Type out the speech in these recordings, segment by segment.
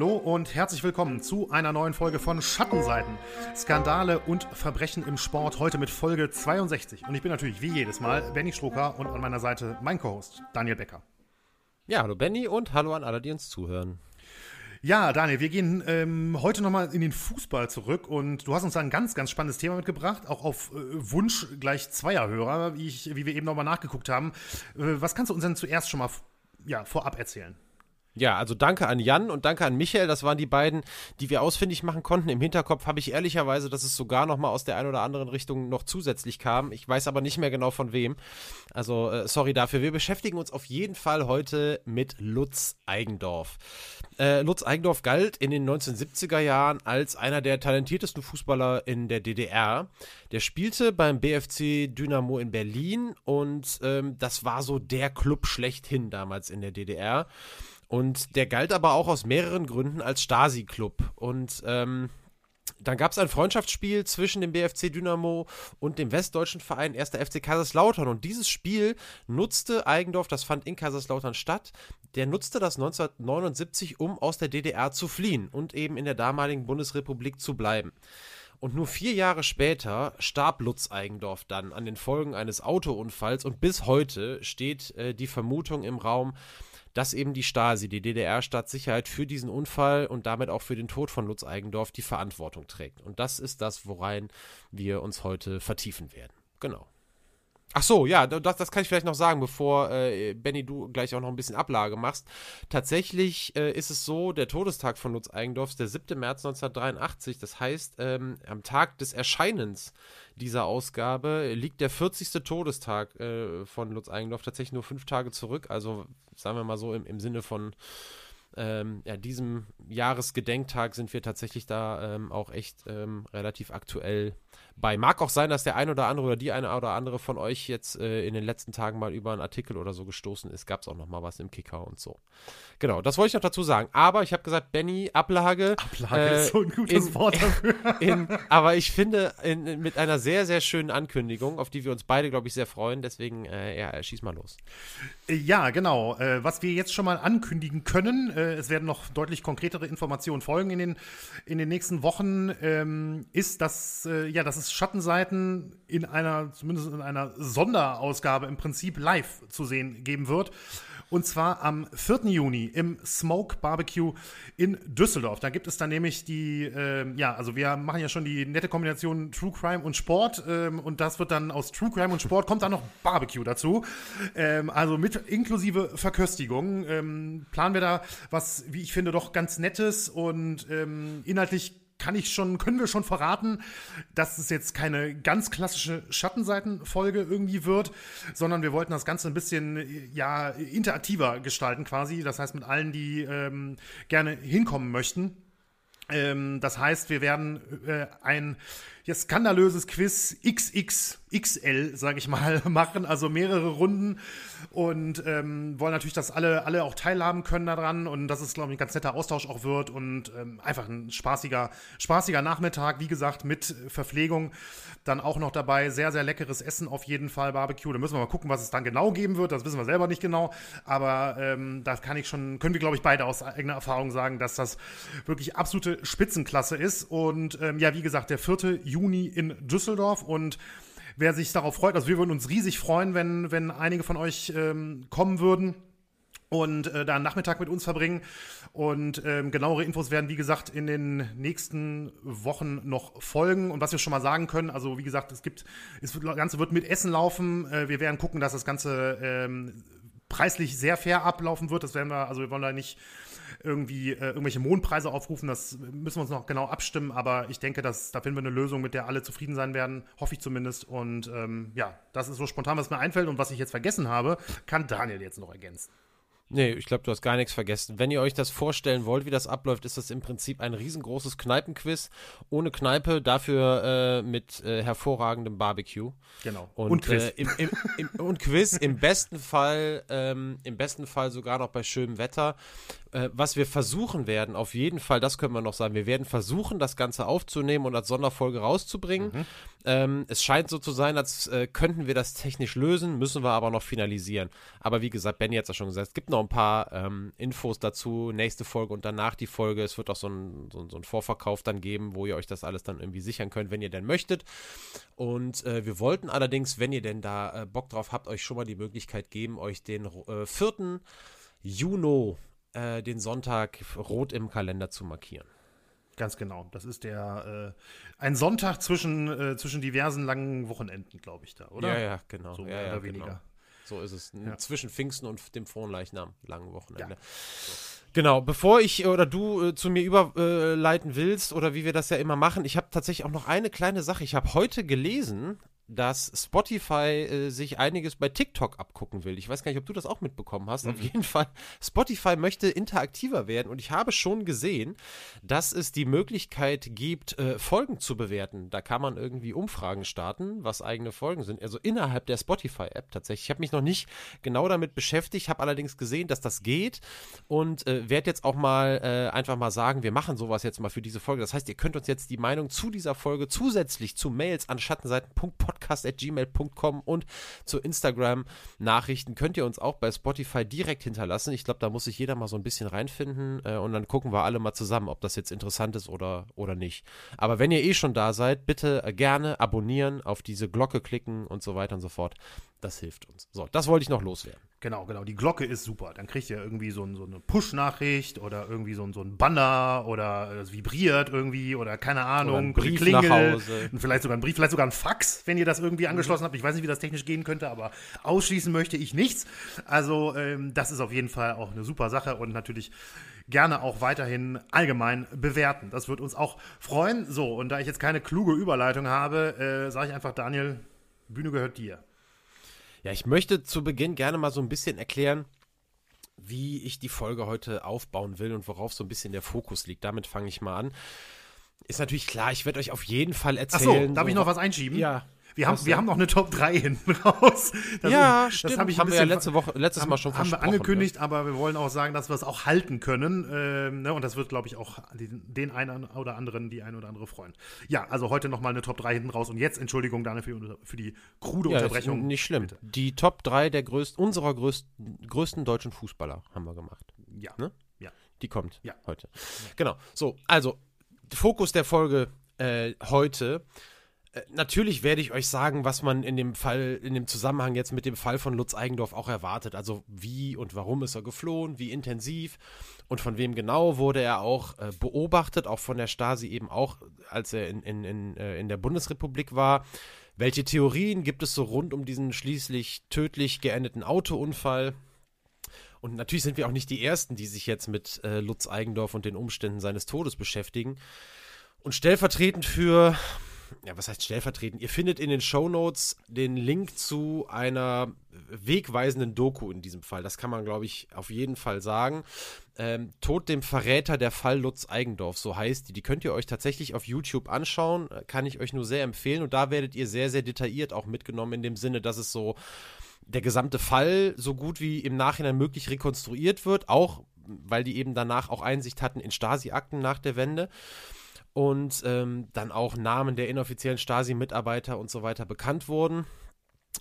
Hallo und herzlich willkommen zu einer neuen Folge von Schattenseiten. Skandale und Verbrechen im Sport. Heute mit Folge 62. Und ich bin natürlich wie jedes Mal Benny Strucker und an meiner Seite mein Co-Host Daniel Becker. Ja, hallo Benny und hallo an alle, die uns zuhören. Ja, Daniel, wir gehen ähm, heute nochmal in den Fußball zurück und du hast uns da ein ganz, ganz spannendes Thema mitgebracht, auch auf äh, Wunsch gleich zweier Hörer, wie, ich, wie wir eben nochmal nachgeguckt haben. Äh, was kannst du uns denn zuerst schon mal ja, vorab erzählen? Ja, also danke an Jan und danke an Michael. Das waren die beiden, die wir ausfindig machen konnten. Im Hinterkopf habe ich ehrlicherweise, dass es sogar noch mal aus der einen oder anderen Richtung noch zusätzlich kam. Ich weiß aber nicht mehr genau von wem. Also äh, sorry dafür. Wir beschäftigen uns auf jeden Fall heute mit Lutz Eigendorf. Äh, Lutz Eigendorf galt in den 1970er Jahren als einer der talentiertesten Fußballer in der DDR. Der spielte beim BFC Dynamo in Berlin und ähm, das war so der Club schlechthin damals in der DDR. Und der galt aber auch aus mehreren Gründen als Stasi-Club. Und ähm, dann gab es ein Freundschaftsspiel zwischen dem BFC Dynamo und dem westdeutschen Verein 1. FC Kaiserslautern. Und dieses Spiel nutzte Eigendorf, das fand in Kaiserslautern statt, der nutzte das 1979, um aus der DDR zu fliehen und eben in der damaligen Bundesrepublik zu bleiben. Und nur vier Jahre später starb Lutz Eigendorf dann an den Folgen eines Autounfalls und bis heute steht äh, die Vermutung im Raum, dass eben die Stasi, die DDR-Staatssicherheit, für diesen Unfall und damit auch für den Tod von Lutz Eigendorf die Verantwortung trägt. Und das ist das, worein wir uns heute vertiefen werden. Genau. Ach so, ja, das, das kann ich vielleicht noch sagen, bevor äh, Benny du gleich auch noch ein bisschen Ablage machst. Tatsächlich äh, ist es so, der Todestag von Lutz Eigendorf ist der 7. März 1983. Das heißt, ähm, am Tag des Erscheinens dieser Ausgabe liegt der 40. Todestag äh, von Lutz Eigendorf tatsächlich nur fünf Tage zurück. Also sagen wir mal so im, im Sinne von ähm, ja, diesem Jahresgedenktag sind wir tatsächlich da ähm, auch echt ähm, relativ aktuell bei. Mag auch sein, dass der ein oder andere oder die eine oder andere von euch jetzt äh, in den letzten Tagen mal über einen Artikel oder so gestoßen ist. Gab es auch noch mal was im Kicker und so. Genau, das wollte ich noch dazu sagen. Aber ich habe gesagt, Benny, Ablage. Ablage äh, ist so ein gutes in, Wort dafür. In, aber ich finde, in, mit einer sehr, sehr schönen Ankündigung, auf die wir uns beide, glaube ich, sehr freuen. Deswegen, äh, ja, schieß mal los. Ja, genau. Äh, was wir jetzt schon mal ankündigen können, äh, es werden noch deutlich konkretere Informationen folgen in den, in den nächsten Wochen, ähm, ist, dass, äh, ja, dass es Schattenseiten in einer, zumindest in einer Sonderausgabe im Prinzip live zu sehen geben wird. Und zwar am 4. Juni im Smoke Barbecue in Düsseldorf. Da gibt es dann nämlich die, äh, ja, also wir machen ja schon die nette Kombination True Crime und Sport. Ähm, und das wird dann aus True Crime und Sport kommt dann noch Barbecue dazu. Ähm, also mit inklusive Verköstigung. Ähm, planen wir da was, wie ich finde, doch ganz Nettes und ähm, inhaltlich kann ich schon, können wir schon verraten, dass es jetzt keine ganz klassische Schattenseitenfolge irgendwie wird, sondern wir wollten das Ganze ein bisschen ja interaktiver gestalten quasi. Das heißt mit allen, die ähm, gerne hinkommen möchten. Ähm, das heißt, wir werden äh, ein ja, skandalöses Quiz XXXL, sage ich mal, machen, also mehrere Runden und ähm, wollen natürlich, dass alle, alle auch teilhaben können daran und dass es, glaube ich, ein ganz netter Austausch auch wird und ähm, einfach ein spaßiger, spaßiger Nachmittag, wie gesagt, mit Verpflegung. Dann auch noch dabei sehr, sehr leckeres Essen auf jeden Fall, Barbecue. Da müssen wir mal gucken, was es dann genau geben wird. Das wissen wir selber nicht genau. Aber ähm, da kann ich schon, können wir, glaube ich, beide aus eigener Erfahrung sagen, dass das wirklich absolute Spitzenklasse ist. Und ähm, ja, wie gesagt, der 4. Juni in Düsseldorf und wer sich darauf freut, also wir würden uns riesig freuen, wenn, wenn einige von euch ähm, kommen würden und äh, da einen Nachmittag mit uns verbringen. Und ähm, genauere Infos werden, wie gesagt, in den nächsten Wochen noch folgen. Und was wir schon mal sagen können, also wie gesagt, es gibt, es das Ganze wird mit Essen laufen. Äh, wir werden gucken, dass das Ganze ähm, preislich sehr fair ablaufen wird. Das werden wir, also wir wollen da nicht irgendwie äh, irgendwelche Mondpreise aufrufen. Das müssen wir uns noch genau abstimmen, aber ich denke, dass da finden wir eine Lösung, mit der alle zufrieden sein werden, hoffe ich zumindest. Und ähm, ja, das ist so spontan, was mir einfällt. Und was ich jetzt vergessen habe, kann Daniel jetzt noch ergänzen. Nee, ich glaube, du hast gar nichts vergessen. Wenn ihr euch das vorstellen wollt, wie das abläuft, ist das im Prinzip ein riesengroßes Kneipenquiz. Ohne Kneipe, dafür äh, mit äh, hervorragendem Barbecue. Genau. Und, und Quiz. Äh, im, im, im, und Quiz im besten Fall, ähm, im besten Fall sogar noch bei schönem Wetter. Äh, was wir versuchen werden, auf jeden Fall, das können wir noch sagen, wir werden versuchen, das Ganze aufzunehmen und als Sonderfolge rauszubringen. Mhm. Ähm, es scheint so zu sein, als äh, könnten wir das technisch lösen, müssen wir aber noch finalisieren. Aber wie gesagt, Benny hat es ja schon gesagt, es gibt noch ein paar ähm, Infos dazu, nächste Folge und danach die Folge. Es wird auch so ein, so, so ein Vorverkauf dann geben, wo ihr euch das alles dann irgendwie sichern könnt, wenn ihr denn möchtet. Und äh, wir wollten allerdings, wenn ihr denn da äh, Bock drauf habt, euch schon mal die Möglichkeit geben, euch den äh, 4. Juni, äh, den Sonntag, rot im Kalender zu markieren. Ganz genau. Das ist der äh, ein Sonntag zwischen, äh, zwischen diversen langen Wochenenden, glaube ich, da, oder? Ja, ja, genau. So ja, mehr ja, oder genau. weniger. So ist es. Ja. Zwischen Pfingsten und dem Fronleichnam, langen Wochenende. Ja. Genau, bevor ich oder du äh, zu mir überleiten willst oder wie wir das ja immer machen, ich habe tatsächlich auch noch eine kleine Sache. Ich habe heute gelesen, dass Spotify äh, sich einiges bei TikTok abgucken will. Ich weiß gar nicht, ob du das auch mitbekommen hast. Auf jeden Fall, Spotify möchte interaktiver werden und ich habe schon gesehen, dass es die Möglichkeit gibt, äh, Folgen zu bewerten. Da kann man irgendwie Umfragen starten, was eigene Folgen sind. Also innerhalb der Spotify-App tatsächlich. Ich habe mich noch nicht genau damit beschäftigt, habe allerdings gesehen, dass das geht und äh, werde jetzt auch mal äh, einfach mal sagen, wir machen sowas jetzt mal für diese Folge. Das heißt, ihr könnt uns jetzt die Meinung zu dieser Folge zusätzlich zu Mails an schattenseiten.podcast.gmail.com und zu Instagram-Nachrichten könnt ihr uns auch bei Spotify direkt hinterlassen. Ich glaube, da muss sich jeder mal so ein bisschen reinfinden äh, und dann gucken wir alle mal zusammen, ob das jetzt interessant ist oder, oder nicht. Aber wenn ihr eh schon da seid, bitte äh, gerne abonnieren, auf diese Glocke klicken und so weiter und so fort. Das hilft uns. So, das wollte ich noch loswerden. Genau, genau. Die Glocke ist super. Dann kriegt ihr irgendwie so, ein, so eine Push-Nachricht oder irgendwie so ein, so ein Banner oder es vibriert irgendwie oder keine Ahnung. Oder Klingel, nach Hause. Vielleicht sogar ein Brief, vielleicht sogar ein Fax, wenn ihr das irgendwie angeschlossen habt. Ich weiß nicht, wie das technisch gehen könnte, aber ausschließen möchte ich nichts. Also, ähm, das ist auf jeden Fall auch eine super Sache und natürlich gerne auch weiterhin allgemein bewerten. Das wird uns auch freuen. So, und da ich jetzt keine kluge Überleitung habe, äh, sage ich einfach, Daniel, Bühne gehört dir. Ja, ich möchte zu Beginn gerne mal so ein bisschen erklären, wie ich die Folge heute aufbauen will und worauf so ein bisschen der Fokus liegt. Damit fange ich mal an. Ist natürlich klar, ich werde euch auf jeden Fall Achso, erzählen. darf ich noch was einschieben? Ja. Wir haben, wir haben noch eine Top 3 hinten raus. Das ja, ist- stimmt. Das habe ich haben wir ja letzte Woche, letztes Mal schon haben wir versprochen. angekündigt, aber wir wollen auch sagen, dass wir es auch halten können. Ähm, ne? Und das wird, glaube ich, auch den, einen oder anderen, die ein oder andere freuen. Ja, also heute nochmal eine Top 3 hinten raus. Und jetzt, Entschuldigung, Daniel, für, für die krude Ne? Ja, Unterbrechung. nicht schlimm. Bitte. Die Top 3 der größten, unserer größten, größten deutschen Fußballer haben wir gemacht. Ja. Ne? Ja. Die kommt Ja. heute. Genau. So, also, Fokus der Folge äh, heute. Äh, Natürlich werde ich euch sagen, was man in dem Fall, in dem Zusammenhang jetzt mit dem Fall von Lutz Eigendorf auch erwartet. Also wie und warum ist er geflohen, wie intensiv und von wem genau wurde er auch äh, beobachtet, auch von der Stasi eben auch, als er in, in, in, äh, in der Bundesrepublik war. Welche Theorien gibt es so rund um diesen schließlich tödlich geendeten Autounfall? Und natürlich sind wir auch nicht die Ersten, die sich jetzt mit äh, Lutz Eigendorf und den Umständen seines Todes beschäftigen. Und stellvertretend für, ja, was heißt stellvertretend? Ihr findet in den Shownotes den Link zu einer wegweisenden Doku in diesem Fall. Das kann man, glaube ich, auf jeden Fall sagen. Ähm, Tod dem Verräter, der Fall Lutz Eigendorf, so heißt die. Die könnt ihr euch tatsächlich auf YouTube anschauen. Kann ich euch nur sehr empfehlen. Und da werdet ihr sehr, sehr detailliert auch mitgenommen in dem Sinne, dass es so der gesamte Fall so gut wie im Nachhinein möglich rekonstruiert wird, auch weil die eben danach auch Einsicht hatten in Stasi-Akten nach der Wende und ähm, dann auch Namen der inoffiziellen Stasi-Mitarbeiter und so weiter bekannt wurden.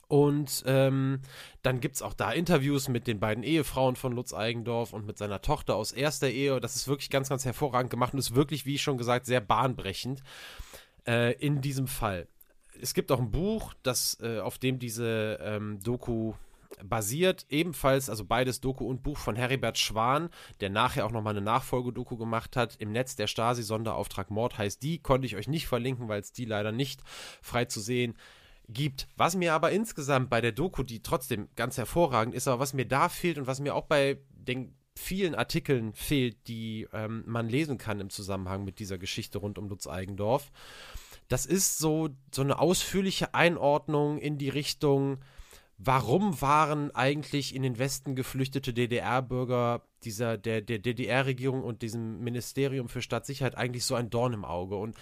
Und ähm, dann gibt es auch da Interviews mit den beiden Ehefrauen von Lutz Eigendorf und mit seiner Tochter aus erster Ehe. Das ist wirklich ganz, ganz hervorragend gemacht und ist wirklich, wie schon gesagt, sehr bahnbrechend äh, in diesem Fall. Es gibt auch ein Buch, das, äh, auf dem diese ähm, Doku basiert, ebenfalls, also beides Doku und Buch von Heribert Schwan, der nachher auch nochmal eine Nachfolgedoku gemacht hat. Im Netz der Stasi, Sonderauftrag Mord heißt die, konnte ich euch nicht verlinken, weil es die leider nicht frei zu sehen gibt. Was mir aber insgesamt bei der Doku, die trotzdem ganz hervorragend ist, aber was mir da fehlt und was mir auch bei den vielen Artikeln fehlt, die ähm, man lesen kann im Zusammenhang mit dieser Geschichte rund um Lutz Eigendorf, das ist so, so eine ausführliche Einordnung in die Richtung, warum waren eigentlich in den Westen geflüchtete DDR-Bürger dieser, der, der DDR-Regierung und diesem Ministerium für Staatssicherheit eigentlich so ein Dorn im Auge. Und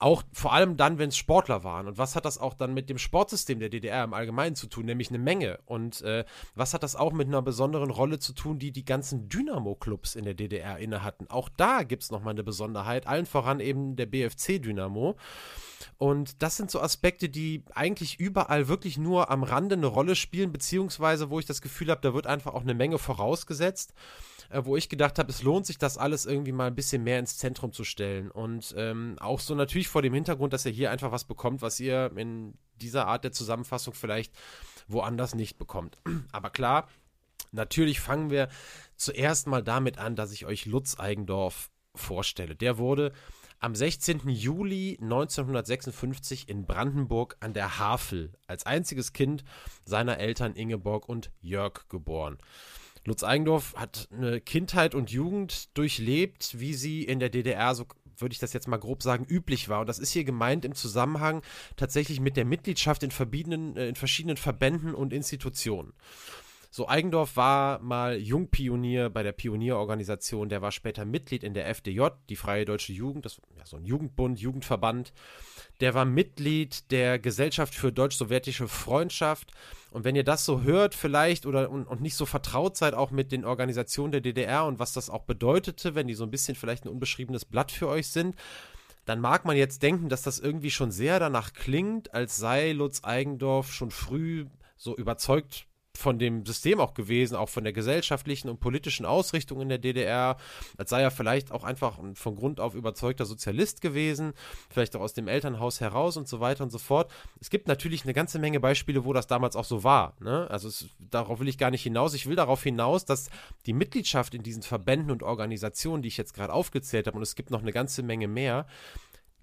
auch vor allem dann, wenn es Sportler waren. Und was hat das auch dann mit dem Sportsystem der DDR im Allgemeinen zu tun? Nämlich eine Menge. Und äh, was hat das auch mit einer besonderen Rolle zu tun, die die ganzen Dynamo-Clubs in der DDR inne hatten? Auch da gibt es nochmal eine Besonderheit. Allen voran eben der BFC Dynamo. Und das sind so Aspekte, die eigentlich überall wirklich nur am Rande eine Rolle spielen, beziehungsweise wo ich das Gefühl habe, da wird einfach auch eine Menge vorausgesetzt äh, wo ich gedacht habe, es lohnt sich, das alles irgendwie mal ein bisschen mehr ins Zentrum zu stellen. Und ähm, auch so natürlich vor dem Hintergrund, dass ihr hier einfach was bekommt, was ihr in dieser Art der Zusammenfassung vielleicht woanders nicht bekommt. Aber klar, natürlich fangen wir zuerst mal damit an, dass ich euch Lutz Eigendorf vorstelle. Der wurde am 16. Juli 1956 in Brandenburg an der Havel als einziges Kind seiner Eltern Ingeborg und Jörg geboren. Lutz Eigendorf hat eine Kindheit und Jugend durchlebt, wie sie in der DDR, so würde ich das jetzt mal grob sagen, üblich war. Und das ist hier gemeint im Zusammenhang tatsächlich mit der Mitgliedschaft in, äh, in verschiedenen Verbänden und Institutionen. So, Eigendorf war mal Jungpionier bei der Pionierorganisation, der war später Mitglied in der FDJ, die Freie Deutsche Jugend, das ja so ein Jugendbund, Jugendverband. Der war Mitglied der Gesellschaft für deutsch-sowjetische Freundschaft. Und wenn ihr das so hört, vielleicht oder und, und, nicht so vertraut seid auch mit den Organisationen der DDR und was das auch bedeutete, wenn die so ein bisschen vielleicht ein unbeschriebenes Blatt für euch sind, dann mag man jetzt denken, dass das irgendwie schon sehr danach klingt, als sei Lutz Eigendorf schon früh so überzeugt von dem System auch gewesen, auch von der gesellschaftlichen und politischen Ausrichtung in der DDR, als sei er vielleicht auch einfach von Grund auf überzeugter Sozialist gewesen, vielleicht auch aus dem Elternhaus heraus und so weiter und so fort. Es gibt natürlich eine ganze Menge Beispiele, wo das damals auch so war. Ne? Also es, darauf will ich gar nicht hinaus. Ich will darauf hinaus, dass die Mitgliedschaft in diesen Verbänden und Organisationen, die ich jetzt gerade aufgezählt habe, und es gibt noch eine ganze Menge mehr,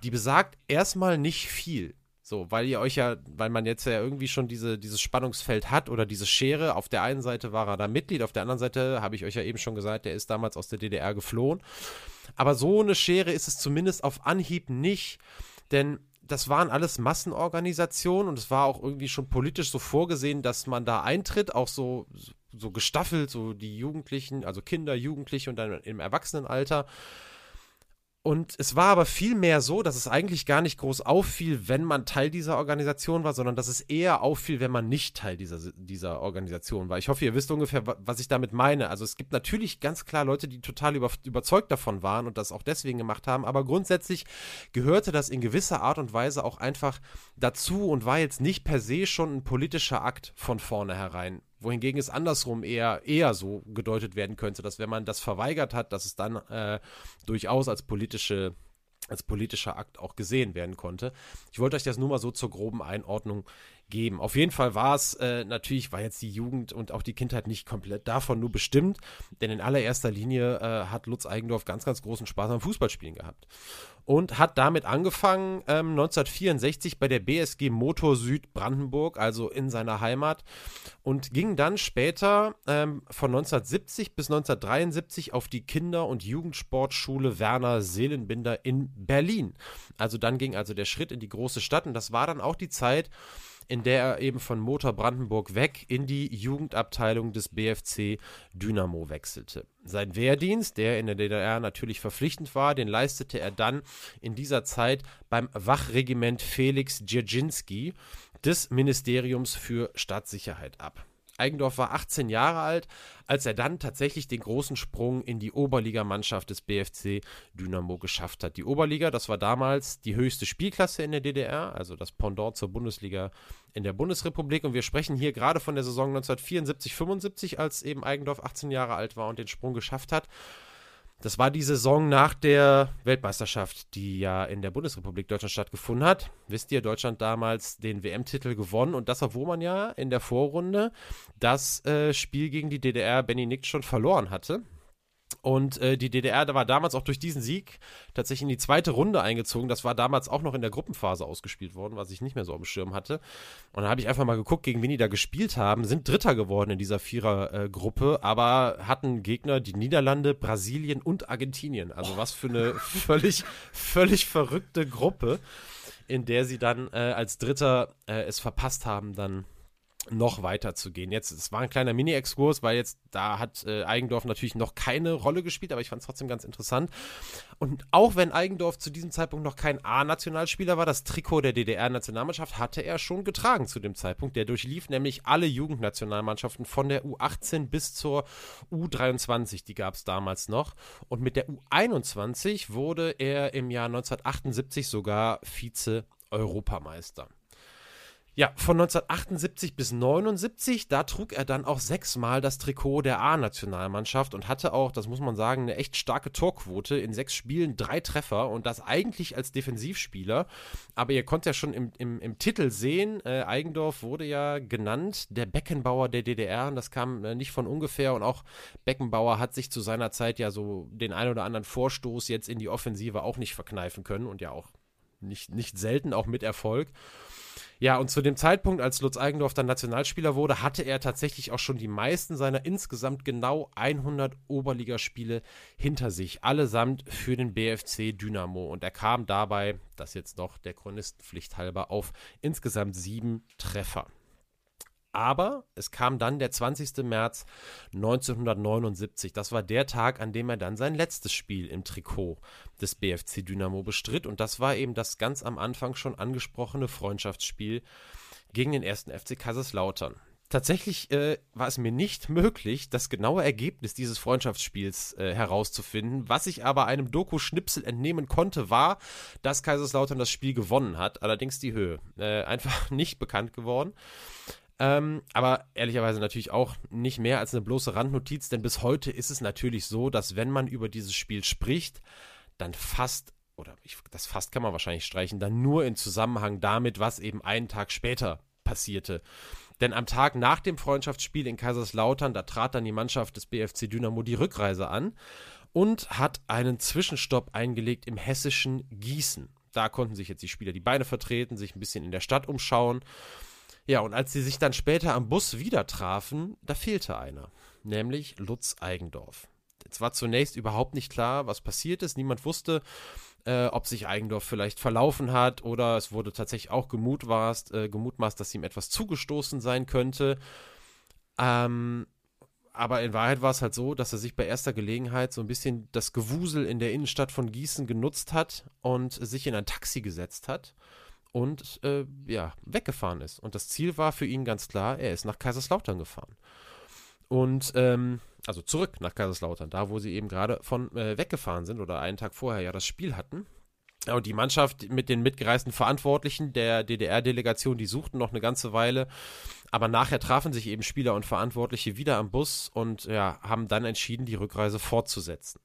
die besagt erstmal nicht viel. So, weil ihr euch ja, weil man jetzt ja irgendwie schon diese, dieses Spannungsfeld hat oder diese Schere. Auf der einen Seite war er da Mitglied, auf der anderen Seite habe ich euch ja eben schon gesagt, der ist damals aus der DDR geflohen. Aber so eine Schere ist es zumindest auf Anhieb nicht, denn das waren alles Massenorganisationen und es war auch irgendwie schon politisch so vorgesehen, dass man da eintritt, auch so, so gestaffelt, so die Jugendlichen, also Kinder, Jugendliche und dann im Erwachsenenalter. Und es war aber viel mehr so, dass es eigentlich gar nicht groß auffiel, wenn man Teil dieser Organisation war, sondern dass es eher auffiel, wenn man nicht Teil dieser, dieser Organisation war. Ich hoffe, ihr wisst ungefähr, was ich damit meine. Also es gibt natürlich ganz klar Leute, die total über, überzeugt davon waren und das auch deswegen gemacht haben, aber grundsätzlich gehörte das in gewisser Art und Weise auch einfach dazu und war jetzt nicht per se schon ein politischer Akt von vornherein wohingegen es andersrum eher, eher so gedeutet werden könnte, dass wenn man das verweigert hat, dass es dann äh, durchaus als politische als politischer Akt auch gesehen werden konnte. Ich wollte euch das nur mal so zur groben Einordnung geben. Auf jeden Fall war es äh, natürlich, war jetzt die Jugend und auch die Kindheit nicht komplett davon nur bestimmt, denn in allererster Linie äh, hat Lutz Eigendorf ganz, ganz großen Spaß am Fußballspielen gehabt und hat damit angefangen ähm, 1964 bei der BSG Motor Süd Brandenburg, also in seiner Heimat, und ging dann später ähm, von 1970 bis 1973 auf die Kinder- und Jugendsportschule Werner Seelenbinder in Berlin. Also dann ging also der Schritt in die große Stadt und das war dann auch die Zeit, in der er eben von Motor Brandenburg weg in die Jugendabteilung des BFC Dynamo wechselte. Sein Wehrdienst, der in der DDR natürlich verpflichtend war, den leistete er dann in dieser Zeit beim Wachregiment Felix Dzerzhinsky des Ministeriums für Staatssicherheit ab. Eigendorf war 18 Jahre alt, als er dann tatsächlich den großen Sprung in die Oberligamannschaft des BFC Dynamo geschafft hat. Die Oberliga, das war damals die höchste Spielklasse in der DDR, also das Pendant zur Bundesliga in der Bundesrepublik. Und wir sprechen hier gerade von der Saison 1974-75, als eben Eigendorf 18 Jahre alt war und den Sprung geschafft hat. Das war die Saison nach der Weltmeisterschaft, die ja in der Bundesrepublik Deutschland stattgefunden hat. Wisst ihr, Deutschland damals den WM-Titel gewonnen und das, obwohl man ja in der Vorrunde das äh, Spiel gegen die DDR Benny Nick schon verloren hatte. Und äh, die DDR da war damals auch durch diesen Sieg tatsächlich in die zweite Runde eingezogen. Das war damals auch noch in der Gruppenphase ausgespielt worden, was ich nicht mehr so am Schirm hatte. Und dann habe ich einfach mal geguckt, gegen wen die da gespielt haben. Sind Dritter geworden in dieser Vierergruppe, äh, aber hatten Gegner die Niederlande, Brasilien und Argentinien. Also was für eine völlig, völlig verrückte Gruppe, in der sie dann äh, als Dritter äh, es verpasst haben, dann noch weiter zu gehen. Jetzt, es war ein kleiner Mini-Exkurs, weil jetzt da hat äh, Eigendorf natürlich noch keine Rolle gespielt, aber ich fand es trotzdem ganz interessant. Und auch wenn Eigendorf zu diesem Zeitpunkt noch kein A-Nationalspieler war, das Trikot der DDR-Nationalmannschaft hatte er schon getragen zu dem Zeitpunkt. Der durchlief nämlich alle Jugendnationalmannschaften von der U18 bis zur U23, die gab es damals noch. Und mit der U21 wurde er im Jahr 1978 sogar Vize-Europameister. Ja, von 1978 bis 79, da trug er dann auch sechsmal das Trikot der A-Nationalmannschaft und hatte auch, das muss man sagen, eine echt starke Torquote. In sechs Spielen drei Treffer und das eigentlich als Defensivspieler. Aber ihr konnt ja schon im, im, im Titel sehen, äh, Eigendorf wurde ja genannt, der Beckenbauer der DDR. Und das kam äh, nicht von ungefähr. Und auch Beckenbauer hat sich zu seiner Zeit ja so den ein oder anderen Vorstoß jetzt in die Offensive auch nicht verkneifen können und ja auch nicht, nicht selten auch mit Erfolg. Ja, und zu dem Zeitpunkt, als Lutz Eigendorf dann Nationalspieler wurde, hatte er tatsächlich auch schon die meisten seiner insgesamt genau 100 Oberligaspiele hinter sich, allesamt für den BFC Dynamo. Und er kam dabei, das jetzt noch der Chronistenpflicht halber, auf insgesamt sieben Treffer. Aber es kam dann der 20. März 1979. Das war der Tag, an dem er dann sein letztes Spiel im Trikot des BFC Dynamo bestritt. Und das war eben das ganz am Anfang schon angesprochene Freundschaftsspiel gegen den ersten FC Kaiserslautern. Tatsächlich äh, war es mir nicht möglich, das genaue Ergebnis dieses Freundschaftsspiels äh, herauszufinden. Was ich aber einem Doku-Schnipsel entnehmen konnte, war, dass Kaiserslautern das Spiel gewonnen hat. Allerdings die Höhe. Äh, einfach nicht bekannt geworden. Ähm, aber ehrlicherweise natürlich auch nicht mehr als eine bloße Randnotiz, denn bis heute ist es natürlich so, dass wenn man über dieses Spiel spricht, dann fast, oder ich, das fast kann man wahrscheinlich streichen, dann nur in Zusammenhang damit, was eben einen Tag später passierte. Denn am Tag nach dem Freundschaftsspiel in Kaiserslautern, da trat dann die Mannschaft des BFC Dynamo die Rückreise an und hat einen Zwischenstopp eingelegt im hessischen Gießen. Da konnten sich jetzt die Spieler die Beine vertreten, sich ein bisschen in der Stadt umschauen. Ja, und als sie sich dann später am Bus wieder trafen, da fehlte einer, nämlich Lutz Eigendorf. Es war zunächst überhaupt nicht klar, was passiert ist. Niemand wusste, äh, ob sich Eigendorf vielleicht verlaufen hat oder es wurde tatsächlich auch gemutmaßt, äh, gemutmaßt dass ihm etwas zugestoßen sein könnte. Ähm, aber in Wahrheit war es halt so, dass er sich bei erster Gelegenheit so ein bisschen das Gewusel in der Innenstadt von Gießen genutzt hat und sich in ein Taxi gesetzt hat und äh, ja, weggefahren ist. Und das Ziel war für ihn ganz klar, er ist nach Kaiserslautern gefahren. Und ähm, also zurück nach Kaiserslautern, da wo sie eben gerade von äh, weggefahren sind oder einen Tag vorher ja das Spiel hatten. Und die Mannschaft mit den mitgereisten Verantwortlichen der DDR-Delegation, die suchten noch eine ganze Weile. Aber nachher trafen sich eben Spieler und Verantwortliche wieder am Bus und ja, haben dann entschieden, die Rückreise fortzusetzen.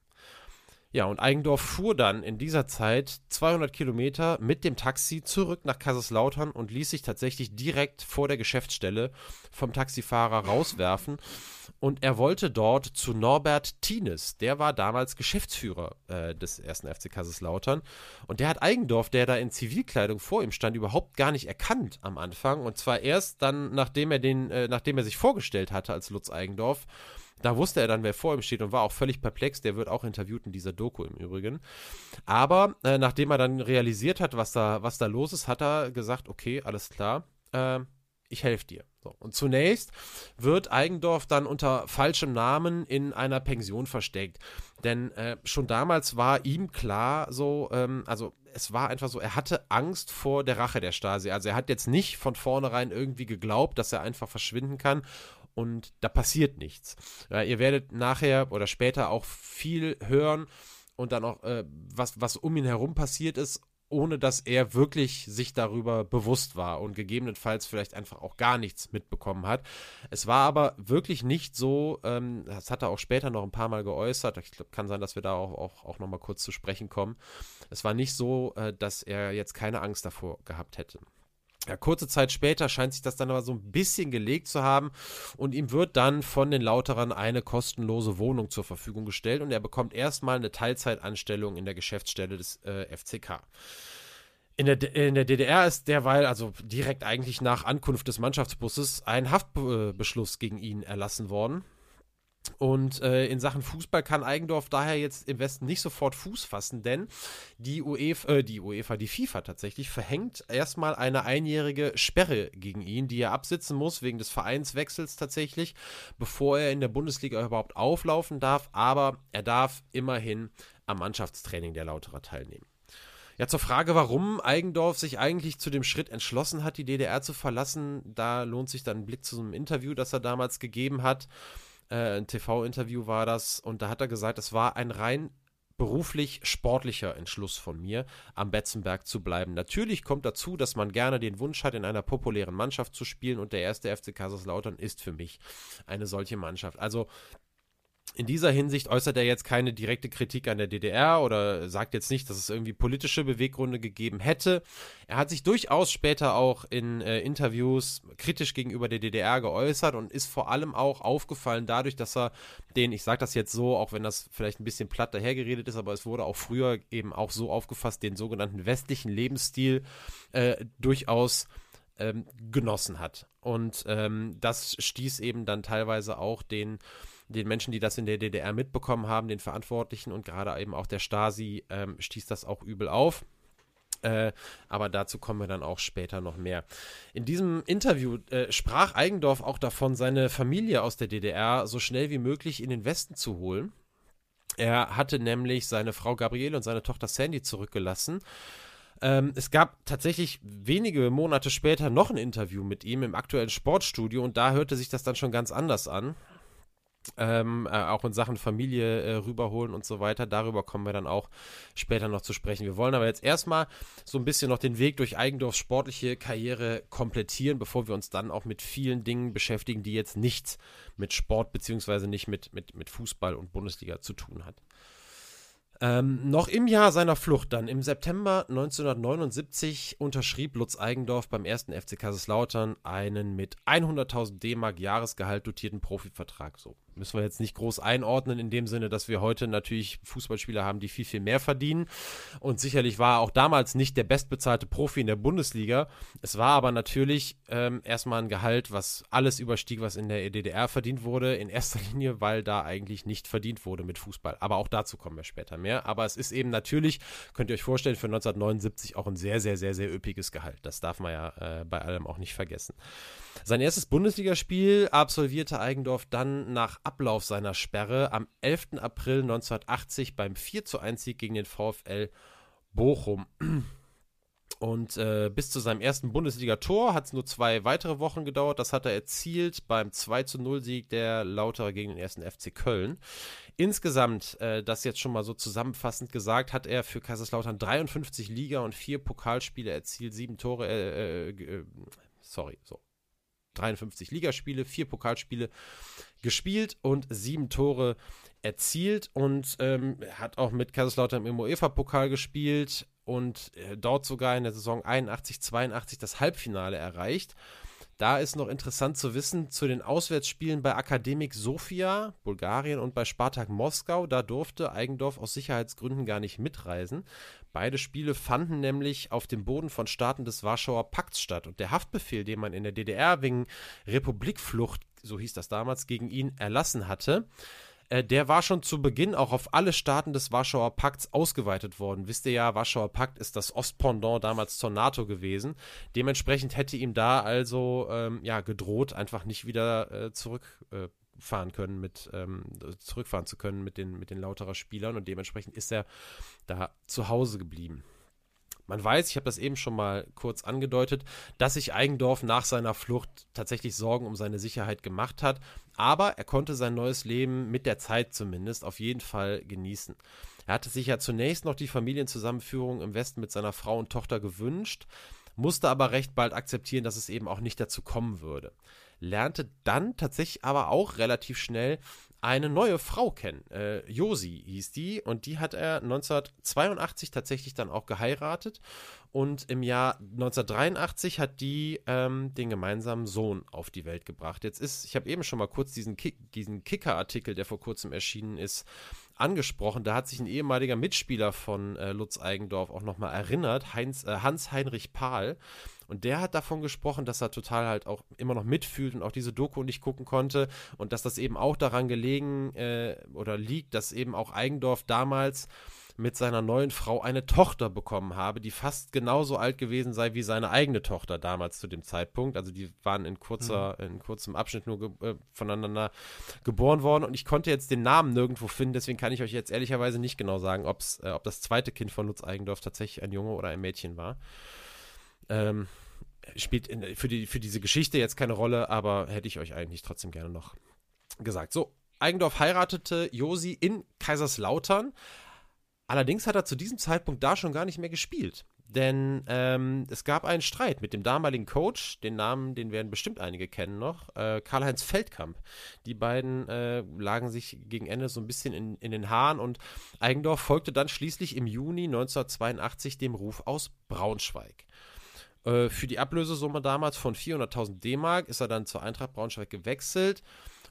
Ja, und Eigendorf fuhr dann in dieser Zeit 200 Kilometer mit dem Taxi zurück nach Kaiserslautern und ließ sich tatsächlich direkt vor der Geschäftsstelle vom Taxifahrer rauswerfen. Und er wollte dort zu Norbert Tienes. Der war damals Geschäftsführer äh, des ersten FC Kaiserslautern. Und der hat Eigendorf, der da in Zivilkleidung vor ihm stand, überhaupt gar nicht erkannt am Anfang. Und zwar erst dann, nachdem er den, äh, nachdem er sich vorgestellt hatte als Lutz Eigendorf da wusste er dann, wer vor ihm steht und war auch völlig perplex. Der wird auch interviewt in dieser Doku im Übrigen. Aber äh, nachdem er dann realisiert hat, was da, was da los ist, hat er gesagt, okay, alles klar, äh, ich helfe dir. So. Und zunächst wird Eigendorf dann unter falschem Namen in einer Pension versteckt. Denn äh, schon damals war ihm klar, so, ähm, also es war einfach so, er hatte Angst vor der Rache der Stasi. Also er hat jetzt nicht von vornherein irgendwie geglaubt, dass er einfach verschwinden kann und da passiert nichts. Ja, ihr werdet nachher oder später auch viel hören und dann auch, äh, was, was um ihn herum passiert ist, ohne dass er wirklich sich darüber bewusst war und gegebenenfalls vielleicht einfach auch gar nichts mitbekommen hat. Es war aber wirklich nicht so, ähm, das hat er auch später noch ein paar Mal geäußert, ich glaube, kann sein, dass wir da auch, auch, auch nochmal kurz zu sprechen kommen. Es war nicht so, äh, dass er jetzt keine Angst davor gehabt hätte. Ja, kurze Zeit später scheint sich das dann aber so ein bisschen gelegt zu haben und ihm wird dann von den Lauterern eine kostenlose Wohnung zur Verfügung gestellt und er bekommt erstmal eine Teilzeitanstellung in der Geschäftsstelle des äh, FCK. In der, in der DDR ist derweil, also direkt eigentlich nach Ankunft des Mannschaftsbusses, ein Haftbeschluss gegen ihn erlassen worden. Und äh, in Sachen Fußball kann Eigendorf daher jetzt im Westen nicht sofort Fuß fassen, denn die UEFA, äh, die UEFA, die FIFA tatsächlich verhängt erstmal eine einjährige Sperre gegen ihn, die er absitzen muss wegen des Vereinswechsels tatsächlich, bevor er in der Bundesliga überhaupt auflaufen darf. Aber er darf immerhin am Mannschaftstraining der Lauterer teilnehmen. Ja, zur Frage, warum Eigendorf sich eigentlich zu dem Schritt entschlossen hat, die DDR zu verlassen, da lohnt sich dann ein Blick zu so einem Interview, das er damals gegeben hat. Äh, ein TV-Interview war das und da hat er gesagt, es war ein rein beruflich sportlicher Entschluss von mir, am Betzenberg zu bleiben. Natürlich kommt dazu, dass man gerne den Wunsch hat, in einer populären Mannschaft zu spielen und der erste FC Kaiserslautern ist für mich eine solche Mannschaft. Also in dieser Hinsicht äußert er jetzt keine direkte Kritik an der DDR oder sagt jetzt nicht, dass es irgendwie politische Beweggründe gegeben hätte. Er hat sich durchaus später auch in äh, Interviews kritisch gegenüber der DDR geäußert und ist vor allem auch aufgefallen dadurch, dass er den, ich sage das jetzt so, auch wenn das vielleicht ein bisschen platt dahergeredet ist, aber es wurde auch früher eben auch so aufgefasst, den sogenannten westlichen Lebensstil äh, durchaus ähm, genossen hat. Und ähm, das stieß eben dann teilweise auch den den Menschen, die das in der DDR mitbekommen haben, den Verantwortlichen und gerade eben auch der Stasi, ähm, stieß das auch übel auf. Äh, aber dazu kommen wir dann auch später noch mehr. In diesem Interview äh, sprach Eigendorf auch davon, seine Familie aus der DDR so schnell wie möglich in den Westen zu holen. Er hatte nämlich seine Frau Gabriele und seine Tochter Sandy zurückgelassen. Ähm, es gab tatsächlich wenige Monate später noch ein Interview mit ihm im aktuellen Sportstudio und da hörte sich das dann schon ganz anders an ähm, äh, auch in Sachen Familie äh, rüberholen und so weiter. Darüber kommen wir dann auch später noch zu sprechen. Wir wollen aber jetzt erstmal so ein bisschen noch den Weg durch Eigendorfs sportliche Karriere komplettieren, bevor wir uns dann auch mit vielen Dingen beschäftigen, die jetzt nichts mit Sport beziehungsweise nicht mit, mit, mit Fußball und Bundesliga zu tun hat. Ähm, noch im Jahr seiner Flucht, dann im September 1979, unterschrieb Lutz Eigendorf beim ersten FC Kaiserslautern einen mit 100.000 D-Mark Jahresgehalt dotierten Profivertrag. So müssen wir jetzt nicht groß einordnen, in dem Sinne, dass wir heute natürlich Fußballspieler haben, die viel, viel mehr verdienen. Und sicherlich war er auch damals nicht der bestbezahlte Profi in der Bundesliga. Es war aber natürlich ähm, erstmal ein Gehalt, was alles überstieg, was in der DDR verdient wurde. In erster Linie, weil da eigentlich nicht verdient wurde mit Fußball. Aber auch dazu kommen wir später mehr. Aber es ist eben natürlich, könnt ihr euch vorstellen, für 1979 auch ein sehr, sehr, sehr, sehr üppiges Gehalt. Das darf man ja äh, bei allem auch nicht vergessen. Sein erstes Bundesligaspiel absolvierte Eigendorf dann nach Ablauf seiner Sperre am 11. April 1980 beim 4 zu 1 Sieg gegen den VfL Bochum. Und äh, bis zu seinem ersten Bundesliga-Tor hat es nur zwei weitere Wochen gedauert. Das hat er erzielt beim 2 zu 0 Sieg der Lauterer gegen den ersten FC Köln. Insgesamt, äh, das jetzt schon mal so zusammenfassend gesagt, hat er für Kaiserslautern 53 Liga- und vier Pokalspiele erzielt, sieben Tore, äh, äh, äh sorry, so, 53 Ligaspiele, vier Pokalspiele gespielt und sieben Tore erzielt und ähm, hat auch mit Kaiserslautern im UEFA-Pokal gespielt und äh, dort sogar in der Saison 81, 82 das Halbfinale erreicht. Da ist noch interessant zu wissen, zu den Auswärtsspielen bei Akademik Sofia, Bulgarien und bei Spartak Moskau, da durfte Eigendorf aus Sicherheitsgründen gar nicht mitreisen. Beide Spiele fanden nämlich auf dem Boden von Staaten des Warschauer Pakts statt und der Haftbefehl, den man in der DDR wegen Republikflucht, so hieß das damals, gegen ihn erlassen hatte, äh, der war schon zu Beginn auch auf alle Staaten des Warschauer Pakts ausgeweitet worden. Wisst ihr ja, Warschauer Pakt ist das Ostpendant damals zur NATO gewesen. Dementsprechend hätte ihm da also ähm, ja gedroht, einfach nicht wieder äh, zurückfahren können mit ähm, zurückfahren zu können mit den mit den lauterer Spielern und dementsprechend ist er da zu Hause geblieben. Man weiß, ich habe das eben schon mal kurz angedeutet, dass sich Eigendorf nach seiner Flucht tatsächlich Sorgen um seine Sicherheit gemacht hat, aber er konnte sein neues Leben mit der Zeit zumindest auf jeden Fall genießen. Er hatte sich ja zunächst noch die Familienzusammenführung im Westen mit seiner Frau und Tochter gewünscht, musste aber recht bald akzeptieren, dass es eben auch nicht dazu kommen würde. Lernte dann tatsächlich aber auch relativ schnell eine neue Frau kennen. Äh, Josi hieß die und die hat er 1982 tatsächlich dann auch geheiratet und im Jahr 1983 hat die ähm, den gemeinsamen Sohn auf die Welt gebracht. Jetzt ist, ich habe eben schon mal kurz diesen, Kick, diesen Kicker-Artikel, der vor kurzem erschienen ist, angesprochen. Da hat sich ein ehemaliger Mitspieler von äh, Lutz Eigendorf auch nochmal erinnert, Heinz, äh, Hans-Heinrich Pahl. Und der hat davon gesprochen, dass er total halt auch immer noch mitfühlt und auch diese Doku nicht gucken konnte und dass das eben auch daran gelegen äh, oder liegt, dass eben auch Eigendorf damals mit seiner neuen Frau eine Tochter bekommen habe, die fast genauso alt gewesen sei wie seine eigene Tochter damals zu dem Zeitpunkt. Also die waren in kurzer, mhm. in kurzem Abschnitt nur ge äh, voneinander geboren worden und ich konnte jetzt den Namen nirgendwo finden, deswegen kann ich euch jetzt ehrlicherweise nicht genau sagen, ob's, äh, ob das zweite Kind von Lutz Eigendorf tatsächlich ein Junge oder ein Mädchen war. Ähm, spielt in, für, die, für diese Geschichte jetzt keine Rolle, aber hätte ich euch eigentlich trotzdem gerne noch gesagt. So, Eigendorf heiratete Josi in Kaiserslautern, Allerdings hat er zu diesem Zeitpunkt da schon gar nicht mehr gespielt. Denn ähm, es gab einen Streit mit dem damaligen Coach, den Namen, den werden bestimmt einige kennen noch, äh, Karl-Heinz Feldkamp. Die beiden äh, lagen sich gegen Ende so ein bisschen in, in den Haaren und Eigendorf folgte dann schließlich im Juni 1982 dem Ruf aus Braunschweig. Äh, für die Ablösesumme damals von 400.000 D-Mark ist er dann zur Eintracht Braunschweig gewechselt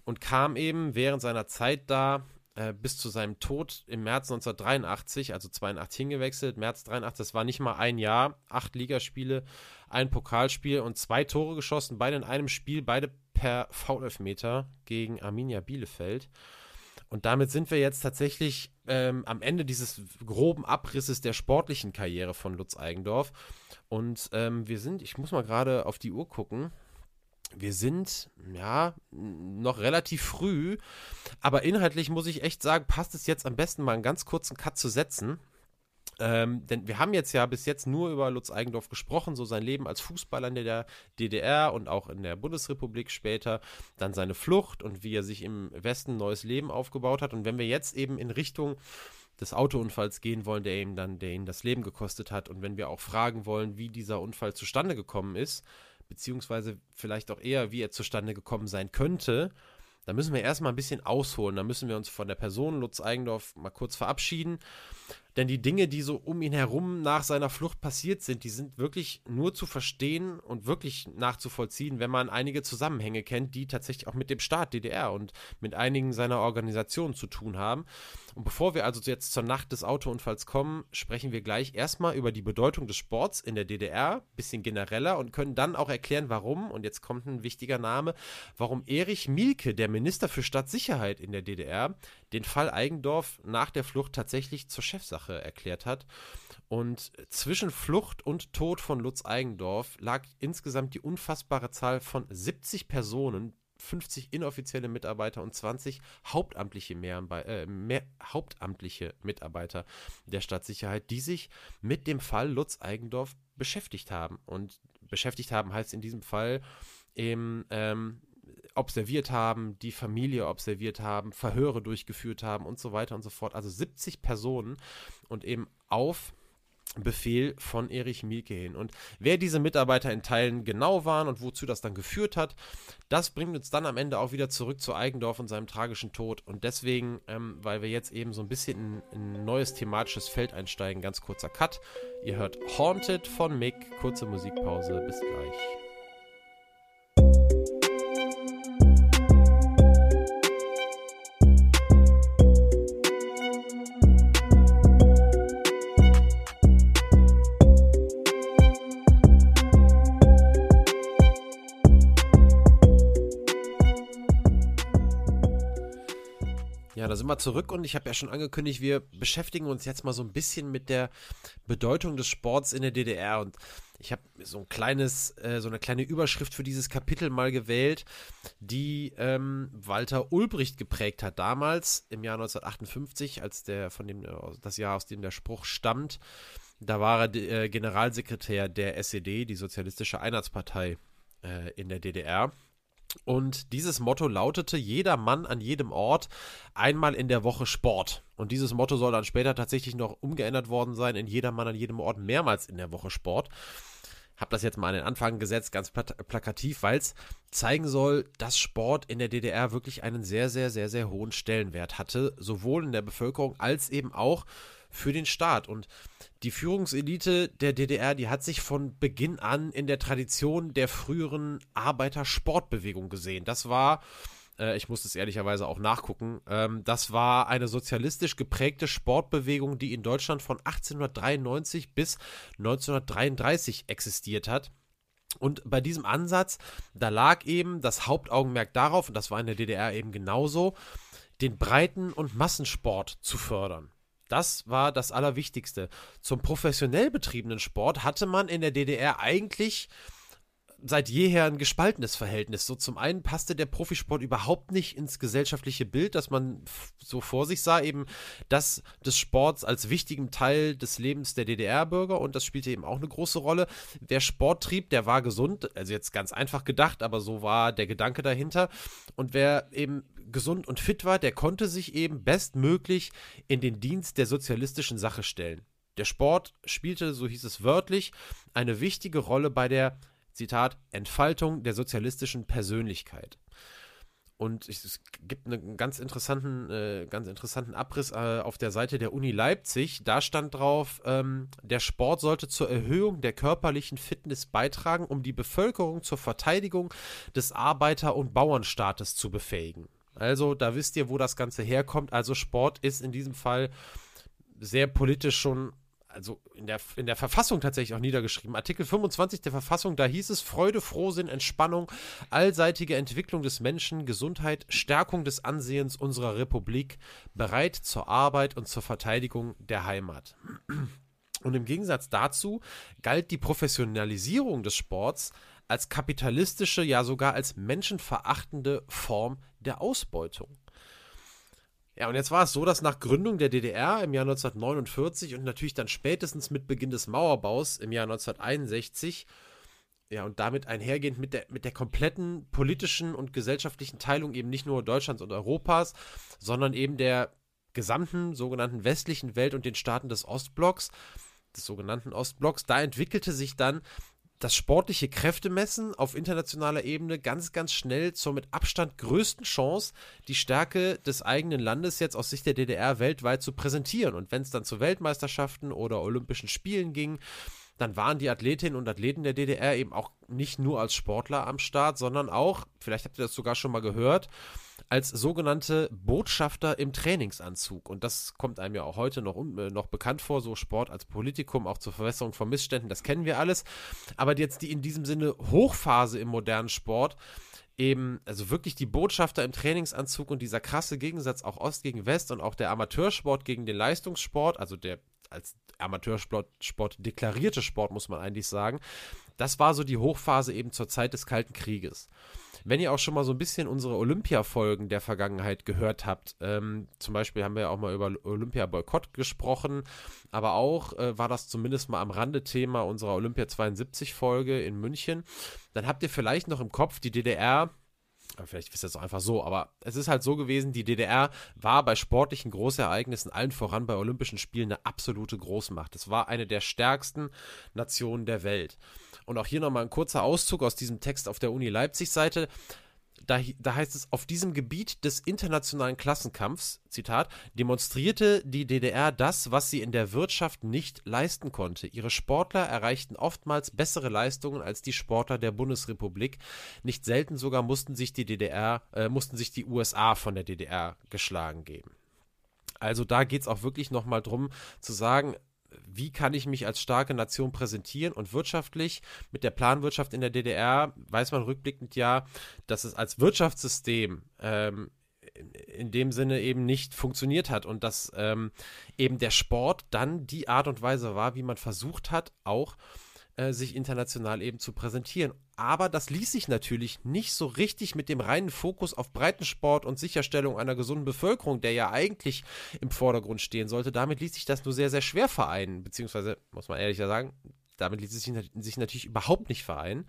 und kam eben während seiner Zeit da äh, bis zu seinem Tod im März 1983, also 82 hingewechselt, März 83, das war nicht mal ein Jahr, acht Ligaspiele, ein Pokalspiel und zwei Tore geschossen, beide in einem Spiel, beide per Foulelfmeter gegen Arminia Bielefeld. Und damit sind wir jetzt tatsächlich ähm, am Ende dieses groben Abrisses der sportlichen Karriere von Lutz Eigendorf. Und ähm, wir sind, ich muss mal gerade auf die Uhr gucken, wir sind ja noch relativ früh, aber inhaltlich muss ich echt sagen, passt es jetzt am besten mal einen ganz kurzen Cut zu setzen. Ähm, denn wir haben jetzt ja bis jetzt nur über Lutz Eigendorf gesprochen, so sein Leben als Fußballer in der DDR und auch in der Bundesrepublik später, dann seine Flucht und wie er sich im Westen neues Leben aufgebaut hat. Und wenn wir jetzt eben in Richtung des Autounfalls gehen wollen, der ihm dann, der ihn das Leben gekostet hat, und wenn wir auch fragen wollen, wie dieser Unfall zustande gekommen ist, beziehungsweise vielleicht auch eher, wie er zustande gekommen sein könnte, da müssen wir erstmal ein bisschen ausholen. Da müssen wir uns von der Person Lutz Eigendorf mal kurz verabschieden denn die Dinge, die so um ihn herum nach seiner Flucht passiert sind, die sind wirklich nur zu verstehen und wirklich nachzuvollziehen, wenn man einige Zusammenhänge kennt, die tatsächlich auch mit dem Staat DDR und mit einigen seiner Organisationen zu tun haben. Und bevor wir also jetzt zur Nacht des Autounfalls kommen, sprechen wir gleich erstmal über die Bedeutung des Sports in der DDR, bisschen genereller und können dann auch erklären, warum, und jetzt kommt ein wichtiger Name, warum Erich Mielke, der Minister für Stadtsicherheit in der DDR, den Fall Eigendorf nach der Flucht tatsächlich zur Chefsache erklärt hat. Und zwischen Flucht und Tod von Lutz Eigendorf lag insgesamt die unfassbare Zahl von 70 Personen, 50 inoffizielle Mitarbeiter und 20 hauptamtliche, mehr, äh, mehr, hauptamtliche Mitarbeiter der Stadtsicherheit, die sich mit dem Fall Lutz Eigendorf beschäftigt haben. Und beschäftigt haben heißt in diesem Fall eben ähm, observiert haben, die Familie observiert haben, Verhöre durchgeführt haben und so weiter und so fort. Also 70 Personen und eben auf Befehl von Erich Mielke hin. Und wer diese Mitarbeiter in Teilen genau waren und wozu das dann geführt hat, das bringt uns dann am Ende auch wieder zurück zu Eigendorf und seinem tragischen Tod. Und deswegen, ähm, weil wir jetzt eben so ein bisschen in, in, ein neues thematisches Feld einsteigen, ganz kurzer Cut. Ihr hört Haunted von Mick, kurze Musikpause, bis gleich. Sind wir zurück und ich habe ja schon angekündigt, wir beschäftigen uns jetzt mal so ein bisschen mit der Bedeutung des Sports in der DDR und ich habe so ein kleines, äh, so eine kleine Überschrift für dieses Kapitel mal gewählt, die ähm, Walter Ulbricht geprägt hat damals im Jahr 1958, als der von dem das Jahr aus dem der Spruch stammt. Da war er äh, Generalsekretär der SED, die Sozialistische Einheitspartei äh, in der DDR. Und dieses Motto lautete: Jeder Mann an jedem Ort einmal in der Woche Sport. Und dieses Motto soll dann später tatsächlich noch umgeändert worden sein in Jeder Mann an jedem Ort mehrmals in der Woche Sport. Hab das jetzt mal an den Anfang gesetzt, ganz plakativ, weil es zeigen soll, dass Sport in der DDR wirklich einen sehr, sehr, sehr, sehr hohen Stellenwert hatte, sowohl in der Bevölkerung als eben auch für den Staat. Und die Führungselite der DDR, die hat sich von Beginn an in der Tradition der früheren Arbeitersportbewegung gesehen. Das war äh, ich muss es ehrlicherweise auch nachgucken, ähm, das war eine sozialistisch geprägte Sportbewegung, die in Deutschland von 1893 bis 1933 existiert hat. Und bei diesem Ansatz, da lag eben das Hauptaugenmerk darauf, und das war in der DDR eben genauso, den Breiten- und Massensport zu fördern. Das war das Allerwichtigste. Zum professionell betriebenen Sport hatte man in der DDR eigentlich seit jeher ein gespaltenes Verhältnis. So zum einen passte der Profisport überhaupt nicht ins gesellschaftliche Bild, das man so vor sich sah, eben das des Sports als wichtigen Teil des Lebens der DDR-Bürger und das spielte eben auch eine große Rolle. Wer Sport trieb, der war gesund, also jetzt ganz einfach gedacht, aber so war der Gedanke dahinter. Und wer eben gesund und fit war, der konnte sich eben bestmöglich in den Dienst der sozialistischen Sache stellen. Der Sport spielte, so hieß es wörtlich, eine wichtige Rolle bei der Zitat, Entfaltung der sozialistischen Persönlichkeit. Und es gibt einen ganz interessanten, äh, ganz interessanten Abriss äh, auf der Seite der Uni Leipzig. Da stand drauf, ähm, der Sport sollte zur Erhöhung der körperlichen Fitness beitragen, um die Bevölkerung zur Verteidigung des Arbeiter- und Bauernstaates zu befähigen. Also, da wisst ihr, wo das Ganze herkommt. Also, Sport ist in diesem Fall sehr politisch schon also in der, in der Verfassung tatsächlich auch niedergeschrieben. Artikel 25 der Verfassung, da hieß es Freude, Frohsinn, Entspannung, allseitige Entwicklung des Menschen, Gesundheit, Stärkung des Ansehens unserer Republik, bereit zur Arbeit und zur Verteidigung der Heimat. Und im Gegensatz dazu galt die Professionalisierung des Sports als kapitalistische, ja sogar als menschenverachtende Form der Ausbeutung. Ja, und jetzt war es so, dass nach Gründung der DDR im Jahr 1949 und natürlich dann spätestens mit Beginn des Mauerbaus im Jahr 1961, ja, und damit einhergehend mit der, mit der kompletten politischen und gesellschaftlichen Teilung eben nicht nur Deutschlands und Europas, sondern eben der gesamten sogenannten westlichen Welt und den Staaten des Ostblocks, des sogenannten Ostblocks, da entwickelte sich dann das sportliche Kräftemessen auf internationaler Ebene ganz, ganz schnell zur mit Abstand größten Chance, die Stärke des eigenen Landes jetzt aus Sicht der DDR weltweit zu präsentieren. Und wenn es dann zu Weltmeisterschaften oder Olympischen Spielen ging, dann waren die Athletinnen und Athleten der DDR eben auch nicht nur als Sportler am Start, sondern auch, vielleicht habt ihr das sogar schon mal gehört, als sogenannte Botschafter im Trainingsanzug. Und das kommt einem ja auch heute noch, äh, noch bekannt vor, so Sport als Politikum, auch zur Verbesserung von Missständen, das kennen wir alles. Aber jetzt die in diesem Sinne Hochphase im modernen Sport, eben, also wirklich die Botschafter im Trainingsanzug und dieser krasse Gegensatz auch Ost gegen West und auch der Amateursport gegen den Leistungssport, also der als Amateursport Sport deklarierte Sport, muss man eigentlich sagen, das war so die Hochphase eben zur Zeit des Kalten Krieges. Wenn ihr auch schon mal so ein bisschen unsere Olympia-Folgen der Vergangenheit gehört habt, ähm, zum Beispiel haben wir ja auch mal über Olympia-Boykott gesprochen, aber auch äh, war das zumindest mal am Rande Thema unserer Olympia 72-Folge in München, dann habt ihr vielleicht noch im Kopf die DDR vielleicht ihr es auch einfach so, aber es ist halt so gewesen, die DDR war bei sportlichen Großereignissen, allen voran bei Olympischen Spielen, eine absolute Großmacht. Es war eine der stärksten Nationen der Welt. Und auch hier nochmal ein kurzer Auszug aus diesem Text auf der Uni Leipzig-Seite. Da, da, heißt es, auf diesem Gebiet des internationalen Klassenkampfs, Zitat, demonstrierte die DDR das, was sie in der Wirtschaft nicht leisten konnte. Ihre Sportler erreichten oftmals bessere Leistungen als die Sportler der Bundesrepublik. Nicht selten sogar mussten sich die DDR, äh, mussten sich die USA von der DDR geschlagen geben. Also da geht es auch wirklich nochmal drum zu sagen, wie kann ich mich als starke Nation präsentieren? Und wirtschaftlich mit der Planwirtschaft in der DDR weiß man rückblickend ja, dass es als Wirtschaftssystem ähm, in dem Sinne eben nicht funktioniert hat und dass ähm, eben der Sport dann die Art und Weise war, wie man versucht hat, auch äh, sich international eben zu präsentieren. Aber das ließ sich natürlich nicht so richtig mit dem reinen Fokus auf Breitensport und Sicherstellung einer gesunden Bevölkerung, der ja eigentlich im Vordergrund stehen sollte. Damit ließ sich das nur sehr, sehr schwer vereinen, beziehungsweise, muss man ehrlich sagen, damit ließ es sich, sich natürlich überhaupt nicht vereinen.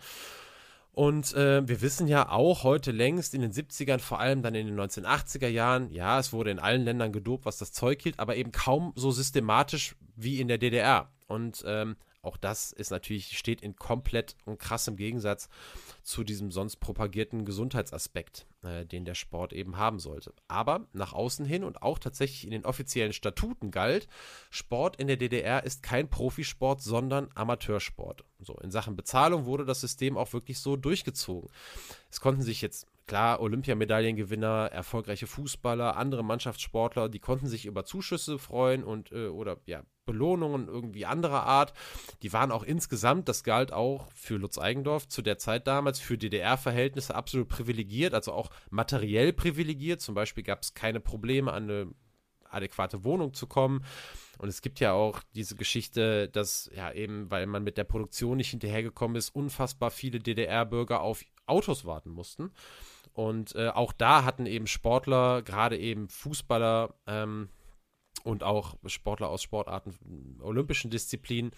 Und äh, wir wissen ja auch heute längst in den 70ern, vor allem dann in den 1980er Jahren, ja, es wurde in allen Ländern gedopt, was das Zeug hielt, aber eben kaum so systematisch wie in der DDR. Und ähm, auch das ist natürlich, steht in komplett und krassem Gegensatz zu diesem sonst propagierten Gesundheitsaspekt, äh, den der Sport eben haben sollte. Aber nach außen hin und auch tatsächlich in den offiziellen Statuten galt, Sport in der DDR ist kein Profisport, sondern Amateursport. So, in Sachen Bezahlung wurde das System auch wirklich so durchgezogen. Es konnten sich jetzt klar, Olympiamedaillengewinner, erfolgreiche Fußballer, andere Mannschaftssportler, die konnten sich über Zuschüsse freuen und äh, oder ja, Belohnungen irgendwie anderer Art. Die waren auch insgesamt, das galt auch für Lutz Eigendorf zu der Zeit damals, für DDR-Verhältnisse absolut privilegiert, also auch materiell privilegiert. Zum Beispiel gab es keine Probleme, an eine adäquate Wohnung zu kommen. Und es gibt ja auch diese Geschichte, dass ja eben, weil man mit der Produktion nicht hinterhergekommen ist, unfassbar viele DDR-Bürger auf Autos warten mussten. Und äh, auch da hatten eben Sportler, gerade eben Fußballer ähm, und auch Sportler aus Sportarten, olympischen Disziplinen,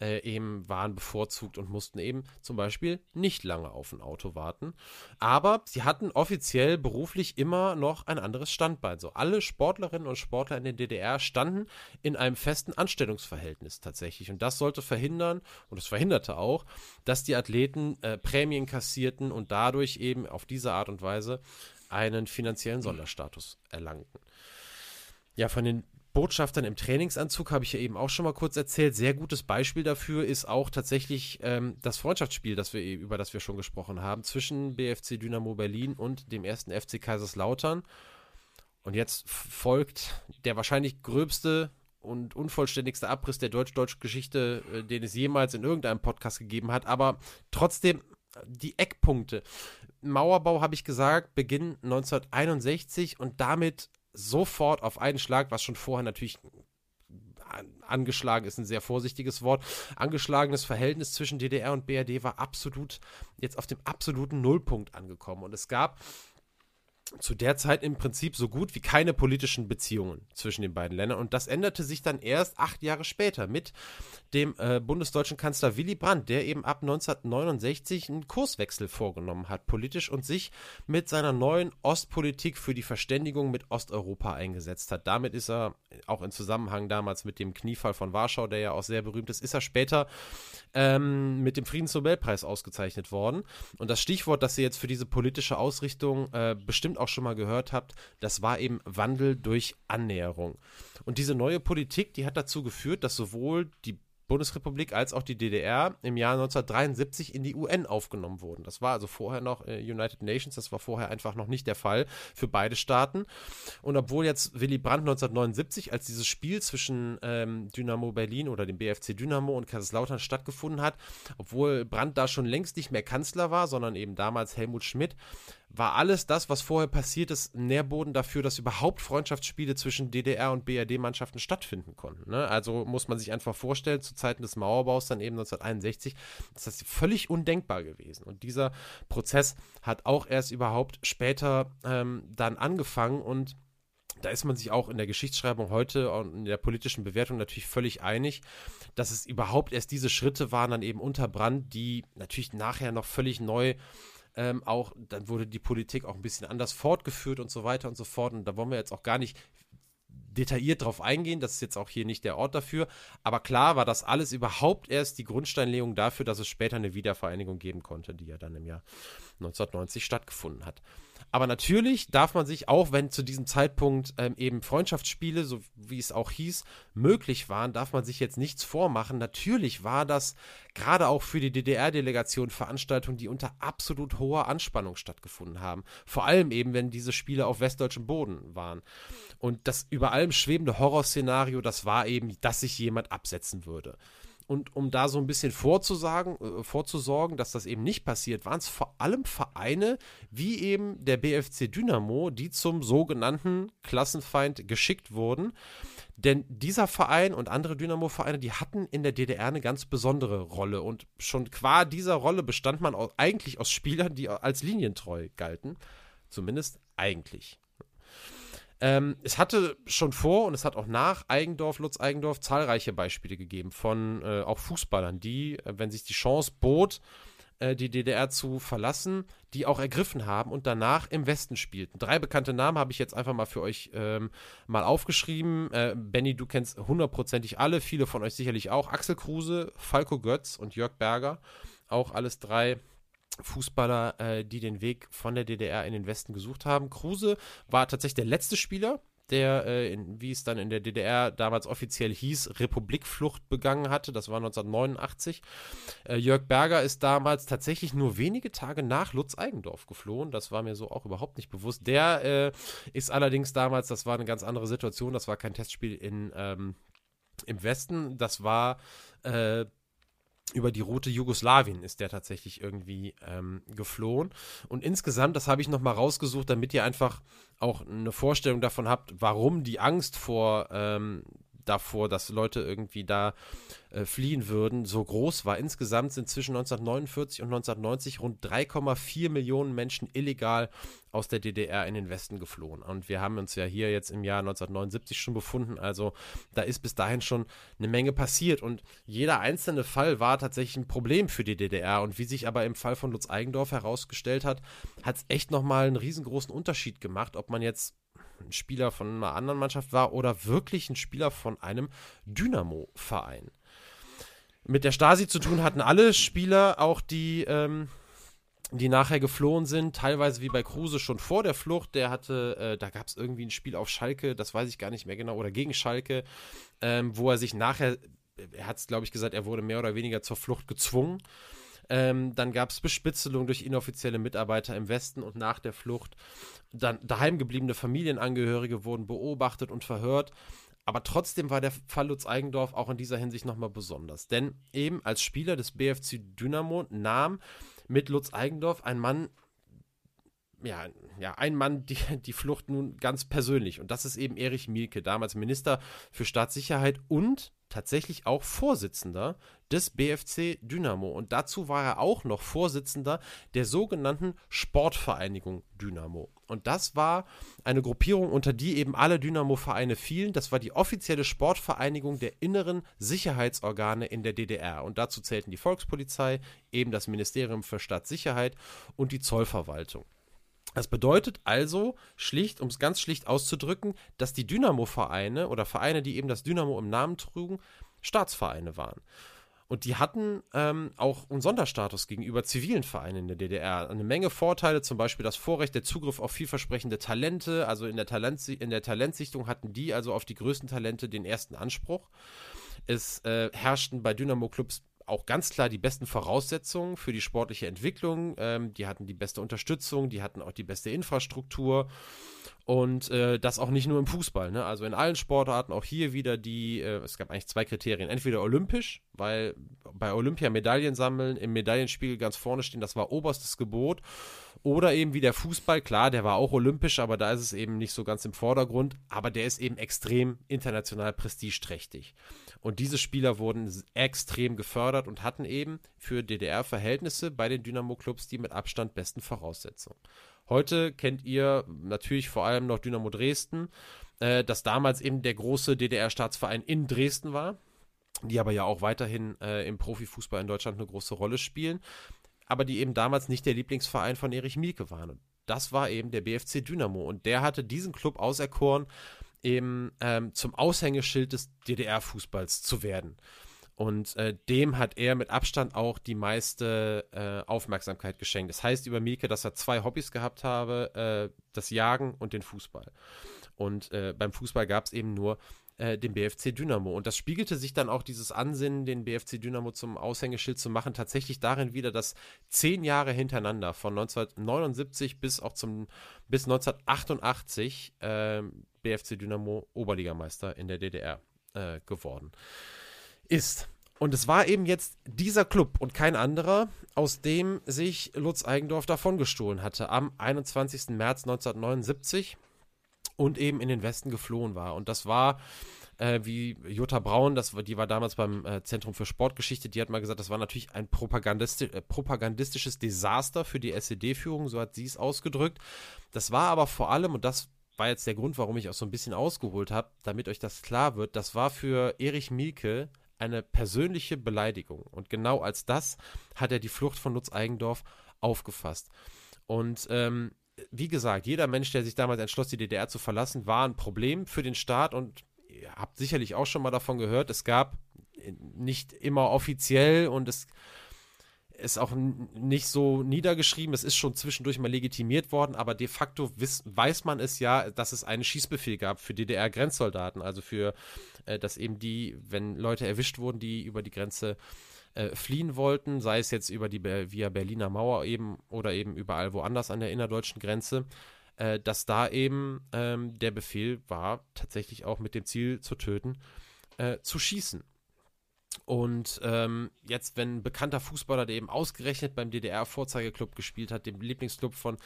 äh, eben waren bevorzugt und mussten eben zum Beispiel nicht lange auf ein Auto warten. Aber sie hatten offiziell beruflich immer noch ein anderes Standbein. So alle Sportlerinnen und Sportler in der DDR standen in einem festen Anstellungsverhältnis tatsächlich. Und das sollte verhindern, und es verhinderte auch, dass die Athleten äh, Prämien kassierten und dadurch eben auf diese Art und Weise einen finanziellen Sonderstatus erlangten. Ja, von den Botschaftern im Trainingsanzug habe ich ja eben auch schon mal kurz erzählt. Sehr gutes Beispiel dafür ist auch tatsächlich ähm, das Freundschaftsspiel, das wir, über das wir schon gesprochen haben, zwischen BFC Dynamo Berlin und dem ersten FC Kaiserslautern. Und jetzt folgt der wahrscheinlich gröbste und unvollständigste Abriss der deutsch-deutschen Geschichte, äh, den es jemals in irgendeinem Podcast gegeben hat. Aber trotzdem die Eckpunkte. Mauerbau, habe ich gesagt, Beginn 1961 und damit sofort auf einen Schlag, was schon vorher natürlich angeschlagen ist ein sehr vorsichtiges Wort. Angeschlagenes Verhältnis zwischen DDR und BRD war absolut jetzt auf dem absoluten Nullpunkt angekommen. Und es gab zu der Zeit im Prinzip so gut wie keine politischen Beziehungen zwischen den beiden Ländern. Und das änderte sich dann erst acht Jahre später mit dem äh, bundesdeutschen Kanzler Willy Brandt, der eben ab 1969 einen Kurswechsel vorgenommen hat, politisch und sich mit seiner neuen Ostpolitik für die Verständigung mit Osteuropa eingesetzt hat. Damit ist er auch in Zusammenhang damals mit dem Kniefall von Warschau, der ja auch sehr berühmt ist, ist er später ähm, mit dem Friedensnobelpreis ausgezeichnet worden. Und das Stichwort, das ihr jetzt für diese politische Ausrichtung äh, bestimmt auch schon mal gehört habt, das war eben Wandel durch Annäherung. Und diese neue Politik, die hat dazu geführt, dass sowohl die Bundesrepublik als auch die DDR im Jahr 1973 in die UN aufgenommen wurden. Das war also vorher noch äh, United Nations, das war vorher einfach noch nicht der Fall für beide Staaten. Und obwohl jetzt Willy Brandt 1979, als dieses Spiel zwischen ähm, Dynamo Berlin oder dem BFC Dynamo und Kaiserslautern stattgefunden hat, obwohl Brandt da schon längst nicht mehr Kanzler war, sondern eben damals Helmut Schmidt, war alles das, was vorher passiert ist, Nährboden dafür, dass überhaupt Freundschaftsspiele zwischen DDR und BRD-Mannschaften stattfinden konnten. Ne? Also muss man sich einfach vorstellen, zu Zeiten des Mauerbaus dann eben 1961, ist das völlig undenkbar gewesen. Und dieser Prozess hat auch erst überhaupt später ähm, dann angefangen und da ist man sich auch in der Geschichtsschreibung heute und in der politischen Bewertung natürlich völlig einig, dass es überhaupt erst diese Schritte waren, dann eben unter Brand, die natürlich nachher noch völlig neu ähm, auch, dann wurde die Politik auch ein bisschen anders fortgeführt und so weiter und so fort. Und da wollen wir jetzt auch gar nicht detailliert drauf eingehen, das ist jetzt auch hier nicht der Ort dafür, aber klar war das alles überhaupt erst die Grundsteinlegung dafür, dass es später eine Wiedervereinigung geben konnte, die ja dann im Jahr 1990 stattgefunden hat. Aber natürlich darf man sich, auch wenn zu diesem Zeitpunkt ähm, eben Freundschaftsspiele, so wie es auch hieß, möglich waren, darf man sich jetzt nichts vormachen. Natürlich war das gerade auch für die DDR-Delegation Veranstaltungen, die unter absolut hoher Anspannung stattgefunden haben. Vor allem eben, wenn diese Spiele auf westdeutschem Boden waren. Und das über allem schwebende Horrorszenario, das war eben, dass sich jemand absetzen würde. Und um da so ein bisschen vorzusagen, äh, vorzusorgen, dass das eben nicht passiert, waren es vor allem Vereine wie eben der BFC Dynamo, die zum sogenannten Klassenfeind geschickt wurden. Denn dieser Verein und andere Dynamo-Vereine, die hatten in der DDR eine ganz besondere Rolle. Und schon qua dieser Rolle bestand man eigentlich aus Spielern, die als linientreu galten. Zumindest eigentlich. Ähm, es hatte schon vor und es hat auch nach Eigendorf, Lutz Eigendorf, zahlreiche Beispiele gegeben von äh, auch Fußballern, die, äh, wenn sich die Chance bot, äh, die DDR zu verlassen, die auch ergriffen haben und danach im Westen spielten. Drei bekannte Namen habe ich jetzt einfach mal für euch ähm, mal aufgeschrieben. Äh, Benny, du kennst hundertprozentig alle, viele von euch sicherlich auch. Axel Kruse, Falco Götz und Jörg Berger, auch alles drei Fußballer, äh, die den Weg von der DDR in den Westen gesucht haben. Kruse war tatsächlich der letzte Spieler, der, äh, in, wie es dann in der DDR damals offiziell hieß, Republikflucht begangen hatte. Das war 1989. Äh, Jörg Berger ist damals tatsächlich nur wenige Tage nach Lutz Eigendorf geflohen. Das war mir so auch überhaupt nicht bewusst. Der äh, ist allerdings damals, das war eine ganz andere Situation, das war kein Testspiel in, ähm, im Westen, das war äh, über die Route Jugoslawien ist der tatsächlich irgendwie ähm, geflohen. Und insgesamt, das habe ich nochmal rausgesucht, damit ihr einfach auch eine Vorstellung davon habt, warum die Angst vor ähm, davor, dass Leute irgendwie da äh, fliehen würden, so groß war. Insgesamt sind zwischen 1949 und 1990 rund 3,4 Millionen Menschen illegal aus der DDR in den Westen geflohen. Und wir haben uns ja hier jetzt im Jahr 1979 schon befunden. Also da ist bis dahin schon eine Menge passiert. Und jeder einzelne Fall war tatsächlich ein Problem für die DDR. Und wie sich aber im Fall von Lutz Eigendorf herausgestellt hat, hat es echt nochmal einen riesengroßen Unterschied gemacht, ob man jetzt ein Spieler von einer anderen Mannschaft war oder wirklich ein Spieler von einem Dynamo-Verein. Mit der Stasi zu tun hatten alle Spieler, auch die, ähm, die nachher geflohen sind, teilweise wie bei Kruse schon vor der Flucht. Der hatte, äh, da gab es irgendwie ein Spiel auf Schalke, das weiß ich gar nicht mehr genau, oder gegen Schalke, ähm, wo er sich nachher, er hat es glaube ich gesagt, er wurde mehr oder weniger zur Flucht gezwungen. Ähm, dann gab es Bespitzelung durch inoffizielle Mitarbeiter im Westen und nach der Flucht. Dann daheim gebliebene Familienangehörige wurden beobachtet und verhört. Aber trotzdem war der Fall Lutz Eigendorf auch in dieser Hinsicht nochmal besonders. Denn eben als Spieler des BFC Dynamo nahm mit Lutz Eigendorf ein Mann, ja, ja, ein Mann die, die Flucht nun ganz persönlich. Und das ist eben Erich Mielke, damals Minister für Staatssicherheit und tatsächlich auch Vorsitzender des BFC Dynamo. Und dazu war er auch noch Vorsitzender der sogenannten Sportvereinigung Dynamo. Und das war eine Gruppierung, unter die eben alle Dynamo-Vereine fielen. Das war die offizielle Sportvereinigung der inneren Sicherheitsorgane in der DDR. Und dazu zählten die Volkspolizei, eben das Ministerium für Staatssicherheit und die Zollverwaltung. Das bedeutet also schlicht, um es ganz schlicht auszudrücken, dass die Dynamo-Vereine oder Vereine, die eben das Dynamo im Namen trugen, Staatsvereine waren. Und die hatten ähm, auch einen Sonderstatus gegenüber zivilen Vereinen in der DDR. Eine Menge Vorteile, zum Beispiel das Vorrecht der Zugriff auf vielversprechende Talente. Also in der, Talent, in der Talentsichtung hatten die also auf die größten Talente den ersten Anspruch. Es äh, herrschten bei Dynamo-Clubs auch ganz klar die besten Voraussetzungen für die sportliche Entwicklung. Ähm, die hatten die beste Unterstützung, die hatten auch die beste Infrastruktur. Und äh, das auch nicht nur im Fußball, ne? Also in allen Sportarten, auch hier wieder die, äh, es gab eigentlich zwei Kriterien. Entweder olympisch, weil bei Olympia Medaillen sammeln, im Medaillenspiegel ganz vorne stehen, das war oberstes Gebot. Oder eben wie der Fußball, klar, der war auch olympisch, aber da ist es eben nicht so ganz im Vordergrund. Aber der ist eben extrem international prestigeträchtig. Und diese Spieler wurden extrem gefördert und hatten eben für DDR-Verhältnisse bei den Dynamo-Clubs die mit Abstand besten Voraussetzungen. Heute kennt ihr natürlich vor allem noch Dynamo Dresden, äh, das damals eben der große DDR-Staatsverein in Dresden war, die aber ja auch weiterhin äh, im Profifußball in Deutschland eine große Rolle spielen, aber die eben damals nicht der Lieblingsverein von Erich Mielke waren. Und das war eben der BFC Dynamo und der hatte diesen Club auserkoren, eben ähm, zum Aushängeschild des DDR-Fußballs zu werden. Und äh, dem hat er mit Abstand auch die meiste äh, Aufmerksamkeit geschenkt. Das heißt über Mieke, dass er zwei Hobbys gehabt habe, äh, das Jagen und den Fußball. Und äh, beim Fußball gab es eben nur äh, den BFC Dynamo. Und das spiegelte sich dann auch dieses Ansinnen, den BFC Dynamo zum Aushängeschild zu machen, tatsächlich darin wieder, dass zehn Jahre hintereinander, von 1979 bis auch zum bis 1988, äh, BFC Dynamo Oberligameister in der DDR äh, geworden ist. Und es war eben jetzt dieser Club und kein anderer, aus dem sich Lutz Eigendorf davongestohlen hatte am 21. März 1979 und eben in den Westen geflohen war. Und das war, äh, wie Jutta Braun, das, die war damals beim äh, Zentrum für Sportgeschichte, die hat mal gesagt, das war natürlich ein Propagandisti äh, propagandistisches Desaster für die SED-Führung, so hat sie es ausgedrückt. Das war aber vor allem, und das war jetzt der Grund, warum ich auch so ein bisschen ausgeholt habe, damit euch das klar wird, das war für Erich Mielke eine persönliche Beleidigung. Und genau als das hat er die Flucht von Lutz Eigendorf aufgefasst. Und ähm, wie gesagt, jeder Mensch, der sich damals entschloss, die DDR zu verlassen, war ein Problem für den Staat und ihr habt sicherlich auch schon mal davon gehört, es gab nicht immer offiziell und es ist auch nicht so niedergeschrieben, es ist schon zwischendurch mal legitimiert worden, aber de facto weiß man es ja, dass es einen Schießbefehl gab für DDR-Grenzsoldaten, also für, äh, dass eben die, wenn Leute erwischt wurden, die über die Grenze äh, fliehen wollten, sei es jetzt über die via Berliner Mauer eben oder eben überall woanders an der innerdeutschen Grenze, äh, dass da eben ähm, der Befehl war, tatsächlich auch mit dem Ziel zu töten, äh, zu schießen. Und ähm, jetzt, wenn ein bekannter Fußballer, der eben ausgerechnet beim DDR-Vorzeigeklub gespielt hat, dem Lieblingsclub von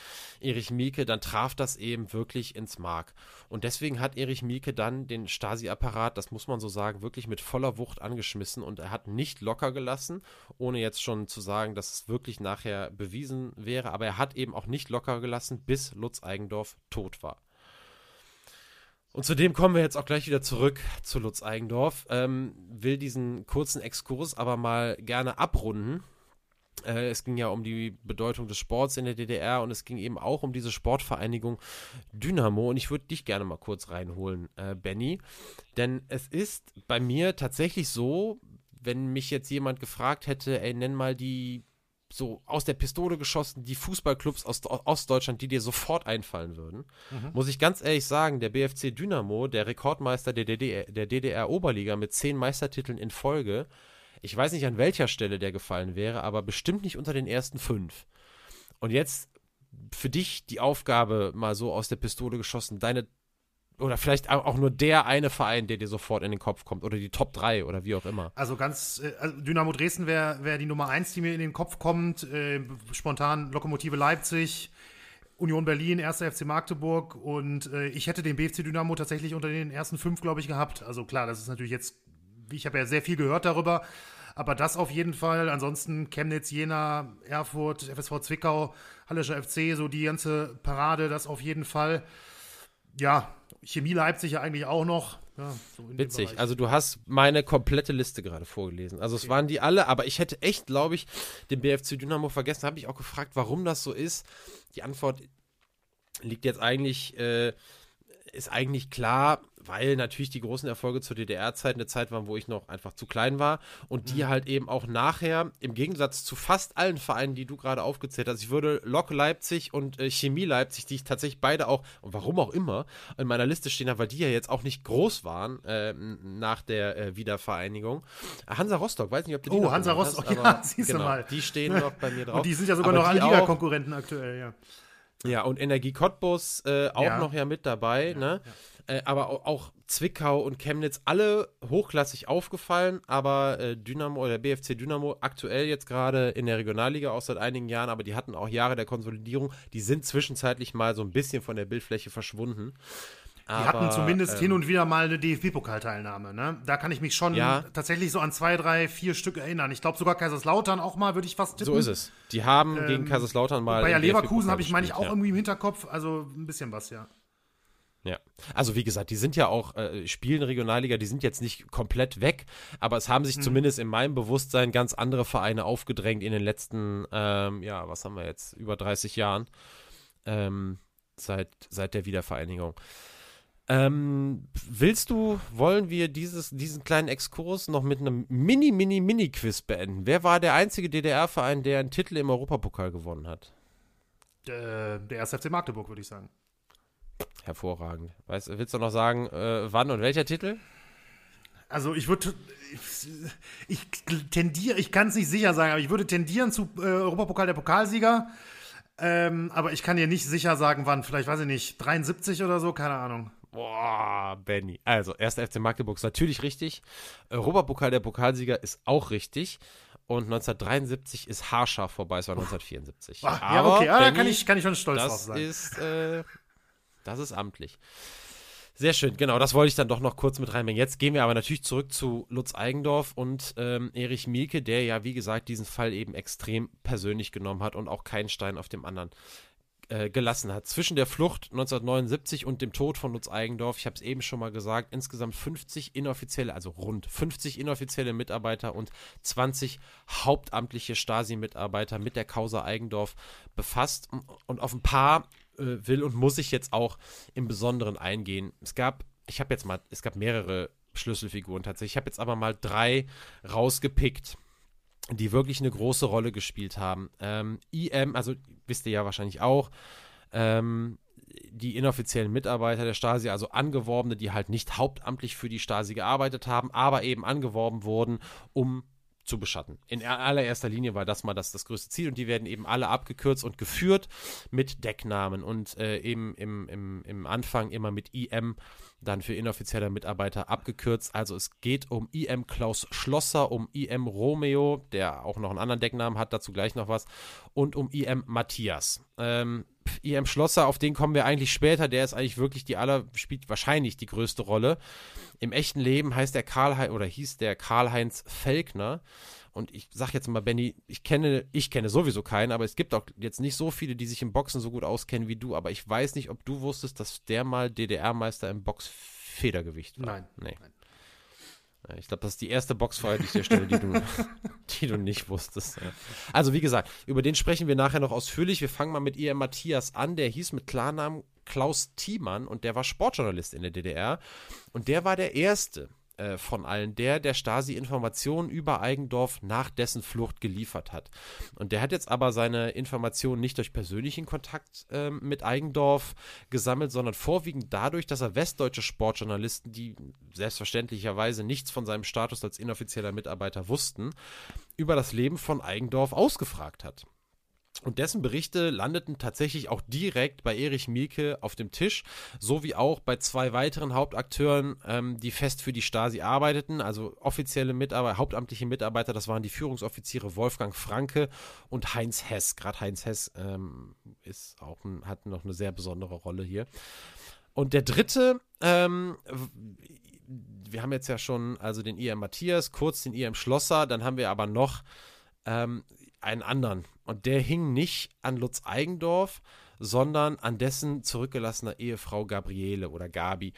Erich Mielke, dann traf das eben wirklich ins Mark. Und deswegen hat Erich Mielke dann den Stasi-Apparat, das muss man so sagen, wirklich mit voller Wucht angeschmissen und er hat nicht locker gelassen, ohne jetzt schon zu sagen, dass es wirklich nachher bewiesen wäre, aber er hat eben auch nicht locker gelassen, bis Lutz Eigendorf tot war. Und zudem kommen wir jetzt auch gleich wieder zurück zu Lutz Eigendorf. Ähm, will diesen kurzen Exkurs aber mal gerne abrunden. Äh, es ging ja um die Bedeutung des Sports in der DDR und es ging eben auch um diese Sportvereinigung Dynamo. Und ich würde dich gerne mal kurz reinholen, äh, Benny. Denn es ist bei mir tatsächlich so, wenn mich jetzt jemand gefragt hätte, ey, nenn mal die so aus der Pistole geschossen, die Fußballclubs aus Ostdeutschland, die dir sofort einfallen würden. Mhm. Muss ich ganz ehrlich sagen, der BFC Dynamo, der Rekordmeister der DDR, der DDR Oberliga mit zehn Meistertiteln in Folge, ich weiß nicht an welcher Stelle der gefallen wäre, aber bestimmt nicht unter den ersten fünf. Und jetzt für dich die Aufgabe, mal so aus der Pistole geschossen, deine oder vielleicht auch nur der eine Verein, der dir sofort in den Kopf kommt oder die Top 3 oder wie auch immer. Also ganz, äh, also Dynamo Dresden wäre wär die Nummer 1, die mir in den Kopf kommt. Äh, spontan Lokomotive Leipzig, Union Berlin, 1. FC Magdeburg und äh, ich hätte den BFC Dynamo tatsächlich unter den ersten fünf, glaube ich, gehabt. Also klar, das ist natürlich jetzt, ich habe ja sehr viel gehört darüber, aber das auf jeden Fall. Ansonsten Chemnitz, Jena, Erfurt, FSV Zwickau, Hallischer FC, so die ganze Parade, das auf jeden Fall. Ja, Chemie Leipzig ja eigentlich auch noch. Ja, so Witzig. Also du hast meine komplette Liste gerade vorgelesen. Also es okay. waren die alle, aber ich hätte echt, glaube ich, den BFC Dynamo vergessen. Habe ich auch gefragt, warum das so ist. Die Antwort liegt jetzt eigentlich, äh, ist eigentlich klar weil natürlich die großen Erfolge zur DDR-Zeit eine Zeit waren, wo ich noch einfach zu klein war und die mhm. halt eben auch nachher, im Gegensatz zu fast allen Vereinen, die du gerade aufgezählt hast, ich würde Lok Leipzig und äh, Chemie Leipzig, die ich tatsächlich beide auch, und warum auch immer, in meiner Liste stehen habe, weil die ja jetzt auch nicht groß waren äh, nach der äh, Wiedervereinigung. Hansa Rostock, weiß nicht, ob du die Oh, Hansa Rostock, hast, ja, siehst genau, du mal. Die stehen noch bei mir drauf. Und die sind ja sogar aber noch alle Liga-Konkurrenten aktuell, ja. Ja, und Energie Cottbus äh, auch ja. noch ja mit dabei, ja, ne? Ja. Äh, aber auch Zwickau und Chemnitz alle hochklassig aufgefallen, aber äh, Dynamo oder BFC Dynamo aktuell jetzt gerade in der Regionalliga auch seit einigen Jahren, aber die hatten auch Jahre der Konsolidierung, die sind zwischenzeitlich mal so ein bisschen von der Bildfläche verschwunden. Die aber, hatten zumindest ähm, hin und wieder mal eine DFB-Pokalteilnahme. Ne? Da kann ich mich schon ja, tatsächlich so an zwei, drei, vier Stück erinnern. Ich glaube sogar Kaiserslautern auch mal, würde ich fast tippen. So ist es. Die haben ähm, gegen Kaiserslautern mal. Bayer Leverkusen habe ich, meine ich, auch ja. irgendwie im Hinterkopf. Also ein bisschen was, ja. Ja, also wie gesagt, die sind ja auch, äh, spielen Regionalliga, die sind jetzt nicht komplett weg, aber es haben sich hm. zumindest in meinem Bewusstsein ganz andere Vereine aufgedrängt in den letzten, ähm, ja, was haben wir jetzt, über 30 Jahren, ähm, seit, seit der Wiedervereinigung. Ähm, willst du, wollen wir dieses, diesen kleinen Exkurs noch mit einem Mini, Mini, Mini-Quiz beenden? Wer war der einzige DDR-Verein, der einen Titel im Europapokal gewonnen hat? Der, der 1. FC Magdeburg, würde ich sagen. Hervorragend. Weißt, willst du noch sagen, äh, wann und welcher Titel? Also ich würde, ich, tendiere, ich kann es nicht sicher sagen, aber ich würde tendieren zu äh, Europapokal der Pokalsieger. Ähm, aber ich kann dir nicht sicher sagen, wann. Vielleicht weiß ich nicht, 73 oder so, keine Ahnung. Boah, Benny. Also, 1. FC Magdeburg ist natürlich richtig. Europapokal der Pokalsieger ist auch richtig. Und 1973 ist haarscharf vorbei, es war 1974. Ach, ja, okay, ah, da kann ich, kann ich schon stolz drauf sein. Das ist äh, das ist amtlich. Sehr schön, genau, das wollte ich dann doch noch kurz mit reinbringen. Jetzt gehen wir aber natürlich zurück zu Lutz Eigendorf und ähm, Erich Mielke, der ja, wie gesagt, diesen Fall eben extrem persönlich genommen hat und auch keinen Stein auf dem anderen äh, gelassen hat. Zwischen der Flucht 1979 und dem Tod von Lutz Eigendorf, ich habe es eben schon mal gesagt, insgesamt 50 inoffizielle, also rund 50 inoffizielle Mitarbeiter und 20 hauptamtliche Stasi-Mitarbeiter mit der Causa Eigendorf befasst. Und auf ein paar äh, will und muss ich jetzt auch im Besonderen eingehen. Es gab, ich habe jetzt mal, es gab mehrere Schlüsselfiguren tatsächlich. Ich habe jetzt aber mal drei rausgepickt, die wirklich eine große Rolle gespielt haben. Ähm, IM, also wisst ihr ja wahrscheinlich auch, ähm, die inoffiziellen Mitarbeiter der Stasi, also Angeworbene, die halt nicht hauptamtlich für die Stasi gearbeitet haben, aber eben angeworben wurden, um zu beschatten. In allererster Linie war das mal das, das größte Ziel und die werden eben alle abgekürzt und geführt mit Decknamen und äh, eben im, im, im Anfang immer mit IM, dann für inoffizieller Mitarbeiter abgekürzt. Also es geht um IM Klaus Schlosser, um IM Romeo, der auch noch einen anderen Decknamen hat, dazu gleich noch was, und um IM Matthias. Ähm, IM Schlosser, auf den kommen wir eigentlich später, der ist eigentlich wirklich die aller, spielt wahrscheinlich die größte Rolle. Im echten Leben heißt der Karl oder hieß der Karl-Heinz Felkner. Und ich sag jetzt mal, Benny, ich kenne, ich kenne sowieso keinen, aber es gibt auch jetzt nicht so viele, die sich im Boxen so gut auskennen wie du. Aber ich weiß nicht, ob du wusstest, dass der mal DDR-Meister im Boxfedergewicht war. Nein. Nee. Nein. Ich glaube, das ist die erste Boxfrage, die ich dir stelle, die du, die du nicht wusstest. Also, wie gesagt, über den sprechen wir nachher noch ausführlich. Wir fangen mal mit ihr Matthias an. Der hieß mit Klarnamen Klaus Thiemann und der war Sportjournalist in der DDR. Und der war der Erste, äh, von allen, der der Stasi Informationen über Eigendorf nach dessen Flucht geliefert hat. Und der hat jetzt aber seine Informationen nicht durch persönlichen Kontakt äh, mit Eigendorf gesammelt, sondern vorwiegend dadurch, dass er westdeutsche Sportjournalisten, die selbstverständlicherweise nichts von seinem Status als inoffizieller Mitarbeiter wussten, über das Leben von Eigendorf ausgefragt hat. Und dessen Berichte landeten tatsächlich auch direkt bei Erich Mielke auf dem Tisch, sowie auch bei zwei weiteren Hauptakteuren, ähm, die fest für die Stasi arbeiteten, also offizielle Mitarbeiter, hauptamtliche Mitarbeiter, das waren die Führungsoffiziere Wolfgang Franke und Heinz Hess. Gerade Heinz Hess ähm, ist auch ein, hat noch eine sehr besondere Rolle hier. Und der dritte, ähm, wir haben jetzt ja schon also den IM Matthias, kurz den IM Schlosser, dann haben wir aber noch ähm, einen anderen. Und der hing nicht an Lutz Eigendorf, sondern an dessen zurückgelassener Ehefrau Gabriele oder Gabi.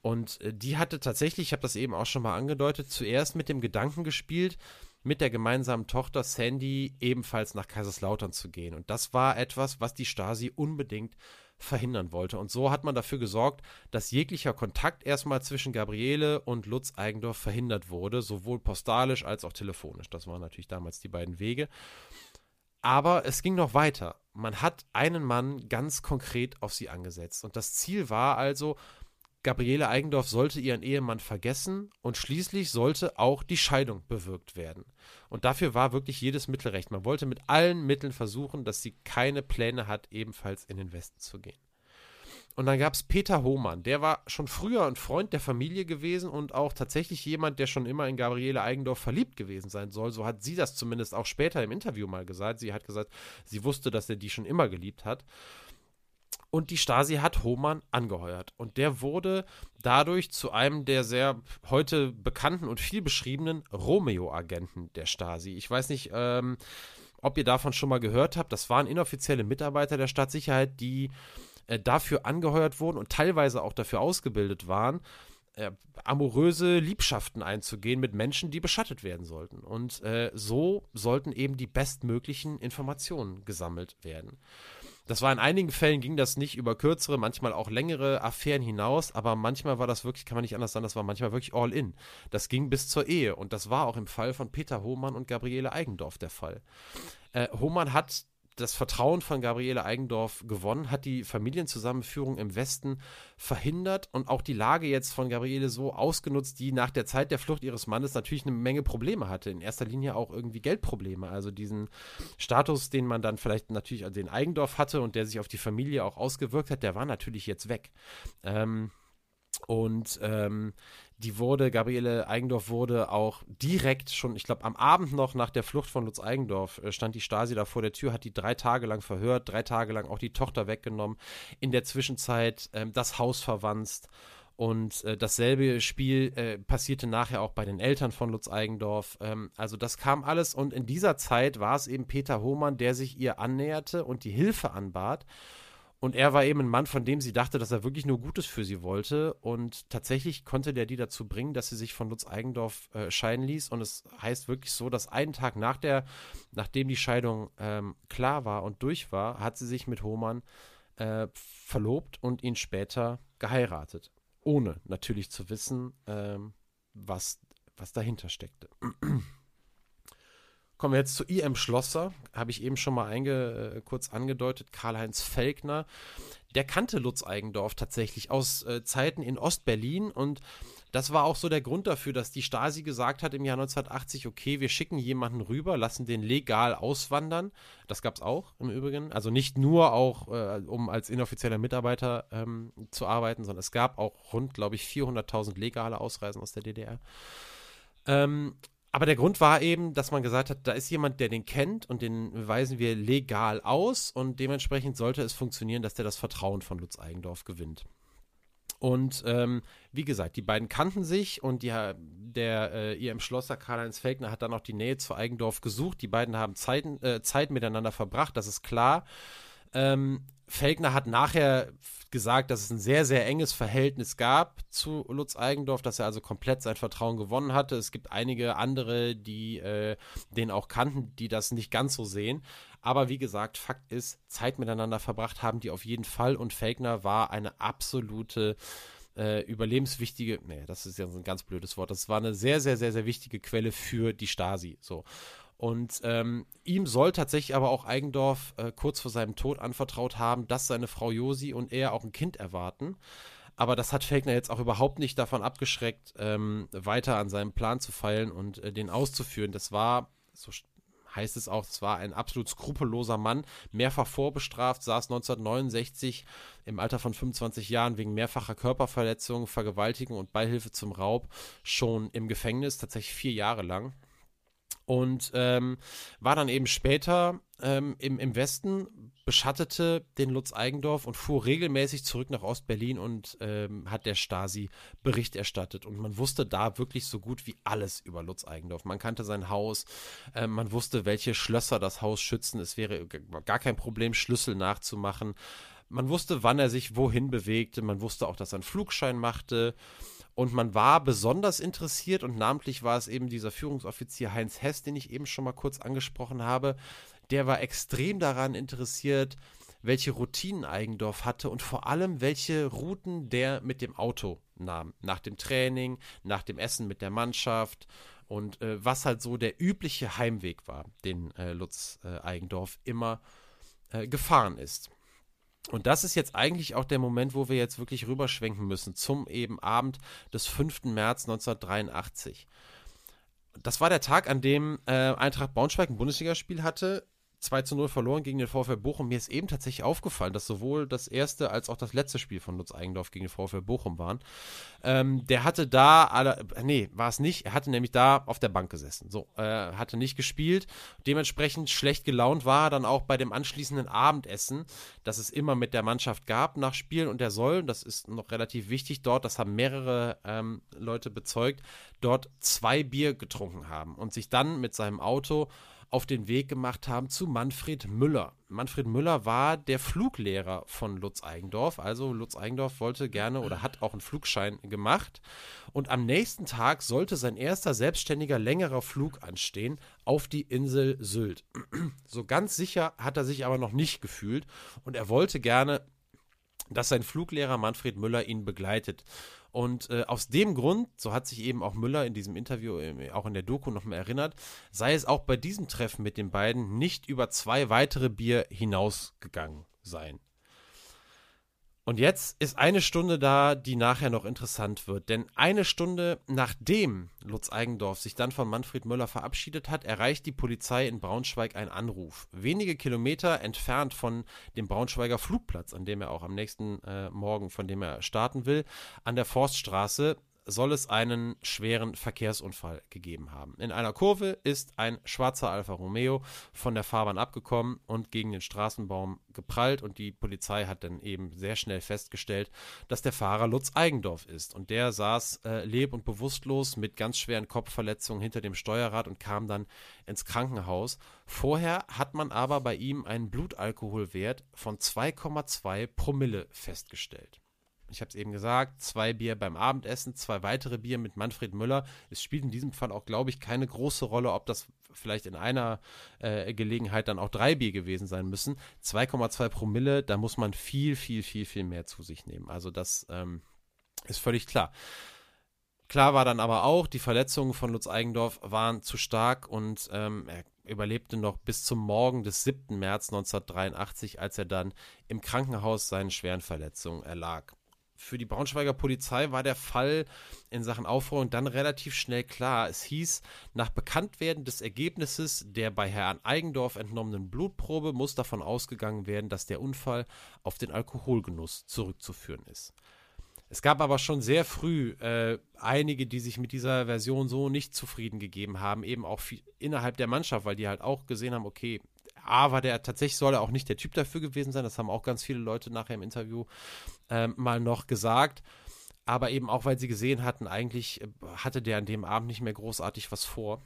Und äh, die hatte tatsächlich, ich habe das eben auch schon mal angedeutet, zuerst mit dem Gedanken gespielt, mit der gemeinsamen Tochter Sandy ebenfalls nach Kaiserslautern zu gehen. Und das war etwas, was die Stasi unbedingt verhindern wollte. Und so hat man dafür gesorgt, dass jeglicher Kontakt erstmal zwischen Gabriele und Lutz Eigendorf verhindert wurde, sowohl postalisch als auch telefonisch. Das waren natürlich damals die beiden Wege. Aber es ging noch weiter. Man hat einen Mann ganz konkret auf sie angesetzt. Und das Ziel war also, Gabriele Eigendorf sollte ihren Ehemann vergessen und schließlich sollte auch die Scheidung bewirkt werden. Und dafür war wirklich jedes Mittel recht. Man wollte mit allen Mitteln versuchen, dass sie keine Pläne hat, ebenfalls in den Westen zu gehen. Und dann gab es Peter Hohmann, der war schon früher ein Freund der Familie gewesen und auch tatsächlich jemand, der schon immer in Gabriele Eigendorf verliebt gewesen sein soll. So hat sie das zumindest auch später im Interview mal gesagt. Sie hat gesagt, sie wusste, dass er die schon immer geliebt hat. Und die Stasi hat Hohmann angeheuert. Und der wurde dadurch zu einem der sehr heute bekannten und viel beschriebenen Romeo-Agenten der Stasi. Ich weiß nicht, ähm, ob ihr davon schon mal gehört habt. Das waren inoffizielle Mitarbeiter der Stadtsicherheit, die äh, dafür angeheuert wurden und teilweise auch dafür ausgebildet waren, äh, amoröse Liebschaften einzugehen mit Menschen, die beschattet werden sollten. Und äh, so sollten eben die bestmöglichen Informationen gesammelt werden. Das war in einigen Fällen ging das nicht über kürzere, manchmal auch längere Affären hinaus, aber manchmal war das wirklich, kann man nicht anders sagen, das war manchmal wirklich all in. Das ging bis zur Ehe und das war auch im Fall von Peter Hohmann und Gabriele Eigendorf der Fall. Äh, Hohmann hat das Vertrauen von Gabriele Eigendorf gewonnen, hat die Familienzusammenführung im Westen verhindert und auch die Lage jetzt von Gabriele so ausgenutzt, die nach der Zeit der Flucht ihres Mannes natürlich eine Menge Probleme hatte. In erster Linie auch irgendwie Geldprobleme. Also diesen Status, den man dann vielleicht natürlich an den Eigendorf hatte und der sich auf die Familie auch ausgewirkt hat, der war natürlich jetzt weg. Ähm, und ähm, die wurde, Gabriele Eigendorf wurde auch direkt schon, ich glaube, am Abend noch nach der Flucht von Lutz Eigendorf äh, stand die Stasi da vor der Tür, hat die drei Tage lang verhört, drei Tage lang auch die Tochter weggenommen, in der Zwischenzeit ähm, das Haus verwanzt. Und äh, dasselbe Spiel äh, passierte nachher auch bei den Eltern von Lutz Eigendorf. Ähm, also das kam alles und in dieser Zeit war es eben Peter Hohmann, der sich ihr annäherte und die Hilfe anbat. Und er war eben ein Mann, von dem sie dachte, dass er wirklich nur Gutes für sie wollte. Und tatsächlich konnte der die dazu bringen, dass sie sich von Lutz Eigendorf äh, scheiden ließ. Und es heißt wirklich so, dass einen Tag nach der, nachdem die Scheidung ähm, klar war und durch war, hat sie sich mit Hohmann äh, verlobt und ihn später geheiratet. Ohne natürlich zu wissen, ähm, was, was dahinter steckte. Kommen wir jetzt zu IM Schlosser, habe ich eben schon mal einge, äh, kurz angedeutet, Karl-Heinz Felkner. Der kannte Lutz Eigendorf tatsächlich aus äh, Zeiten in Ostberlin und das war auch so der Grund dafür, dass die Stasi gesagt hat im Jahr 1980, okay, wir schicken jemanden rüber, lassen den legal auswandern. Das gab es auch im Übrigen. Also nicht nur auch, äh, um als inoffizieller Mitarbeiter ähm, zu arbeiten, sondern es gab auch rund, glaube ich, 400.000 legale Ausreisen aus der DDR. Ähm, aber der Grund war eben, dass man gesagt hat, da ist jemand, der den kennt und den weisen wir legal aus und dementsprechend sollte es funktionieren, dass der das Vertrauen von Lutz Eigendorf gewinnt. Und ähm, wie gesagt, die beiden kannten sich und die, der äh, IM Schlosser Karl-Heinz Felkner hat dann auch die Nähe zu Eigendorf gesucht. Die beiden haben Zeiten, äh, Zeit miteinander verbracht, das ist klar. Ähm, Felkner hat nachher gesagt, dass es ein sehr, sehr enges Verhältnis gab zu Lutz Eigendorf, dass er also komplett sein Vertrauen gewonnen hatte. Es gibt einige andere, die äh, den auch kannten, die das nicht ganz so sehen. Aber wie gesagt, Fakt ist, Zeit miteinander verbracht haben die auf jeden Fall und Felkner war eine absolute äh, überlebenswichtige, nee, das ist ja ein ganz blödes Wort, das war eine sehr, sehr, sehr, sehr wichtige Quelle für die Stasi. So. Und ähm, ihm soll tatsächlich aber auch Eigendorf äh, kurz vor seinem Tod anvertraut haben, dass seine Frau Josi und er auch ein Kind erwarten. Aber das hat Felkner jetzt auch überhaupt nicht davon abgeschreckt, ähm, weiter an seinem Plan zu feilen und äh, den auszuführen. Das war, so heißt es auch, es war ein absolut skrupelloser Mann, mehrfach vorbestraft, saß 1969 im Alter von 25 Jahren wegen mehrfacher Körperverletzung, Vergewaltigung und Beihilfe zum Raub schon im Gefängnis, tatsächlich vier Jahre lang. Und ähm, war dann eben später ähm, im, im Westen, beschattete den Lutz Eigendorf und fuhr regelmäßig zurück nach Ostberlin und ähm, hat der Stasi Bericht erstattet. Und man wusste da wirklich so gut wie alles über Lutz Eigendorf. Man kannte sein Haus, äh, man wusste, welche Schlösser das Haus schützen. Es wäre gar kein Problem, Schlüssel nachzumachen. Man wusste, wann er sich wohin bewegte. Man wusste auch, dass er einen Flugschein machte. Und man war besonders interessiert und namentlich war es eben dieser Führungsoffizier Heinz Hess, den ich eben schon mal kurz angesprochen habe. Der war extrem daran interessiert, welche Routinen Eigendorf hatte und vor allem, welche Routen der mit dem Auto nahm. Nach dem Training, nach dem Essen mit der Mannschaft und äh, was halt so der übliche Heimweg war, den äh, Lutz äh, Eigendorf immer äh, gefahren ist. Und das ist jetzt eigentlich auch der Moment, wo wir jetzt wirklich rüberschwenken müssen zum eben Abend des 5. März 1983. Das war der Tag, an dem äh, Eintracht Braunschweig ein Bundesligaspiel hatte 2 zu 0 verloren gegen den VfL Bochum. Mir ist eben tatsächlich aufgefallen, dass sowohl das erste als auch das letzte Spiel von Lutz Eigendorf gegen den VfL Bochum waren. Ähm, der hatte da, alle, nee, war es nicht. Er hatte nämlich da auf der Bank gesessen. So, äh, hatte nicht gespielt. Dementsprechend schlecht gelaunt war er dann auch bei dem anschließenden Abendessen, das es immer mit der Mannschaft gab nach Spielen. Und er soll, das ist noch relativ wichtig dort, das haben mehrere ähm, Leute bezeugt, dort zwei Bier getrunken haben und sich dann mit seinem Auto auf den Weg gemacht haben zu Manfred Müller. Manfred Müller war der Fluglehrer von Lutz Eigendorf. Also Lutz Eigendorf wollte gerne oder hat auch einen Flugschein gemacht. Und am nächsten Tag sollte sein erster selbstständiger längerer Flug anstehen auf die Insel Sylt. So ganz sicher hat er sich aber noch nicht gefühlt und er wollte gerne dass sein Fluglehrer Manfred Müller ihn begleitet. Und äh, aus dem Grund, so hat sich eben auch Müller in diesem Interview, äh, auch in der Doku nochmal erinnert, sei es auch bei diesem Treffen mit den beiden nicht über zwei weitere Bier hinausgegangen sein. Und jetzt ist eine Stunde da, die nachher noch interessant wird. Denn eine Stunde nachdem Lutz Eigendorf sich dann von Manfred Müller verabschiedet hat, erreicht die Polizei in Braunschweig einen Anruf. Wenige Kilometer entfernt von dem Braunschweiger Flugplatz, an dem er auch am nächsten äh, Morgen, von dem er starten will, an der Forststraße soll es einen schweren Verkehrsunfall gegeben haben. In einer Kurve ist ein schwarzer Alfa Romeo von der Fahrbahn abgekommen und gegen den Straßenbaum geprallt und die Polizei hat dann eben sehr schnell festgestellt, dass der Fahrer Lutz Eigendorf ist und der saß äh, leb- und bewusstlos mit ganz schweren Kopfverletzungen hinter dem Steuerrad und kam dann ins Krankenhaus. Vorher hat man aber bei ihm einen Blutalkoholwert von 2,2 Promille festgestellt ich habe es eben gesagt, zwei Bier beim Abendessen, zwei weitere Bier mit Manfred Müller. Es spielt in diesem Fall auch, glaube ich, keine große Rolle, ob das vielleicht in einer äh, Gelegenheit dann auch drei Bier gewesen sein müssen. 2,2 Promille, da muss man viel, viel, viel, viel mehr zu sich nehmen. Also das ähm, ist völlig klar. Klar war dann aber auch, die Verletzungen von Lutz Eigendorf waren zu stark und ähm, er überlebte noch bis zum Morgen des 7. März 1983, als er dann im Krankenhaus seinen schweren Verletzungen erlag. Für die Braunschweiger Polizei war der Fall in Sachen Aufräumung dann relativ schnell klar. Es hieß, nach Bekanntwerden des Ergebnisses der bei Herrn Eigendorf entnommenen Blutprobe muss davon ausgegangen werden, dass der Unfall auf den Alkoholgenuss zurückzuführen ist. Es gab aber schon sehr früh äh, einige, die sich mit dieser Version so nicht zufrieden gegeben haben, eben auch viel, innerhalb der Mannschaft, weil die halt auch gesehen haben, okay, A war der tatsächlich soll er auch nicht der Typ dafür gewesen sein, das haben auch ganz viele Leute nachher im Interview ähm, mal noch gesagt. Aber eben auch, weil sie gesehen hatten, eigentlich äh, hatte der an dem Abend nicht mehr großartig was vor.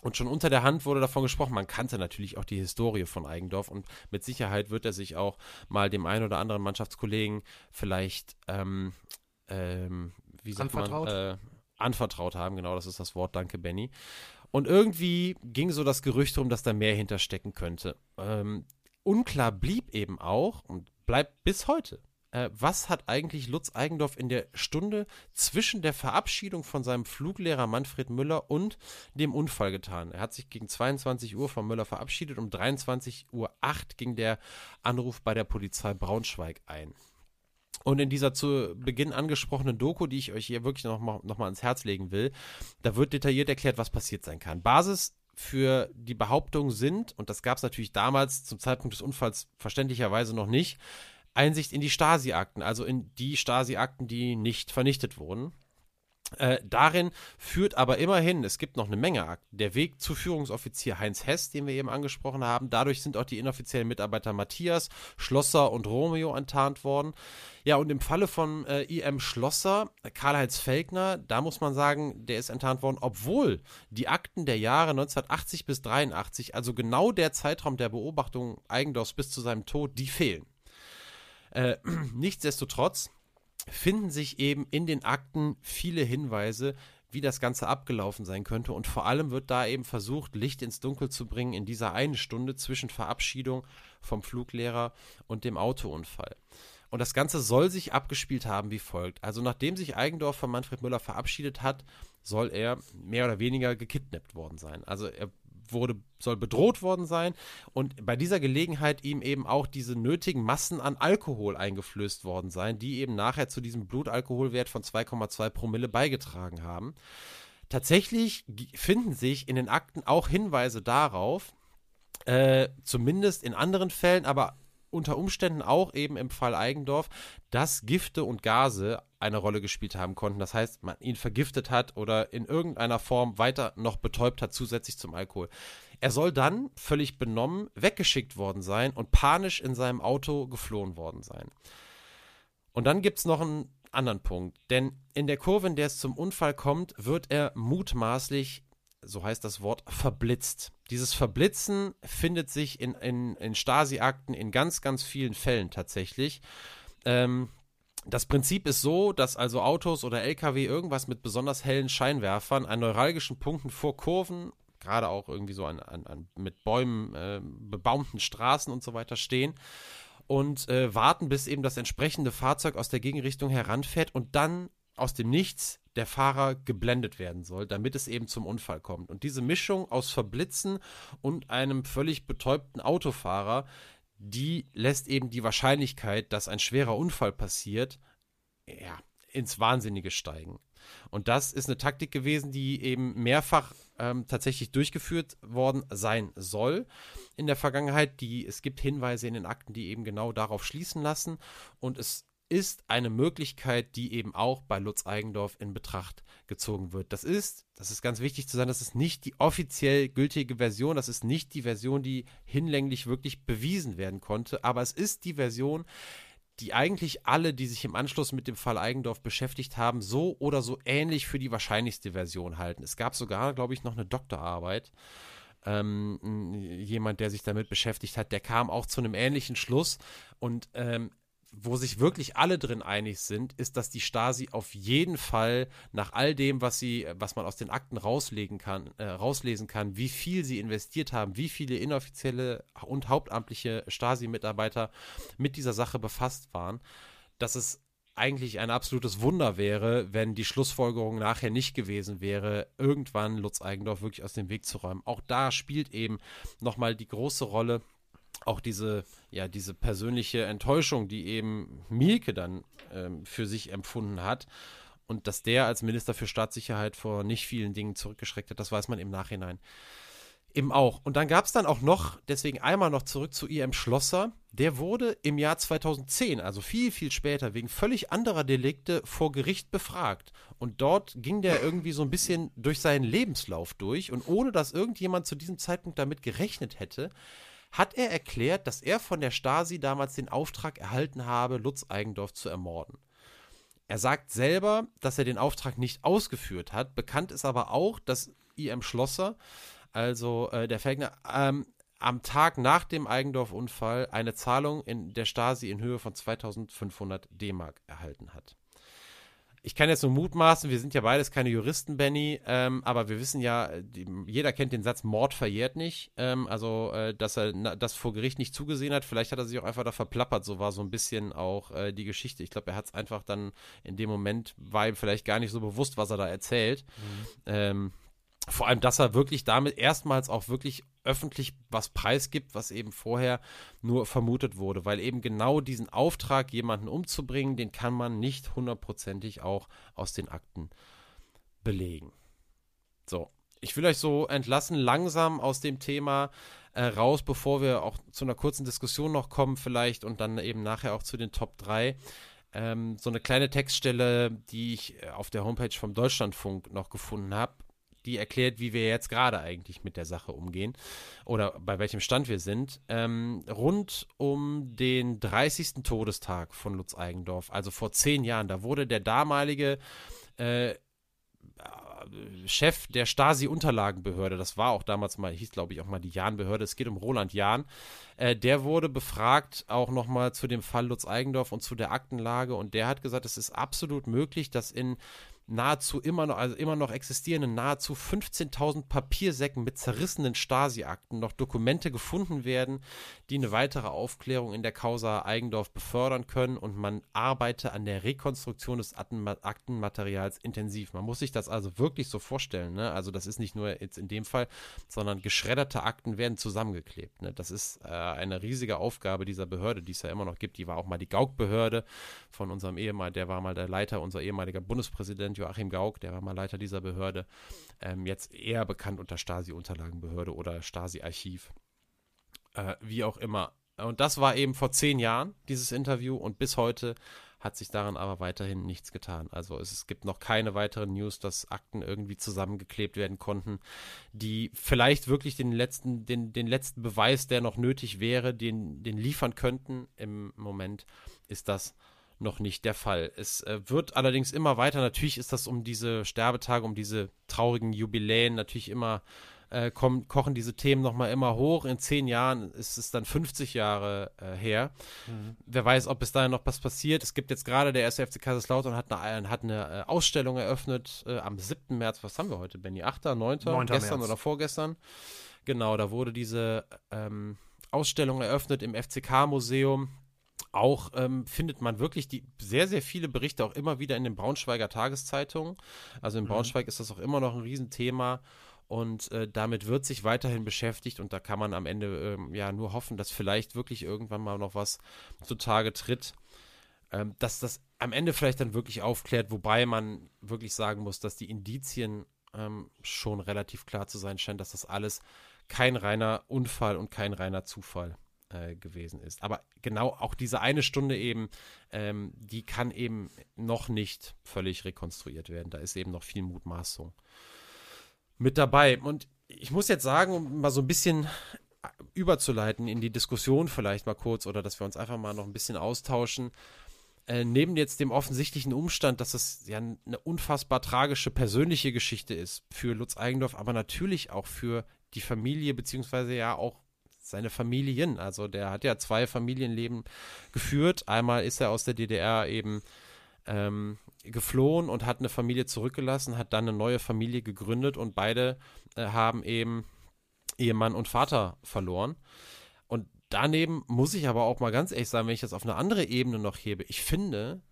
Und schon unter der Hand wurde davon gesprochen, man kannte natürlich auch die Historie von Eigendorf und mit Sicherheit wird er sich auch mal dem einen oder anderen Mannschaftskollegen vielleicht, ähm, ähm, wie sagt anvertraut. man, äh, anvertraut haben. Genau, das ist das Wort. Danke, Benny. Und irgendwie ging so das Gerücht rum, dass da mehr hinterstecken könnte. Ähm, unklar blieb eben auch und bleibt bis heute, äh, was hat eigentlich Lutz Eigendorf in der Stunde zwischen der Verabschiedung von seinem Fluglehrer Manfred Müller und dem Unfall getan? Er hat sich gegen 22 Uhr von Müller verabschiedet. Um 23.08 Uhr ging der Anruf bei der Polizei Braunschweig ein. Und in dieser zu Beginn angesprochenen Doku, die ich euch hier wirklich nochmal noch mal ans Herz legen will, da wird detailliert erklärt, was passiert sein kann. Basis für die Behauptung sind, und das gab es natürlich damals zum Zeitpunkt des Unfalls verständlicherweise noch nicht, Einsicht in die Stasi-Akten, also in die Stasi-Akten, die nicht vernichtet wurden. Äh, darin führt aber immerhin, es gibt noch eine Menge Akten, der Weg zu Führungsoffizier Heinz Hess, den wir eben angesprochen haben. Dadurch sind auch die inoffiziellen Mitarbeiter Matthias, Schlosser und Romeo enttarnt worden. Ja, und im Falle von äh, IM Schlosser, Karl-Heinz Felkner, da muss man sagen, der ist enttarnt worden, obwohl die Akten der Jahre 1980 bis 83, also genau der Zeitraum der Beobachtung Eigendorfs bis zu seinem Tod, die fehlen. Äh, nichtsdestotrotz finden sich eben in den Akten viele Hinweise, wie das Ganze abgelaufen sein könnte. Und vor allem wird da eben versucht, Licht ins Dunkel zu bringen in dieser einen Stunde zwischen Verabschiedung vom Fluglehrer und dem Autounfall. Und das Ganze soll sich abgespielt haben wie folgt. Also nachdem sich Eigendorf von Manfred Müller verabschiedet hat, soll er mehr oder weniger gekidnappt worden sein. Also er wurde, soll bedroht worden sein und bei dieser Gelegenheit ihm eben auch diese nötigen Massen an Alkohol eingeflößt worden sein, die eben nachher zu diesem Blutalkoholwert von 2,2 Promille beigetragen haben. Tatsächlich finden sich in den Akten auch Hinweise darauf, äh, zumindest in anderen Fällen, aber unter Umständen auch eben im Fall Eigendorf, dass Gifte und Gase eine Rolle gespielt haben konnten. Das heißt, man ihn vergiftet hat oder in irgendeiner Form weiter noch betäubt hat, zusätzlich zum Alkohol. Er soll dann völlig benommen weggeschickt worden sein und panisch in seinem Auto geflohen worden sein. Und dann gibt es noch einen anderen Punkt, denn in der Kurve, in der es zum Unfall kommt, wird er mutmaßlich so heißt das Wort, verblitzt. Dieses Verblitzen findet sich in, in, in Stasi-Akten in ganz, ganz vielen Fällen tatsächlich. Ähm, das Prinzip ist so, dass also Autos oder LKW irgendwas mit besonders hellen Scheinwerfern an neuralgischen Punkten vor Kurven, gerade auch irgendwie so an, an, an mit Bäumen äh, bebaumten Straßen und so weiter stehen und äh, warten, bis eben das entsprechende Fahrzeug aus der Gegenrichtung heranfährt und dann aus dem Nichts der Fahrer geblendet werden soll, damit es eben zum Unfall kommt. Und diese Mischung aus Verblitzen und einem völlig betäubten Autofahrer, die lässt eben die Wahrscheinlichkeit, dass ein schwerer Unfall passiert, ja, ins Wahnsinnige steigen. Und das ist eine Taktik gewesen, die eben mehrfach ähm, tatsächlich durchgeführt worden sein soll in der Vergangenheit. Die, es gibt Hinweise in den Akten, die eben genau darauf schließen lassen. Und es ist eine Möglichkeit, die eben auch bei Lutz Eigendorf in Betracht gezogen wird. Das ist, das ist ganz wichtig zu sagen, das ist nicht die offiziell gültige Version, das ist nicht die Version, die hinlänglich wirklich bewiesen werden konnte, aber es ist die Version, die eigentlich alle, die sich im Anschluss mit dem Fall Eigendorf beschäftigt haben, so oder so ähnlich für die wahrscheinlichste Version halten. Es gab sogar, glaube ich, noch eine Doktorarbeit. Ähm, jemand, der sich damit beschäftigt hat, der kam auch zu einem ähnlichen Schluss und ähm, wo sich wirklich alle drin einig sind, ist, dass die Stasi auf jeden Fall nach all dem, was sie, was man aus den Akten rauslegen kann, äh, rauslesen kann, wie viel sie investiert haben, wie viele inoffizielle und hauptamtliche Stasi-Mitarbeiter mit dieser Sache befasst waren, dass es eigentlich ein absolutes Wunder wäre, wenn die Schlussfolgerung nachher nicht gewesen wäre, irgendwann Lutz Eigendorf wirklich aus dem Weg zu räumen. Auch da spielt eben nochmal die große Rolle, auch diese, ja, diese persönliche Enttäuschung, die eben Mielke dann ähm, für sich empfunden hat. Und dass der als Minister für Staatssicherheit vor nicht vielen Dingen zurückgeschreckt hat, das weiß man im Nachhinein eben auch. Und dann gab es dann auch noch, deswegen einmal noch zurück zu IM Schlosser, der wurde im Jahr 2010, also viel, viel später, wegen völlig anderer Delikte vor Gericht befragt. Und dort ging der irgendwie so ein bisschen durch seinen Lebenslauf durch und ohne dass irgendjemand zu diesem Zeitpunkt damit gerechnet hätte, hat er erklärt, dass er von der Stasi damals den Auftrag erhalten habe, Lutz Eigendorf zu ermorden. Er sagt selber, dass er den Auftrag nicht ausgeführt hat. Bekannt ist aber auch, dass IM Schlosser also äh, der Fängner, ähm, am Tag nach dem Eigendorf-Unfall eine Zahlung in der Stasi in Höhe von 2500 D-Mark erhalten hat. Ich kann jetzt nur mutmaßen, wir sind ja beides keine Juristen, Benny, ähm, aber wir wissen ja, die, jeder kennt den Satz, Mord verjährt nicht. Ähm, also, äh, dass er na, das vor Gericht nicht zugesehen hat, vielleicht hat er sich auch einfach da verplappert, so war so ein bisschen auch äh, die Geschichte. Ich glaube, er hat es einfach dann in dem Moment, war ihm vielleicht gar nicht so bewusst, was er da erzählt. Mhm. Ähm, vor allem, dass er wirklich damit erstmals auch wirklich öffentlich was preisgibt, was eben vorher nur vermutet wurde, weil eben genau diesen Auftrag, jemanden umzubringen, den kann man nicht hundertprozentig auch aus den Akten belegen. So, ich will euch so entlassen, langsam aus dem Thema äh, raus, bevor wir auch zu einer kurzen Diskussion noch kommen, vielleicht und dann eben nachher auch zu den Top 3. Ähm, so eine kleine Textstelle, die ich äh, auf der Homepage vom Deutschlandfunk noch gefunden habe die erklärt, wie wir jetzt gerade eigentlich mit der Sache umgehen oder bei welchem Stand wir sind. Ähm, rund um den 30. Todestag von Lutz Eigendorf, also vor zehn Jahren, da wurde der damalige äh, Chef der Stasi-Unterlagenbehörde, das war auch damals mal, hieß glaube ich auch mal die Jahn-Behörde, es geht um Roland Jahn, äh, der wurde befragt auch nochmal zu dem Fall Lutz Eigendorf und zu der Aktenlage und der hat gesagt, es ist absolut möglich, dass in nahezu immer noch, also immer noch existierenden nahezu 15.000 Papiersäcken mit zerrissenen Stasi-Akten noch Dokumente gefunden werden, die eine weitere Aufklärung in der Causa Eigendorf befördern können und man arbeite an der Rekonstruktion des Aktenmaterials intensiv. Man muss sich das also wirklich so vorstellen, ne? Also das ist nicht nur jetzt in dem Fall, sondern geschredderte Akten werden zusammengeklebt. Ne? Das ist äh, eine riesige Aufgabe dieser Behörde, die es ja immer noch gibt. Die war auch mal die Gauk-Behörde von unserem Ehemal, der war mal der Leiter, unser ehemaliger Bundespräsident Joachim Gauck, der war mal Leiter dieser Behörde, ähm, jetzt eher bekannt unter Stasi-Unterlagenbehörde oder Stasi-Archiv. Äh, wie auch immer. Und das war eben vor zehn Jahren, dieses Interview, und bis heute hat sich daran aber weiterhin nichts getan. Also es, es, gibt noch keine weiteren News, dass Akten irgendwie zusammengeklebt werden konnten, die vielleicht wirklich den letzten, den, den letzten Beweis, der noch nötig wäre, den, den liefern könnten. Im Moment ist das noch nicht der Fall. Es äh, wird allerdings immer weiter, natürlich ist das um diese Sterbetage, um diese traurigen Jubiläen natürlich immer, äh, kommen, kochen diese Themen nochmal immer hoch. In zehn Jahren ist es dann 50 Jahre äh, her. Mhm. Wer weiß, ob bis dahin noch was passiert. Es gibt jetzt gerade der erste FC Kaiserslautern hat eine, hat eine äh, Ausstellung eröffnet äh, am 7. März. Was haben wir heute, Benny? 8., 9., 9. gestern März. oder vorgestern? Genau, da wurde diese ähm, Ausstellung eröffnet im FCK-Museum auch ähm, findet man wirklich die sehr, sehr viele Berichte auch immer wieder in den Braunschweiger Tageszeitungen. Also in mhm. Braunschweig mhm. ist das auch immer noch ein Riesenthema. Und äh, damit wird sich weiterhin beschäftigt und da kann man am Ende ähm, ja nur hoffen, dass vielleicht wirklich irgendwann mal noch was zutage tritt, ähm, dass das am Ende vielleicht dann wirklich aufklärt, wobei man wirklich sagen muss, dass die Indizien ähm, schon relativ klar zu sein scheinen, dass das alles kein reiner Unfall und kein reiner Zufall äh, gewesen ist. Aber genau auch diese eine Stunde eben, ähm, die kann eben noch nicht völlig rekonstruiert werden. Da ist eben noch viel Mutmaßung mit dabei. Und ich muss jetzt sagen, um mal so ein bisschen überzuleiten in die Diskussion vielleicht mal kurz oder dass wir uns einfach mal noch ein bisschen austauschen. Äh, neben jetzt dem offensichtlichen Umstand, dass es ja eine unfassbar tragische persönliche Geschichte ist für Lutz Eigendorf, aber natürlich auch für die Familie, beziehungsweise ja auch seine Familien. Also der hat ja zwei Familienleben geführt. Einmal ist er aus der DDR eben ähm, geflohen und hat eine Familie zurückgelassen, hat dann eine neue Familie gegründet und beide äh, haben eben Ehemann und Vater verloren. Und daneben muss ich aber auch mal ganz ehrlich sagen, wenn ich das auf eine andere Ebene noch hebe, ich finde,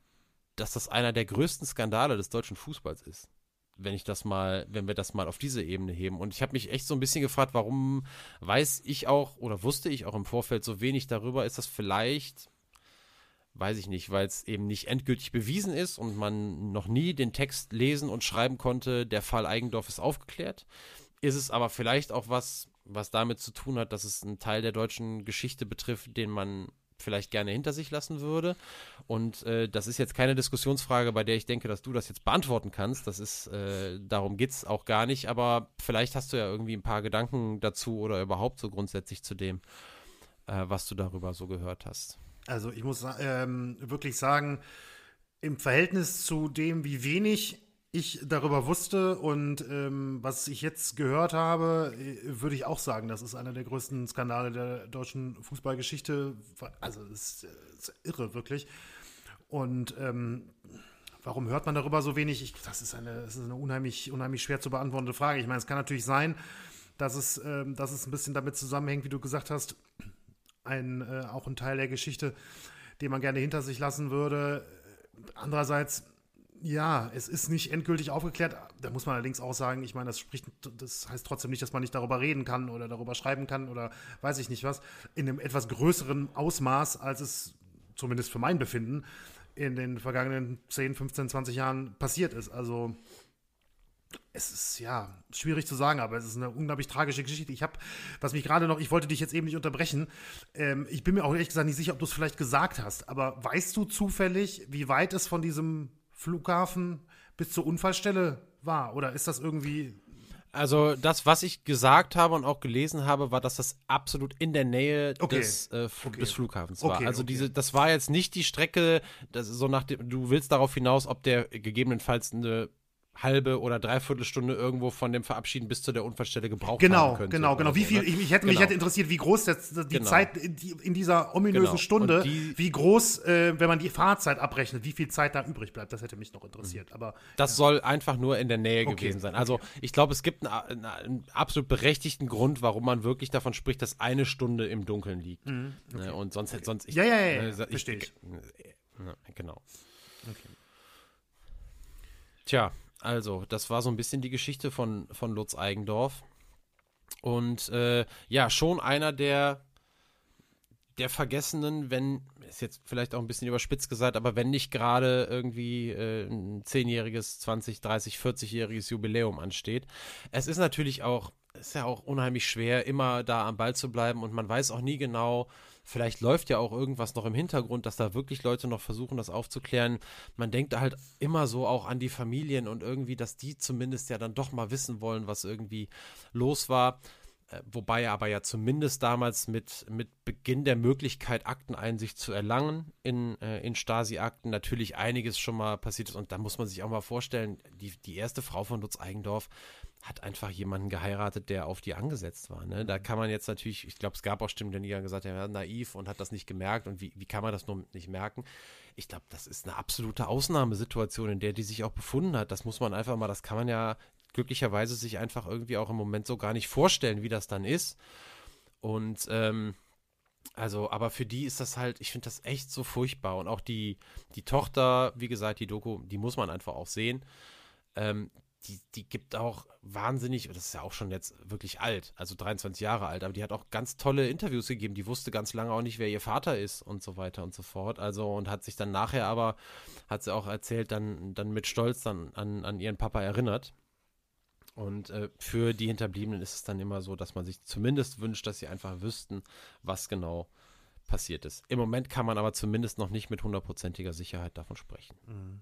dass das einer der größten Skandale des deutschen Fußballs ist. Wenn ich das mal, wenn wir das mal auf diese Ebene heben. Und ich habe mich echt so ein bisschen gefragt, warum weiß ich auch oder wusste ich auch im Vorfeld so wenig darüber? Ist das vielleicht, weiß ich nicht, weil es eben nicht endgültig bewiesen ist und man noch nie den Text lesen und schreiben konnte, der Fall Eigendorf ist aufgeklärt. Ist es aber vielleicht auch was, was damit zu tun hat, dass es einen Teil der deutschen Geschichte betrifft, den man vielleicht gerne hinter sich lassen würde. Und äh, das ist jetzt keine Diskussionsfrage, bei der ich denke, dass du das jetzt beantworten kannst. Das ist, äh, darum geht es auch gar nicht, aber vielleicht hast du ja irgendwie ein paar Gedanken dazu oder überhaupt so grundsätzlich zu dem, äh, was du darüber so gehört hast. Also ich muss ähm, wirklich sagen, im Verhältnis zu dem, wie wenig ich darüber wusste und ähm, was ich jetzt gehört habe, äh, würde ich auch sagen, das ist einer der größten Skandale der deutschen Fußballgeschichte. Also es ist, ist, irre, wirklich. Und ähm, warum hört man darüber so wenig? Ich, das ist eine, das ist eine unheimlich, unheimlich schwer zu beantwortende Frage. Ich meine, es kann natürlich sein, dass es, ähm, dass es ein bisschen damit zusammenhängt, wie du gesagt hast, ein, äh, auch ein Teil der Geschichte, den man gerne hinter sich lassen würde. Andererseits ja, es ist nicht endgültig aufgeklärt. Da muss man allerdings auch sagen, ich meine, das spricht, das heißt trotzdem nicht, dass man nicht darüber reden kann oder darüber schreiben kann oder weiß ich nicht was. In einem etwas größeren Ausmaß, als es zumindest für mein Befinden in den vergangenen 10, 15, 20 Jahren passiert ist. Also es ist ja schwierig zu sagen, aber es ist eine unglaublich tragische Geschichte. Ich habe, was mich gerade noch, ich wollte dich jetzt eben nicht unterbrechen. Ähm, ich bin mir auch ehrlich gesagt nicht sicher, ob du es vielleicht gesagt hast, aber weißt du zufällig, wie weit es von diesem Flughafen bis zur Unfallstelle war? Oder ist das irgendwie. Also das, was ich gesagt habe und auch gelesen habe, war, dass das absolut in der Nähe okay. des, äh, okay. des, Flughafens war. Okay, also diese, das war jetzt nicht die Strecke, das so nach dem, du willst darauf hinaus, ob der gegebenenfalls eine halbe oder dreiviertel Stunde irgendwo von dem Verabschieden bis zu der Unfallstelle gebraucht genau, haben könnte. Genau, genau. Wie viel, ne? ich, ich hätte, genau. mich hätte interessiert, wie groß das, die genau. Zeit in, in, dieser ominösen genau. Stunde, die, wie groß, äh, wenn man die Fahrzeit abrechnet, wie viel Zeit da übrig bleibt. Das hätte mich noch interessiert. Aber, das ja. soll einfach nur in der Nähe okay. gewesen sein. Also okay. ich glaube, es gibt einen, einen, absolut berechtigten Grund, warum man wirklich davon spricht, dass eine Stunde im Dunkeln liegt. Mhm. Ne, okay. Und sonst, sonst ich, ja, ja, ja, ja. Ne, verstehe ich. ich. Genau. Tja, also, das war so ein bisschen die Geschichte von, von Lutz Eigendorf. Und äh, ja, schon einer der, der Vergessenen, wenn, ist jetzt vielleicht auch ein bisschen überspitzt gesagt, aber wenn nicht gerade irgendwie äh, ein 10-jähriges, 20, 30, 40-jähriges Jubiläum ansteht. Es ist natürlich auch, ist ja auch unheimlich schwer, immer da am Ball zu bleiben und man weiß auch nie genau, Vielleicht läuft ja auch irgendwas noch im Hintergrund, dass da wirklich Leute noch versuchen, das aufzuklären. Man denkt halt immer so auch an die Familien und irgendwie, dass die zumindest ja dann doch mal wissen wollen, was irgendwie los war. Äh, wobei aber ja zumindest damals mit, mit Beginn der Möglichkeit, Akteneinsicht zu erlangen in, äh, in Stasi-Akten natürlich einiges schon mal passiert ist. Und da muss man sich auch mal vorstellen, die, die erste Frau von Lutz Eigendorf, hat einfach jemanden geheiratet, der auf die angesetzt war. Ne? Da kann man jetzt natürlich, ich glaube, es gab auch Stimmen, die haben gesagt, er war naiv und hat das nicht gemerkt und wie, wie kann man das nur nicht merken? Ich glaube, das ist eine absolute Ausnahmesituation, in der die sich auch befunden hat. Das muss man einfach mal, das kann man ja glücklicherweise sich einfach irgendwie auch im Moment so gar nicht vorstellen, wie das dann ist. Und ähm, also, aber für die ist das halt, ich finde das echt so furchtbar. Und auch die, die Tochter, wie gesagt, die Doku, die muss man einfach auch sehen. Ähm, die, die gibt auch wahnsinnig, das ist ja auch schon jetzt wirklich alt, also 23 Jahre alt, aber die hat auch ganz tolle Interviews gegeben. Die wusste ganz lange auch nicht, wer ihr Vater ist und so weiter und so fort. Also und hat sich dann nachher aber, hat sie auch erzählt, dann, dann mit Stolz dann an, an ihren Papa erinnert. Und äh, für die Hinterbliebenen ist es dann immer so, dass man sich zumindest wünscht, dass sie einfach wüssten, was genau passiert ist. Im Moment kann man aber zumindest noch nicht mit hundertprozentiger Sicherheit davon sprechen. Mhm.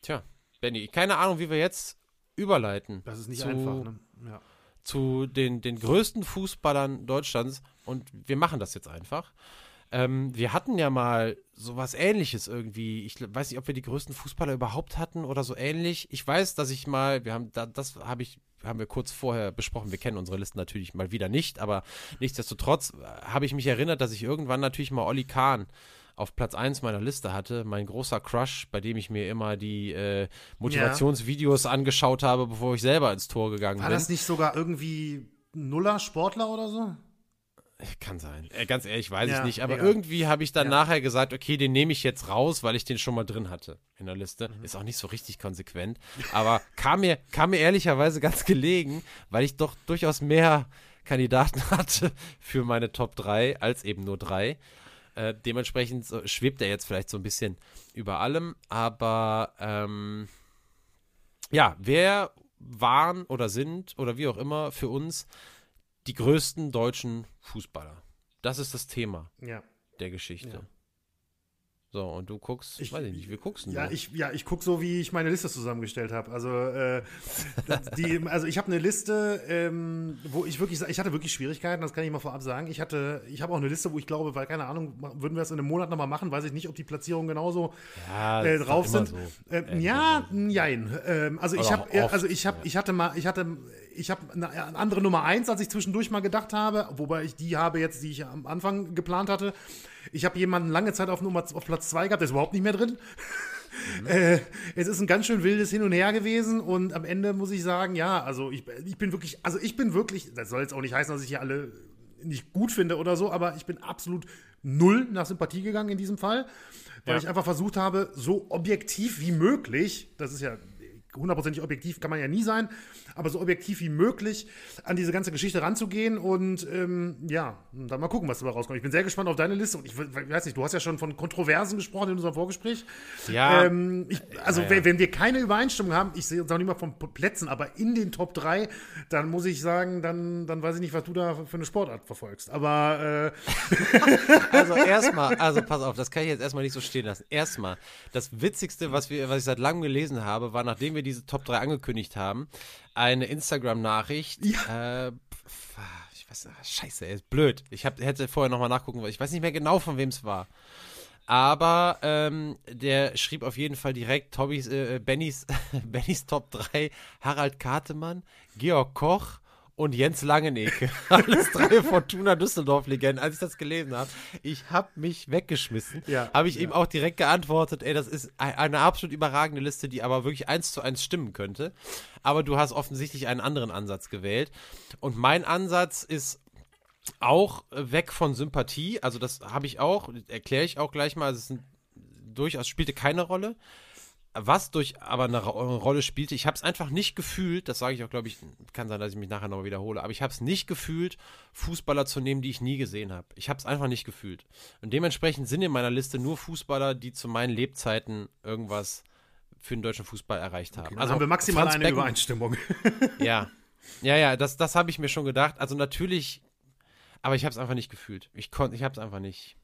Tja, Benny, keine Ahnung, wie wir jetzt überleiten. Das ist nicht zu, einfach, ne? Ja. Zu den, den größten Fußballern Deutschlands und wir machen das jetzt einfach. Ähm, wir hatten ja mal sowas ähnliches irgendwie. Ich weiß nicht, ob wir die größten Fußballer überhaupt hatten oder so ähnlich. Ich weiß, dass ich mal, wir haben, da, das habe ich, haben wir kurz vorher besprochen. Wir kennen unsere Listen natürlich mal wieder nicht, aber nichtsdestotrotz äh, habe ich mich erinnert, dass ich irgendwann natürlich mal Olli Kahn auf Platz 1 meiner Liste hatte, mein großer Crush, bei dem ich mir immer die äh, Motivationsvideos ja. angeschaut habe, bevor ich selber ins Tor gegangen War bin. War das nicht sogar irgendwie Nuller Sportler oder so? Kann sein. Äh, ganz ehrlich, weiß Ja, ich nicht. Aber egal. irgendwie habe ich dann Ja. nachher gesagt, okay, den nehme ich jetzt raus, weil ich den schon mal drin hatte in der Liste. Mhm. Ist auch nicht so richtig konsequent. Aber kam mir, kam mir ehrlicherweise ganz gelegen, weil ich doch durchaus mehr Kandidaten hatte für meine Top 3 als eben nur drei. Äh, dementsprechend so, schwebt er jetzt vielleicht so ein bisschen über allem. Aber ähm, ja, wer waren oder sind oder wie auch immer für uns die größten deutschen Fußballer? Das ist das Thema Ja. der Geschichte. Ja. So, und du guckst, Ich- weiß ich nicht, wie guckst du? Ja, ich, ja, ich gucke so, wie ich meine Liste zusammengestellt habe. Also, äh, die, also ich habe eine Liste, ähm, wo ich wirklich, ich hatte wirklich Schwierigkeiten, das kann ich mal vorab sagen. Ich hatte, ich habe auch eine Liste, wo ich glaube, weil, keine Ahnung, würden wir es in einem Monat nochmal machen, weiß ich nicht, ob die Platzierungen genauso ja, äh, das drauf sind. So. Ähm, Äh, ja, jein. Ähm, also ich habe, auch oft, also ich habe, ja. ich hatte mal, ich hatte, ich habe eine, eine andere Nummer eins, als ich zwischendurch mal gedacht habe, wobei ich die habe jetzt, die ich am Anfang geplant hatte. Ich habe jemanden lange Zeit auf Nummer auf Platz zwei gehabt, der ist überhaupt nicht mehr drin. Äh, es ist ein ganz schön wildes Hin und Her gewesen und am Ende muss ich sagen, ja, also ich, ich bin wirklich, also ich bin wirklich, das soll jetzt auch nicht heißen, dass ich hier alle nicht gut finde oder so, aber ich bin absolut null nach Sympathie gegangen in diesem Fall, weil Ja. ich einfach versucht habe, so objektiv wie möglich, das ist ja hundertprozentig objektiv kann man ja nie sein, aber so objektiv wie möglich an diese ganze Geschichte ranzugehen und ähm, ja, dann mal gucken, was dabei rauskommt. Ich bin sehr gespannt auf deine Liste und ich we- weiß nicht, du hast ja schon von Kontroversen gesprochen in unserem Vorgespräch. Ja, Ähm, ich, also, Ja, ja. Wenn, wenn wir keine Übereinstimmung haben, ich sehe uns auch nicht mal von Plätzen, aber in den Top 3, dann muss ich sagen, dann, dann weiß ich nicht, was du da für eine Sportart verfolgst. Aber äh, Also erstmal, also pass auf, das kann ich jetzt erstmal nicht so stehen lassen. Erstmal, das Witzigste, was, wir, was ich seit langem gelesen habe, war, nachdem wir diese Top 3 angekündigt haben, eine Instagram-Nachricht. Äh, pf, ich weiß, ah, scheiße, ist blöd. Ich hab, hätte vorher nochmal nachgucken wollen. Ich weiß nicht mehr genau, von wem es war. Aber ähm, der schrieb auf jeden Fall direkt Tobbys, äh, Bennys, Bennys Top 3, Harald Kartemann, Georg Koch und Jens Langenecke. Alles drei Fortuna Düsseldorf-Legenden. Als ich das gelesen habe, ich habe mich weggeschmissen. Ja, habe ich ja. ihm auch direkt geantwortet, ey, das ist ei- eine absolut überragende Liste, die aber wirklich eins zu eins stimmen könnte. Aber du hast offensichtlich einen anderen Ansatz gewählt. Und mein Ansatz ist auch weg von Sympathie. Also das habe ich auch, erkläre ich auch gleich mal. Also es durchaus spielte keine Rolle. Was durch aber eine Ro Rolle spielte, ich habe es einfach nicht gefühlt, das sage ich auch, glaube ich, kann sein, dass ich mich nachher nochmal wiederhole, aber ich habe es nicht gefühlt, Fußballer zu nehmen, die ich nie gesehen habe. Ich habe es einfach nicht gefühlt. Und dementsprechend sind in meiner Liste nur Fußballer, die zu meinen Lebzeiten irgendwas für den deutschen Fußball erreicht haben. also haben wir maximal Franz eine Becken- Übereinstimmung. ja. Ja, ja, das, das habe ich mir schon gedacht. Also natürlich, aber ich habe es einfach nicht gefühlt. Ich konnte, ich habe es einfach nicht.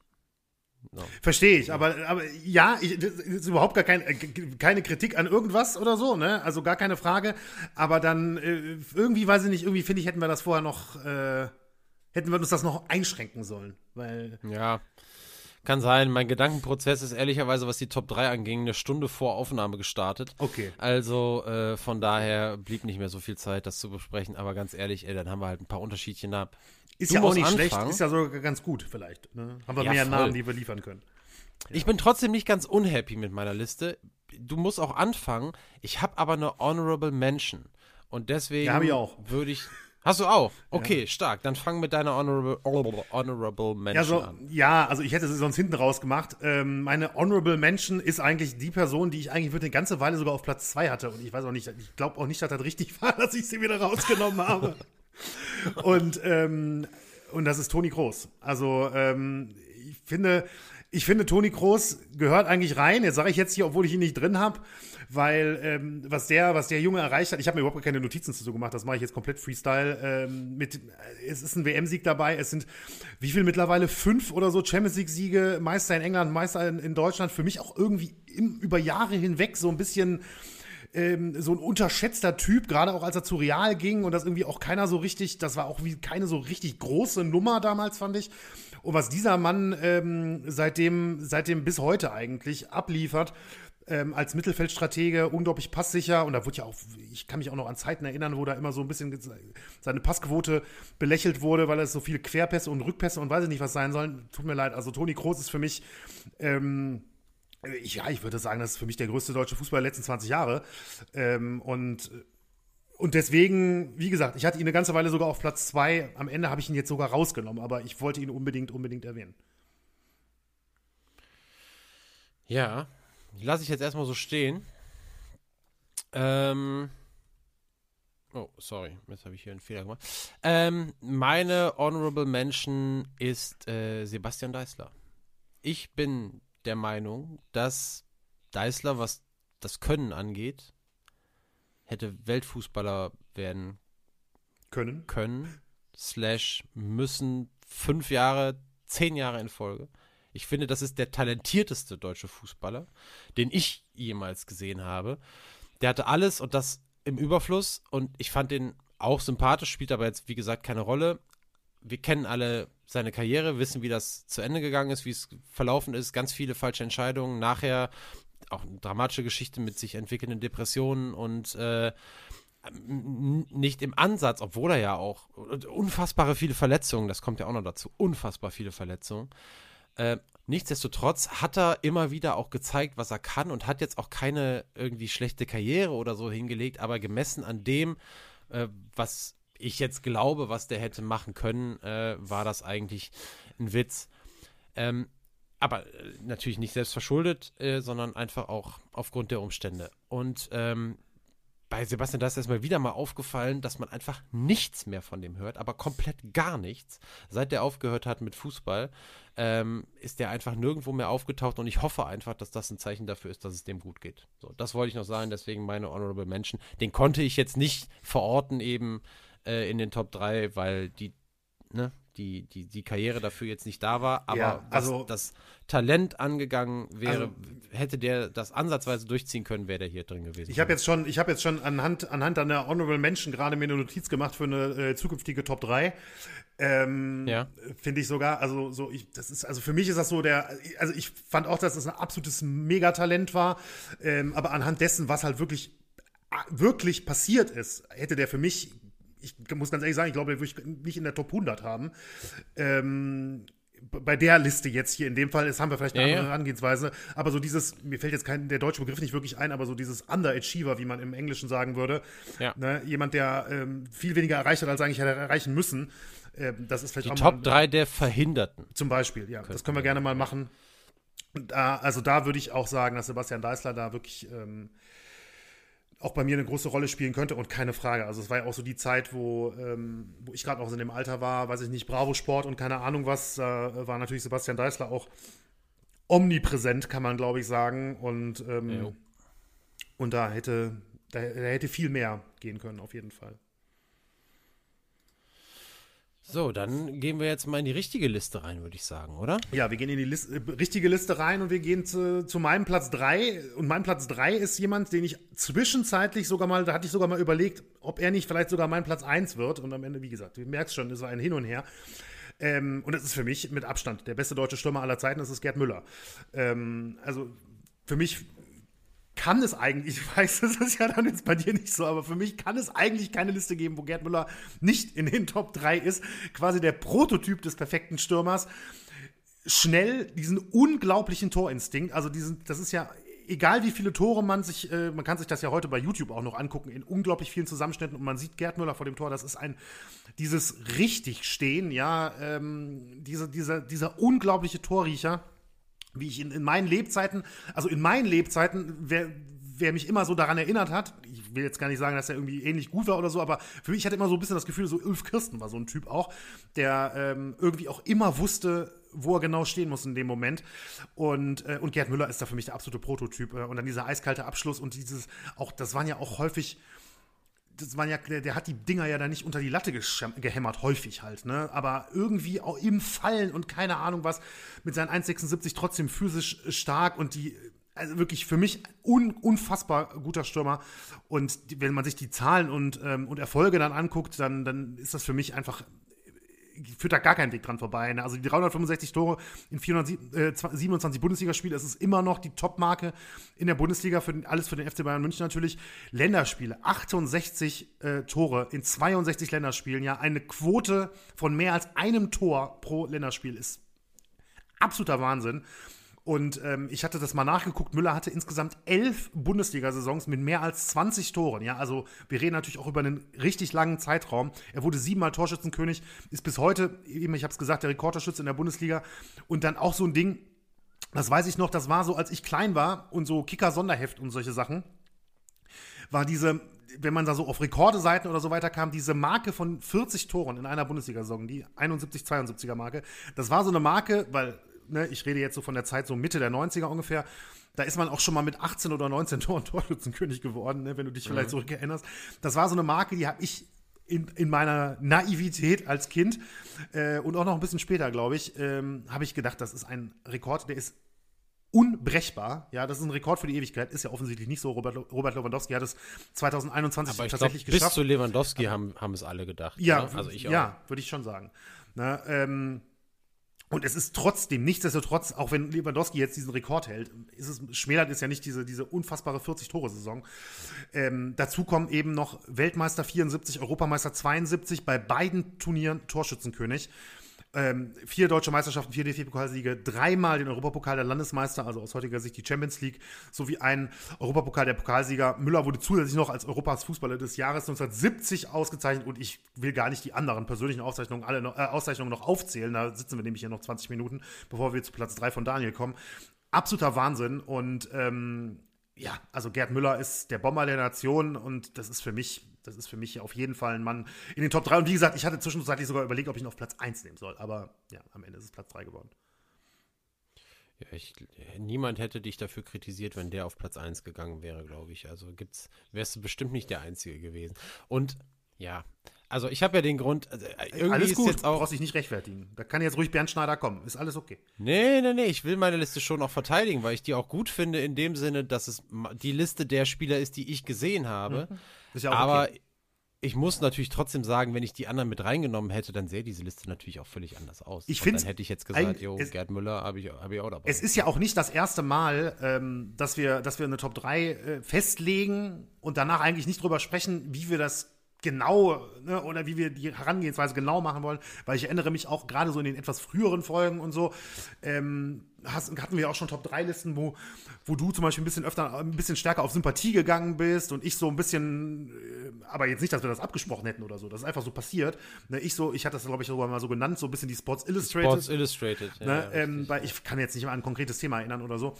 No. Verstehe ich, aber, aber ja, ich, das ist überhaupt gar kein, äh, keine Kritik an irgendwas oder so, ne? Also gar keine Frage. Aber dann äh, irgendwie, weiß ich nicht, irgendwie finde ich, hätten wir das vorher noch, äh, hätten wir uns das noch einschränken sollen. Weil, Ja, kann sein. Mein Gedankenprozess ist ehrlicherweise, was die Top 3 anging, eine Stunde vor Aufnahme gestartet. okay. Also äh, von daher blieb nicht mehr so viel Zeit, das zu besprechen. Aber ganz ehrlich, ey, dann haben wir halt ein paar Unterschiedchen ab. Ist Du ja auch nicht schlecht, anfangen. ist ja sogar ganz gut vielleicht. Ne? Haben wir Ja, mehr voll. Namen, die wir liefern können. Ich bin trotzdem nicht ganz unhappy mit meiner Liste. Du musst auch anfangen. Ich habe aber eine Honorable Mention. Und deswegen Ja, ich auch. würde ich. Hast du auch? Okay, stark. Dann fang mit deiner Honorable, honorable Mention Ja, so, an. ja, also ich hätte sie sonst hinten raus gemacht. Ähm, meine Honorable Mention ist eigentlich die Person, die ich eigentlich für eine ganze Weile sogar auf Platz 2 hatte. Und ich weiß auch nicht, ich glaube auch nicht, dass das richtig war, dass ich sie wieder rausgenommen habe. Und, ähm, und das ist Toni Kroos. Also ähm, ich finde, ich finde, Toni Kroos gehört eigentlich rein. Jetzt sage ich jetzt hier, obwohl ich ihn nicht drin habe, weil ähm, was der, was der Junge erreicht hat, ich habe mir überhaupt keine Notizen zu so gemacht. Das mache ich jetzt komplett Freestyle. Ähm, mit, es ist ein WM-Sieg dabei. Es sind wie viel mittlerweile fünf oder so Champions League-Siege, Meister in England, Meister in, in Deutschland. Für mich auch irgendwie im, über Jahre hinweg so ein bisschen ähm, so ein unterschätzter Typ, gerade auch als er zu Real ging und das irgendwie auch keiner so richtig, das war auch wie keine so richtig große Nummer damals, fand ich. Und was dieser Mann ähm, seitdem, seitdem bis heute eigentlich abliefert, ähm, als Mittelfeldstratege, unglaublich passsicher und da wurde ja auch, ich kann mich auch noch an Zeiten erinnern, wo da immer so ein bisschen seine Passquote belächelt wurde, weil es so viele Querpässe und Rückpässe und weiß ich nicht was sein sollen. Tut mir leid, also Toni Kroos ist für mich ähm, ja, ich würde sagen, das ist für mich der größte deutsche Fußball der letzten 20 Jahre. Ähm, und, und deswegen, wie gesagt, ich hatte ihn eine ganze Weile sogar auf Platz 2. Am Ende habe ich ihn jetzt sogar rausgenommen, aber ich wollte ihn unbedingt, unbedingt erwähnen. Ja, lasse ich jetzt erstmal so stehen. Ähm. Oh, sorry, jetzt habe ich hier einen Fehler gemacht. Ähm, meine Honorable Mention ist äh, Sebastian Deißler. Ich bin der Meinung, dass Deißler, was das Können angeht, hätte Weltfußballer werden können. Können, slash müssen fünf Jahre, zehn Jahre in Folge. Ich finde, das ist der talentierteste deutsche Fußballer, den ich jemals gesehen habe. Der hatte alles und das im Überfluss und ich fand den auch sympathisch, spielt aber jetzt, wie gesagt, keine Rolle. Wir kennen alle seine Karriere, wissen, wie das zu Ende gegangen ist, wie es verlaufen ist, ganz viele falsche Entscheidungen. Nachher auch eine dramatische Geschichte mit sich entwickelnden Depressionen und äh, nicht im Ansatz, obwohl er ja auch unfassbare viele Verletzungen, das kommt ja auch noch dazu, unfassbar viele Verletzungen. Äh, nichtsdestotrotz hat er immer wieder auch gezeigt, was er kann und hat jetzt auch keine irgendwie schlechte Karriere oder so hingelegt, aber gemessen an dem, äh, was ich jetzt glaube, was der hätte machen können, äh, war das eigentlich ein Witz. Ähm, aber äh, natürlich nicht selbst verschuldet, äh, sondern einfach auch aufgrund der Umstände. Und ähm, bei Sebastian da ist erstmal wieder mal aufgefallen, dass man einfach nichts mehr von dem hört, aber komplett gar nichts. Seit der aufgehört hat mit Fußball, ähm, ist der einfach nirgendwo mehr aufgetaucht und ich hoffe einfach, dass das ein Zeichen dafür ist, dass es dem gut geht. So, das wollte ich noch sagen, deswegen meine Honorable Mention. Den konnte ich jetzt nicht verorten eben äh, in den Top 3, weil die, ne, die, die, die Karriere dafür jetzt nicht da war, aber ja, also, das Talent angegangen wäre, also, hätte der das ansatzweise durchziehen können, wäre der hier drin gewesen. Ich habe jetzt schon, ich habe jetzt schon anhand, anhand einer Honorable Mention gerade mir eine Notiz gemacht für eine äh, zukünftige Top 3. Ähm, ja. Finde ich sogar, also so, ich, das ist, also für mich ist das so der, also ich fand auch, dass das ein absolutes Megatalent war, ähm, aber anhand dessen, was halt wirklich wirklich passiert ist, hätte der für mich ich muss ganz ehrlich sagen, ich glaube, den würde ich nicht in der Top 100 haben. Ähm, bei der Liste jetzt hier in dem Fall, jetzt haben wir vielleicht eine ja, andere ja. Herangehensweise, aber so dieses, mir fällt jetzt kein, der deutsche Begriff nicht wirklich ein, aber so dieses Underachiever, wie man im Englischen sagen würde. Ja. Ne, jemand, der ähm, viel weniger erreicht hat, als eigentlich hätte erreichen müssen. Ähm, das ist vielleicht Die Top 3 der Verhinderten. Zum Beispiel, ja. das können wir gerne mal machen. Da, also da würde ich auch sagen, dass Sebastian Deißler da wirklich ähm, auch bei mir eine große Rolle spielen könnte und keine Frage. Also es war ja auch so die Zeit, wo, ähm, wo ich gerade noch in dem Alter war, weiß ich nicht, Bravo Sport und keine Ahnung was, da war natürlich Sebastian Deißler auch omnipräsent, kann man glaube ich sagen. Und, ähm, und da hätte, da, da hätte viel mehr gehen können, auf jeden Fall. So, dann gehen wir jetzt mal in die richtige Liste rein, würde ich sagen, oder? Ja, wir gehen in die List äh, richtige Liste rein und wir gehen zu, zu meinem Platz 3. Und mein Platz 3 ist jemand, den ich zwischenzeitlich sogar mal, da hatte ich sogar mal überlegt, ob er nicht vielleicht sogar mein Platz 1 wird. Und am Ende, wie gesagt, du merkst schon, ist ein Hin und Her. Ähm, und es ist für mich mit Abstand der beste deutsche Stürmer aller Zeiten, das ist Gerd Müller. Ähm, also für mich kann es eigentlich, ich weiß, das ist ja dann jetzt bei dir nicht so, aber für mich kann es eigentlich keine Liste geben, wo Gerd Müller nicht in den Top 3 ist. Quasi der Prototyp des perfekten Stürmers. Schnell, diesen unglaublichen Torinstinkt, also diesen, das ist ja egal wie viele Tore man sich, äh, man kann sich das ja heute bei YouTube auch noch angucken, in unglaublich vielen Zusammenschnitten und man sieht Gerd Müller vor dem Tor, das ist ein, dieses richtig stehen, ja, ähm, diese, dieser, dieser unglaubliche Torriecher wie ich in, in meinen Lebzeiten, also in meinen Lebzeiten, wer, wer mich immer so daran erinnert hat, ich will jetzt gar nicht sagen, dass er irgendwie ähnlich gut war oder so, aber für mich hatte immer so ein bisschen das Gefühl, so Ulf Kirsten war so ein Typ auch, der ähm, irgendwie auch immer wusste, wo er genau stehen muss in dem Moment. Und, äh, und Gerd Müller ist da für mich der absolute Prototyp. Äh, und dann dieser eiskalte Abschluss und dieses, auch, das waren ja auch häufig das waren ja, der, der, hat die Dinger ja dann nicht unter die Latte gehämmert, häufig halt, ne? Aber irgendwie auch im Fallen und keine Ahnung was, mit seinen 1,76 trotzdem physisch stark und die, also wirklich für mich un, unfassbar guter Stürmer. Und die, wenn man sich die Zahlen und, ähm, und Erfolge dann anguckt, dann, dann ist das für mich einfach führt da gar kein Weg dran vorbei. Ne? Also die 365 Tore in 427 äh, Bundesligaspiele, es ist immer noch die Topmarke in der Bundesliga, für alles für den FC Bayern München natürlich. Länderspiele, 68 äh, Tore in 62 Länderspielen, ja, eine Quote von mehr als einem Tor pro Länderspiel ist absoluter Wahnsinn. Und ähm, ich hatte das mal nachgeguckt. Müller hatte insgesamt elf Bundesliga-Saisons mit mehr als 20 Toren. Ja, also wir reden natürlich auch über einen richtig langen Zeitraum. Er wurde siebenmal Torschützenkönig, ist bis heute, eben, ich habe es gesagt, der Rekordtorschütze in der Bundesliga. Und dann auch so ein Ding, das weiß ich noch, das war so, als ich klein war und so Kicker-Sonderheft und solche Sachen, war diese, wenn man da so auf Rekordeseiten oder so weiter kam, diese Marke von 40 Toren in einer Bundesliga-Saison, die 71-72er Marke, das war so eine Marke, weil, ne, ich rede jetzt so von der Zeit so Mitte der 90er ungefähr, da ist man auch schon mal mit 18 oder 19 Toren Torschützenkönig geworden, ne, wenn du dich vielleicht mhm. zurückerinnerst. Das war so eine Marke, die habe ich in, in meiner Naivität als Kind äh, und auch noch ein bisschen später, glaube ich, ähm, habe ich gedacht, das ist ein Rekord, der ist unbrechbar. Ja, das ist ein Rekord für die Ewigkeit. Ist ja offensichtlich nicht so. Robert, Robert Lewandowski hat es 2021 Aber ich tatsächlich glaub, geschafft. Bis zu Lewandowski haben, haben es alle gedacht. Ja, also ich auch. Ja, würde ich schon sagen. Na, ähm, und es ist trotzdem, nichtsdestotrotz, auch wenn Lewandowski jetzt diesen Rekord hält, ist es, schmälert es ja nicht diese, diese unfassbare 40-Tore-Saison. Ähm, dazu kommen eben noch Weltmeister 74, Europameister 72, bei beiden Turnieren Torschützenkönig. Ähm, vier deutsche Meisterschaften, vier DFB-Pokalsiege, dreimal den Europapokal der Landesmeister, also aus heutiger Sicht die Champions League, sowie ein Europapokal der Pokalsieger. Müller wurde zusätzlich noch als Europas Fußballer des Jahres 1970 ausgezeichnet und ich will gar nicht die anderen persönlichen Auszeichnungen, alle noch, äh, Auszeichnungen noch aufzählen. Da sitzen wir nämlich hier noch 20 Minuten, bevor wir zu Platz 3 von Daniel kommen. Absoluter Wahnsinn und ähm, ja, also Gerd Müller ist der Bomber der Nation und das ist für mich das ist für mich auf jeden Fall ein Mann in den Top 3. Und wie gesagt, ich hatte zwischenzeitlich sogar überlegt, ob ich ihn auf Platz 1 nehmen soll. Aber ja, am Ende ist es Platz 3 geworden. Ja, ich, niemand hätte dich dafür kritisiert, wenn der auf Platz 1 gegangen wäre, glaube ich. Also gibt's, wärst du bestimmt nicht der Einzige gewesen. Und ja, also ich habe ja den Grund, also äh, irgendwie alles gut, ist jetzt auch. brauchst dich nicht rechtfertigen. Da kann jetzt ruhig Bernd Schneider kommen. Ist alles okay. Nee, nee, nee, ich will meine Liste schon auch verteidigen, weil ich die auch gut finde, in dem Sinne, dass es die Liste der Spieler ist, die ich gesehen habe. Mhm. Ist ja auch Aber okay ich muss natürlich trotzdem sagen, wenn ich die anderen mit reingenommen hätte, dann sähe diese Liste natürlich auch völlig anders aus. Ich finde, dann hätte ich jetzt gesagt, jo, Gerd Müller habe ich, hab ich auch dabei. Es ist ja auch nicht das erste Mal, ähm, dass wir, dass wir eine Top 3 äh, festlegen und danach eigentlich nicht drüber sprechen, wie wir das genau ne, oder wie wir die Herangehensweise genau machen wollen, weil ich erinnere mich auch gerade so in den etwas früheren Folgen und so, ähm, hast, hatten wir auch schon Top-3-Listen, wo, wo du zum Beispiel ein bisschen öfter, ein bisschen stärker auf Sympathie gegangen bist und ich so ein bisschen, äh, aber jetzt nicht, dass wir das abgesprochen hätten oder so, das ist einfach so passiert. Ne, ich so, ich hatte das, glaube ich, sogar mal so genannt, so ein bisschen die Sports Illustrated. Sports Illustrated, ja, ne, ähm, weil ich kann jetzt nicht mal an ein konkretes Thema erinnern oder so.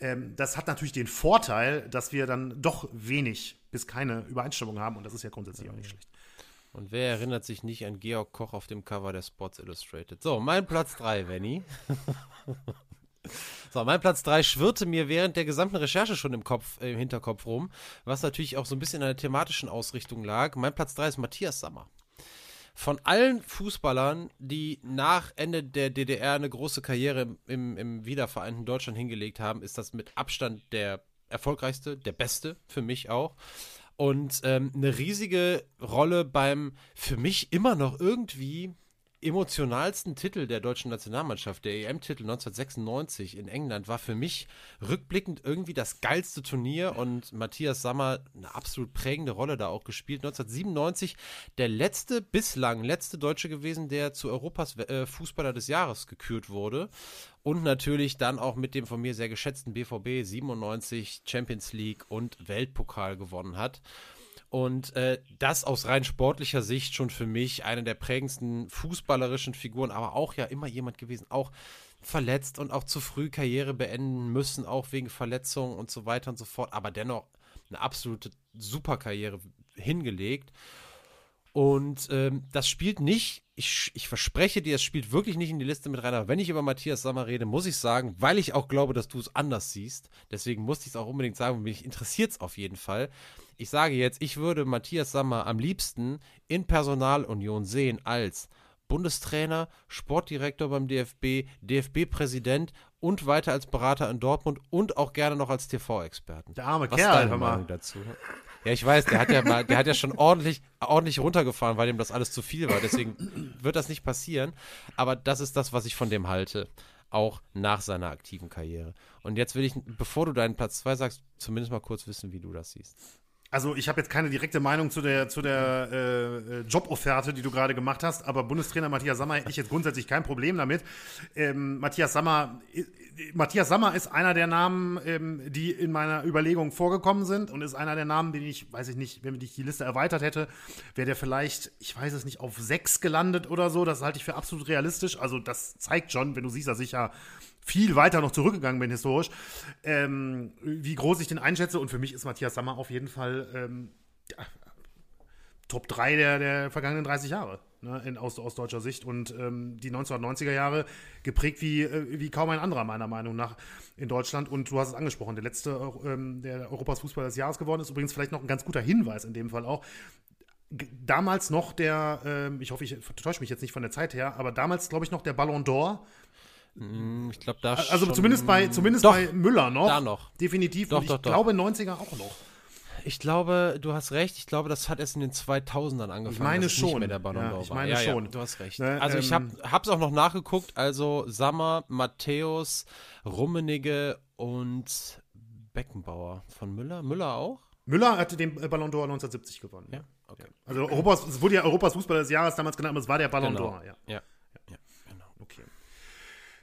Ähm, das hat natürlich den Vorteil, dass wir dann doch wenig bis keine Übereinstimmung haben und das ist ja grundsätzlich ja. auch nicht schlecht. Und wer erinnert sich nicht an Georg Koch auf dem Cover der Sports Illustrated? So, mein Platz 3, Venny. So, mein Platz 3 schwirrte mir während der gesamten Recherche schon im Kopf, äh, im Hinterkopf rum, was natürlich auch so ein bisschen an der thematischen Ausrichtung lag. Mein Platz 3 ist Matthias Sammer. Von allen Fußballern, die nach Ende der DDR eine große Karriere im, im, im wiedervereinten Deutschland hingelegt haben, ist das mit Abstand der erfolgreichste, der beste, für mich auch. Und ähm, eine riesige Rolle beim für mich immer noch irgendwie emotionalsten Titel der deutschen Nationalmannschaft, der EM-Titel 1996 in England, war für mich rückblickend irgendwie das geilste Turnier und Matthias Sammer eine absolut prägende Rolle da auch gespielt. 1997 der letzte, bislang letzte Deutsche gewesen, der zu Europas äh, Fußballer des Jahres gekürt wurde. Und natürlich dann auch mit dem von mir sehr geschätzten BVB 97 Champions League und Weltpokal gewonnen hat. Und äh, das aus rein sportlicher Sicht schon für mich eine der prägendsten fußballerischen Figuren, aber auch ja immer jemand gewesen, auch verletzt und auch zu früh Karriere beenden müssen, auch wegen Verletzungen und so weiter und so fort, aber dennoch eine absolute Superkarriere hingelegt. Und ähm, das spielt nicht, ich, ich verspreche dir, es spielt wirklich nicht in die Liste mit rein. Aber wenn ich über Matthias Sammer rede, muss ich sagen, weil ich auch glaube, dass du es anders siehst. Deswegen musste ich es auch unbedingt sagen, mich interessiert es auf jeden Fall. Ich sage jetzt, ich würde Matthias Sammer am liebsten in Personalunion sehen als Bundestrainer, Sportdirektor beim DFB, DFB-Präsident und weiter als Berater in Dortmund und auch gerne noch als TV-Experten. Der arme Was Kerl, ist deine Meinung dazu? Ja, ich weiß, der hat ja mal, der hat ja schon ordentlich, ordentlich runtergefahren, weil ihm das alles zu viel war. Deswegen wird das nicht passieren. Aber das ist das, was ich von dem halte. Auch nach seiner aktiven Karriere. Und jetzt will ich, bevor du deinen Platz 2 sagst, zumindest mal kurz wissen, wie du das siehst. Also ich habe jetzt keine direkte Meinung zu der, zu der äh, äh Jobofferte, die du gerade gemacht hast, aber Bundestrainer Matthias Sammer hätte ich jetzt grundsätzlich kein Problem damit. Ähm, Matthias Sammer, äh, Matthias Sammer ist einer der Namen, ähm, die in meiner Überlegung vorgekommen sind und ist einer der Namen, den ich, weiß ich nicht, wenn ich die Liste erweitert hätte, wäre der vielleicht, ich weiß es nicht, auf sechs gelandet oder so. Das halte ich für absolut realistisch. Also das zeigt schon, wenn du siehst, dass ich ja viel weiter noch zurückgegangen bin historisch, ähm, wie groß ich den einschätze. Und für mich ist Matthias Sammer auf jeden Fall ähm, ja, Top 3 der, der vergangenen 30 Jahre ne, in, aus, aus deutscher Sicht. Und ähm, die 1990er Jahre geprägt wie, äh, wie kaum ein anderer, meiner Meinung nach, in Deutschland. Und du hast es angesprochen, der letzte, ähm, der Europas Fußball des Jahres geworden ist. Übrigens vielleicht noch ein ganz guter Hinweis in dem Fall auch damals noch der, äh, ich hoffe, ich täusche mich jetzt nicht von der Zeit her, aber damals, glaube ich, noch der Ballon d'Or ich glaube, da Also zumindest bei, zumindest doch, bei Müller noch. Da noch. Definitiv. Doch, und ich doch, glaube, 90er auch noch. Ich glaube, du hast recht. Ich glaube, das hat erst in den 2000ern angefangen. Ich meine schon. Der Ballon ja, ich meine ja, schon. Ja, du hast recht. Ne, also ähm, ich habe es auch noch nachgeguckt. Also Sammer, Matthäus, Rummenigge und Beckenbauer von Müller. Müller auch? Müller hatte den Ballon d'Or 1970 gewonnen. Ja, okay. Also Europas, es wurde ja Europas Fußballer des Jahres damals genannt, aber es war der Ballon genau. d'Or. Ja. ja.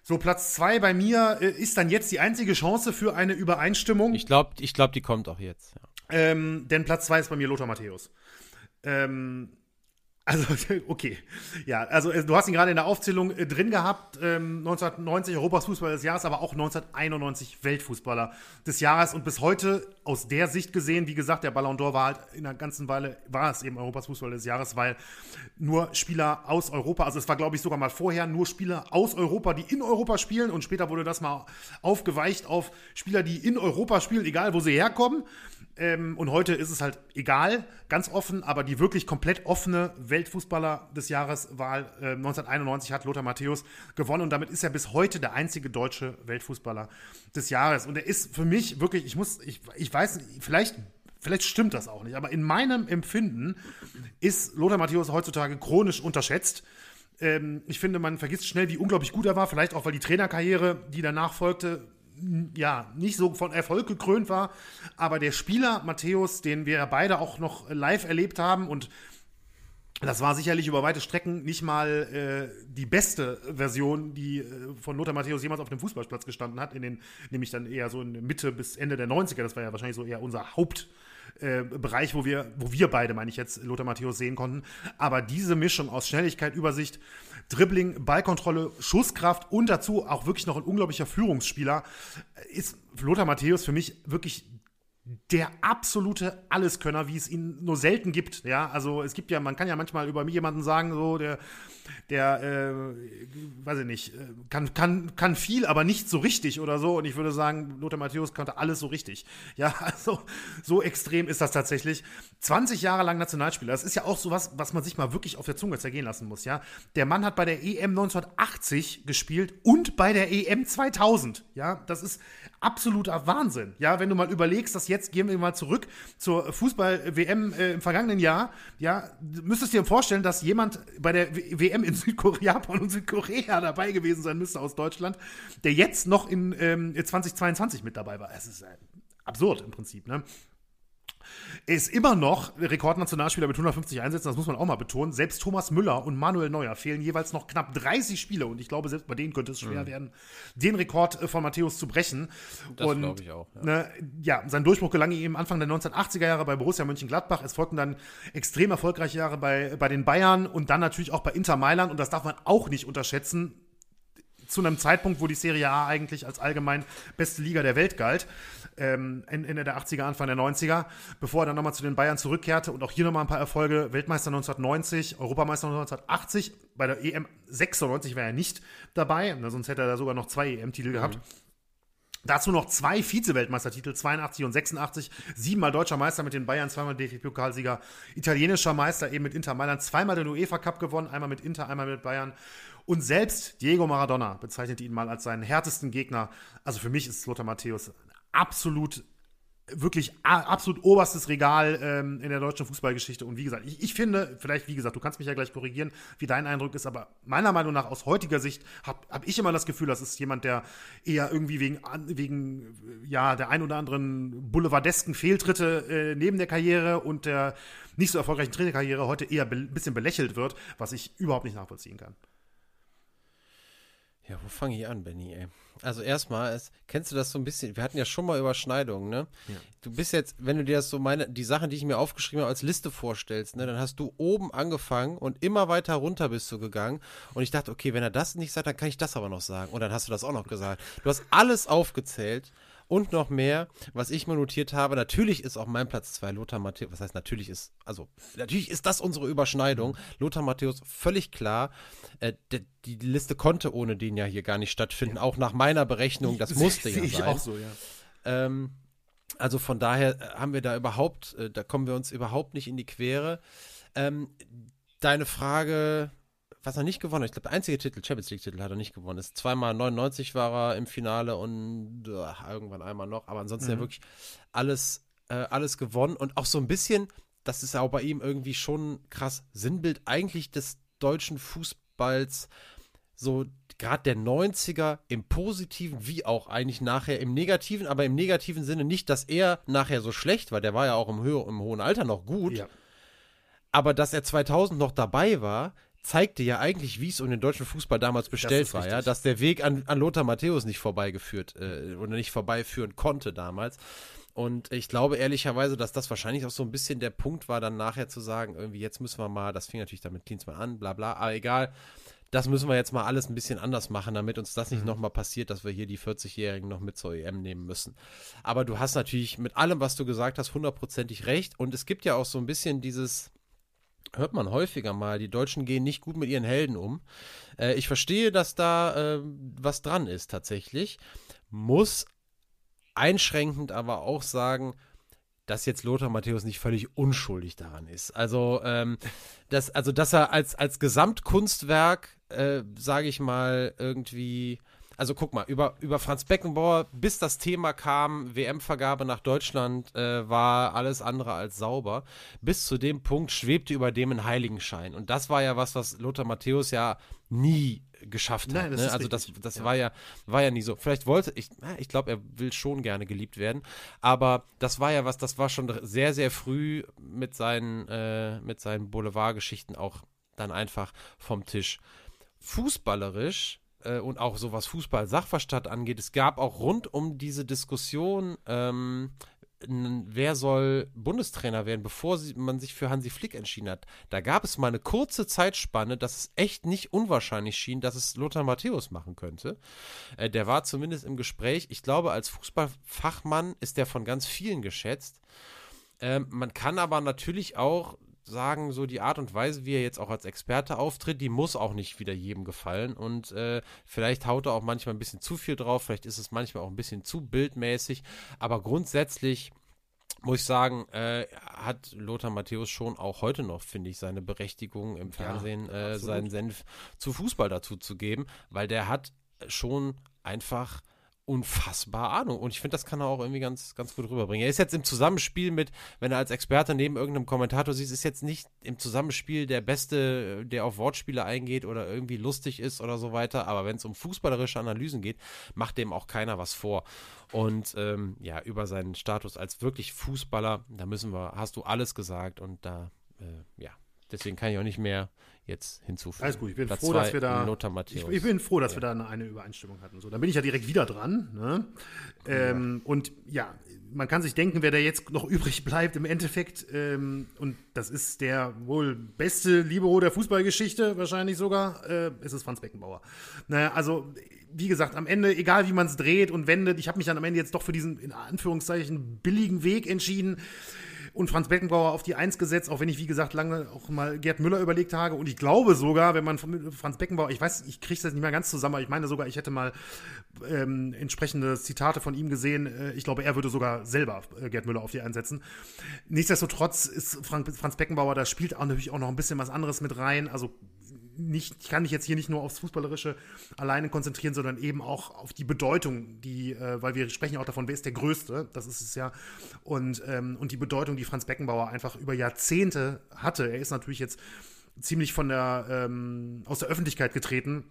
So, Platz zwei bei mir äh, ist dann jetzt die einzige Chance für eine Übereinstimmung. Ich glaube, ich glaub, die kommt auch jetzt. Ja. Ähm, denn Platz zwei ist bei mir Lothar Matthäus. Ähm, also, okay. Ja, also du hast ihn gerade in der Aufzählung äh, drin gehabt. Ähm, 1990 Europas Fußballer des Jahres, aber auch 1991 Weltfußballer des Jahres. Und bis heute aus der Sicht gesehen, wie gesagt, der Ballon d'Or war halt in der ganzen Weile, war es eben Europas Fußballer des Jahres, weil nur Spieler aus Europa, also es war glaube ich sogar mal vorher nur Spieler aus Europa, die in Europa spielen. Und später wurde das mal aufgeweicht auf Spieler, die in Europa spielen, egal wo sie herkommen. Ähm, und heute ist es halt egal, ganz offen, aber die wirklich komplett offene Weltfußballer des Jahres Wahl äh, 1991 hat Lothar Matthäus gewonnen und damit ist er bis heute der einzige deutsche Weltfußballer des Jahres. Und er ist für mich wirklich, ich muss, ich, ich weiß, vielleicht vielleicht stimmt das auch nicht, aber in meinem Empfinden ist Lothar Matthäus heutzutage chronisch unterschätzt. Ähm, ich finde, man vergisst schnell, wie unglaublich gut er war, vielleicht auch, weil die Trainerkarriere, die danach folgte, ja, nicht so von Erfolg gekrönt war. Aber der Spieler Matthäus, den wir beide auch noch live erlebt haben und das war sicherlich über weite Strecken nicht mal äh, die beste Version, die äh, von Lothar Matthäus jemals auf dem Fußballplatz gestanden hat, in den, nämlich dann eher so in Mitte bis Ende der 90er. Das war ja wahrscheinlich so eher unser Hauptbereich, äh, wo wir, wo wir beide, meine ich jetzt, Lothar Matthäus sehen konnten. Aber diese Mischung aus Schnelligkeit, Übersicht, Dribbling, Ballkontrolle, Schusskraft und dazu auch wirklich noch ein unglaublicher Führungsspieler, ist Lothar Matthäus für mich wirklich der absolute Alleskönner, wie es ihn nur selten gibt. Ja, also es gibt ja, man kann ja manchmal über jemanden sagen, so der, der, äh, weiß ich nicht, äh, kann, kann, kann viel, aber nicht so richtig oder so. Und ich würde sagen, Lothar Matthäus konnte alles so richtig. Ja, also so extrem ist das tatsächlich. 20 Jahre lang Nationalspieler. Das ist ja auch so was, was man sich mal wirklich auf der Zunge zergehen lassen muss. Ja, der Mann hat bei der EM 1980 gespielt und bei der EM 2000. Ja, das ist absoluter Wahnsinn. Ja, wenn du mal überlegst, dass jetzt gehen wir mal zurück zur Fußball-WM äh, im vergangenen Jahr. Ja, müsstest dir vorstellen, dass jemand bei der WM in Südkorea, Japan und Südkorea dabei gewesen sein müsste aus Deutschland, der jetzt noch in ähm, 2022 mit dabei war. Es ist äh, absurd im Prinzip, ne? Ist immer noch Rekordnationalspieler mit 150 Einsätzen, das muss man auch mal betonen. Selbst Thomas Müller und Manuel Neuer fehlen jeweils noch knapp 30 Spiele und ich glaube, selbst bei denen könnte es schwer mhm. werden, den Rekord äh, von Matthäus zu brechen. Das glaube ich auch. Ja. Ne, ja, sein Durchbruch gelang ihm Anfang der 1980er Jahre bei Borussia Mönchengladbach. Es folgten dann extrem erfolgreiche Jahre bei, bei den Bayern und dann natürlich auch bei Inter Mailand und das darf man auch nicht unterschätzen zu einem Zeitpunkt, wo die Serie A eigentlich als allgemein beste Liga der Welt galt ähm, Ende der 80er, Anfang der 90er, bevor er dann nochmal zu den Bayern zurückkehrte und auch hier nochmal ein paar Erfolge. Weltmeister 1990, Europameister 1980, bei der EM 96 war er nicht dabei, sonst hätte er da sogar noch zwei EM-Titel mhm. gehabt. Dazu noch zwei Vize-Weltmeistertitel, 82 und 86, siebenmal deutscher Meister mit den Bayern, zweimal DFB-Pokalsieger, italienischer Meister eben mit Inter Mailand, zweimal den UEFA Cup gewonnen, einmal mit Inter, einmal mit Bayern. Und selbst Diego Maradona bezeichnete ihn mal als seinen härtesten Gegner. Also für mich ist Lothar Matthäus absolut wirklich absolut oberstes Regal ähm, in der deutschen Fußballgeschichte. Und wie gesagt, ich, ich, finde, vielleicht, wie gesagt, du kannst mich ja gleich korrigieren, wie dein Eindruck ist, aber meiner Meinung nach aus heutiger Sicht habe hab ich immer das Gefühl, das ist jemand, der eher irgendwie wegen, wegen ja, der ein oder anderen boulevardesken Fehltritte äh, neben der Karriere und der nicht so erfolgreichen Trainerkarriere heute eher ein be bisschen belächelt wird, was ich überhaupt nicht nachvollziehen kann. Ja, wo fange ich an, Benny, ey? Also erstmal, kennst du das so ein bisschen? Wir hatten ja schon mal Überschneidungen, ne? Ja. Du bist jetzt, wenn du dir das so meine, die Sachen, die ich mir aufgeschrieben habe, als Liste vorstellst, ne, dann hast du oben angefangen und immer weiter runter bist du gegangen. Und ich dachte, okay, wenn er das nicht sagt, dann kann ich das aber noch sagen. Und dann hast du das auch noch gesagt. Du hast alles aufgezählt und noch mehr, was ich mir notiert habe. Natürlich ist auch mein Platz 2 Lothar Matthäus. Was heißt natürlich ist, also natürlich ist das unsere Überschneidung. Lothar Matthäus, völlig klar. Äh, die, die, Liste konnte ohne den ja hier gar nicht stattfinden. Auch nach meiner Berechnung, das musste ja sein. Ich auch so, ja. Ähm, also von daher äh, haben wir da überhaupt, äh, da kommen wir uns überhaupt nicht in die Quere. Ähm, deine Frage, was er nicht gewonnen hat, ich glaube, der einzige Titel, Champions League-Titel hat er nicht gewonnen. Ist zweimal 99 war er im Finale und uh, irgendwann einmal noch, aber ansonsten mhm. ja wirklich alles, äh, alles gewonnen und auch so ein bisschen, das ist ja auch bei ihm irgendwie schon krass, Sinnbild eigentlich des deutschen Fußballs, so gerade der 90er im positiven wie auch eigentlich nachher im negativen, aber im negativen Sinne nicht, dass er nachher so schlecht war, der war ja auch im, Höhe, im hohen Alter noch gut. Ja. Aber dass er 2000 noch dabei war, zeigte ja eigentlich, wie es um den deutschen Fußball damals bestellt war, ja, dass der Weg an, an Lothar Matthäus nicht vorbeigeführt äh, oder nicht vorbeiführen konnte damals. Und ich glaube ehrlicherweise, dass das wahrscheinlich auch so ein bisschen der Punkt war, dann nachher zu sagen, irgendwie jetzt müssen wir mal, das fing natürlich damit Klinsmann an, bla bla, aber egal, das müssen wir jetzt mal alles ein bisschen anders machen, damit uns das nicht mhm. nochmal passiert, dass wir hier die 40-Jährigen noch mit zur EM nehmen müssen. Aber du hast natürlich mit allem, was du gesagt hast, hundertprozentig recht. Und es gibt ja auch so ein bisschen dieses, hört man häufiger mal, die Deutschen gehen nicht gut mit ihren Helden um. Äh, ich verstehe, dass da äh, was dran ist tatsächlich. Muss einschränkend aber auch sagen, dass jetzt Lothar Matthäus nicht völlig unschuldig daran ist. Also, ähm, dass, also dass er als, als Gesamtkunstwerk, äh, sage ich mal, irgendwie also guck mal, über, über Franz Beckenbauer, bis das Thema kam, WM-Vergabe nach Deutschland, äh, war alles andere als sauber. Bis zu dem Punkt schwebte über dem ein Heiligenschein. Und das war ja was, was Lothar Matthäus ja nie geschafft Nein, hat. Ne? Also das, das ja. war ja war ja nie so. Vielleicht wollte ich, ich glaube, er will schon gerne geliebt werden, aber das war ja was, das war schon sehr sehr früh mit seinen äh, mit seinen Boulevardgeschichten auch dann einfach vom Tisch. Fußballerisch äh, und auch so was Fußball-Sachverstand angeht, es gab auch rund um diese Diskussion, ähm, wer soll Bundestrainer werden, bevor man sich für Hansi Flick entschieden hat. Da gab es mal eine kurze Zeitspanne, dass es echt nicht unwahrscheinlich schien, dass es Lothar Matthäus machen könnte. Äh, der war zumindest im Gespräch. Ich glaube, als Fußballfachmann ist der von ganz vielen geschätzt. Ähm, man kann aber natürlich auch sagen, so die Art und Weise, wie er jetzt auch als Experte auftritt, die muss auch nicht wieder jedem gefallen. Und äh, vielleicht haut er auch manchmal ein bisschen zu viel drauf, vielleicht ist es manchmal auch ein bisschen zu bildmäßig. Aber grundsätzlich muss ich sagen, äh, hat Lothar Matthäus schon auch heute noch, finde ich, seine Berechtigung im Fernsehen, ja, äh, seinen Senf zu Fußball dazu zu geben, weil der hat schon einfach unfassbar Ahnung. Und ich finde, das kann er auch irgendwie ganz, ganz gut rüberbringen. Er ist jetzt im Zusammenspiel mit, wenn er als Experte neben irgendeinem Kommentator sieht, ist jetzt nicht im Zusammenspiel der Beste, der auf Wortspiele eingeht oder irgendwie lustig ist oder so weiter. Aber wenn es um fußballerische Analysen geht, macht dem auch keiner was vor. Und ähm, ja, über seinen Status als wirklich Fußballer, da müssen wir, hast du alles gesagt und da, äh, ja, deswegen kann ich auch nicht mehr jetzt hinzufügen. Alles gut, ich bin Platz froh, dass wir da. Ich, ich, bin froh, dass ja. wir da eine, eine, Übereinstimmung hatten. So, dann bin ich ja direkt wieder dran. Ne? Ähm, ja. Und ja, man kann sich denken, wer da jetzt noch übrig bleibt im Endeffekt. Ähm, und das ist der wohl beste Libero der Fußballgeschichte, wahrscheinlich sogar, äh, ist es Franz Beckenbauer. Naja, also wie gesagt, am Ende, egal wie man es dreht und wendet, ich habe mich dann am Ende jetzt doch für diesen, in Anführungszeichen, billigen Weg entschieden und Franz Beckenbauer auf die Eins gesetzt, auch wenn ich, wie gesagt, lange auch mal Gerd Müller überlegt habe. Und ich glaube sogar, wenn man Franz Beckenbauer, ich weiß, ich kriege das nicht mehr ganz zusammen, aber ich meine sogar, ich hätte mal ähm, entsprechende Zitate von ihm gesehen. Äh, ich glaube, er würde sogar selber äh, Gerd Müller auf die Eins setzen. Nichtsdestotrotz ist Frank, Franz Beckenbauer, da spielt auch natürlich auch noch ein bisschen was anderes mit rein. Also nicht, ich kann mich jetzt hier nicht nur aufs Fußballerische alleine konzentrieren, sondern eben auch auf die Bedeutung, die, äh, weil wir sprechen auch davon, wer ist der Größte, das ist es ja, und, ähm, und die Bedeutung, die Franz Beckenbauer einfach über Jahrzehnte hatte. Er ist natürlich jetzt ziemlich von der, ähm, aus der Öffentlichkeit getreten,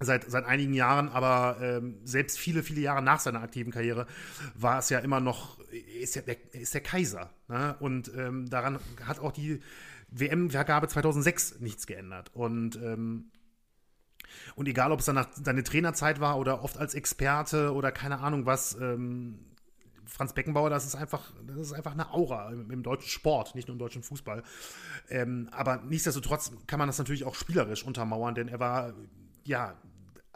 seit, seit einigen Jahren, aber ähm, selbst viele, viele Jahre nach seiner aktiven Karriere war es ja immer noch, ist ja der, ist der Kaiser. Ne? Und ähm, daran hat auch die WM-Vergabe 2006 nichts geändert. Und, ähm, und egal, ob es danach seine Trainerzeit war oder oft als Experte oder keine Ahnung was, ähm, Franz Beckenbauer, das ist einfach, das ist einfach eine Aura im, im deutschen Sport, nicht nur im deutschen Fußball. Ähm, aber nichtsdestotrotz kann man das natürlich auch spielerisch untermauern, denn er war ja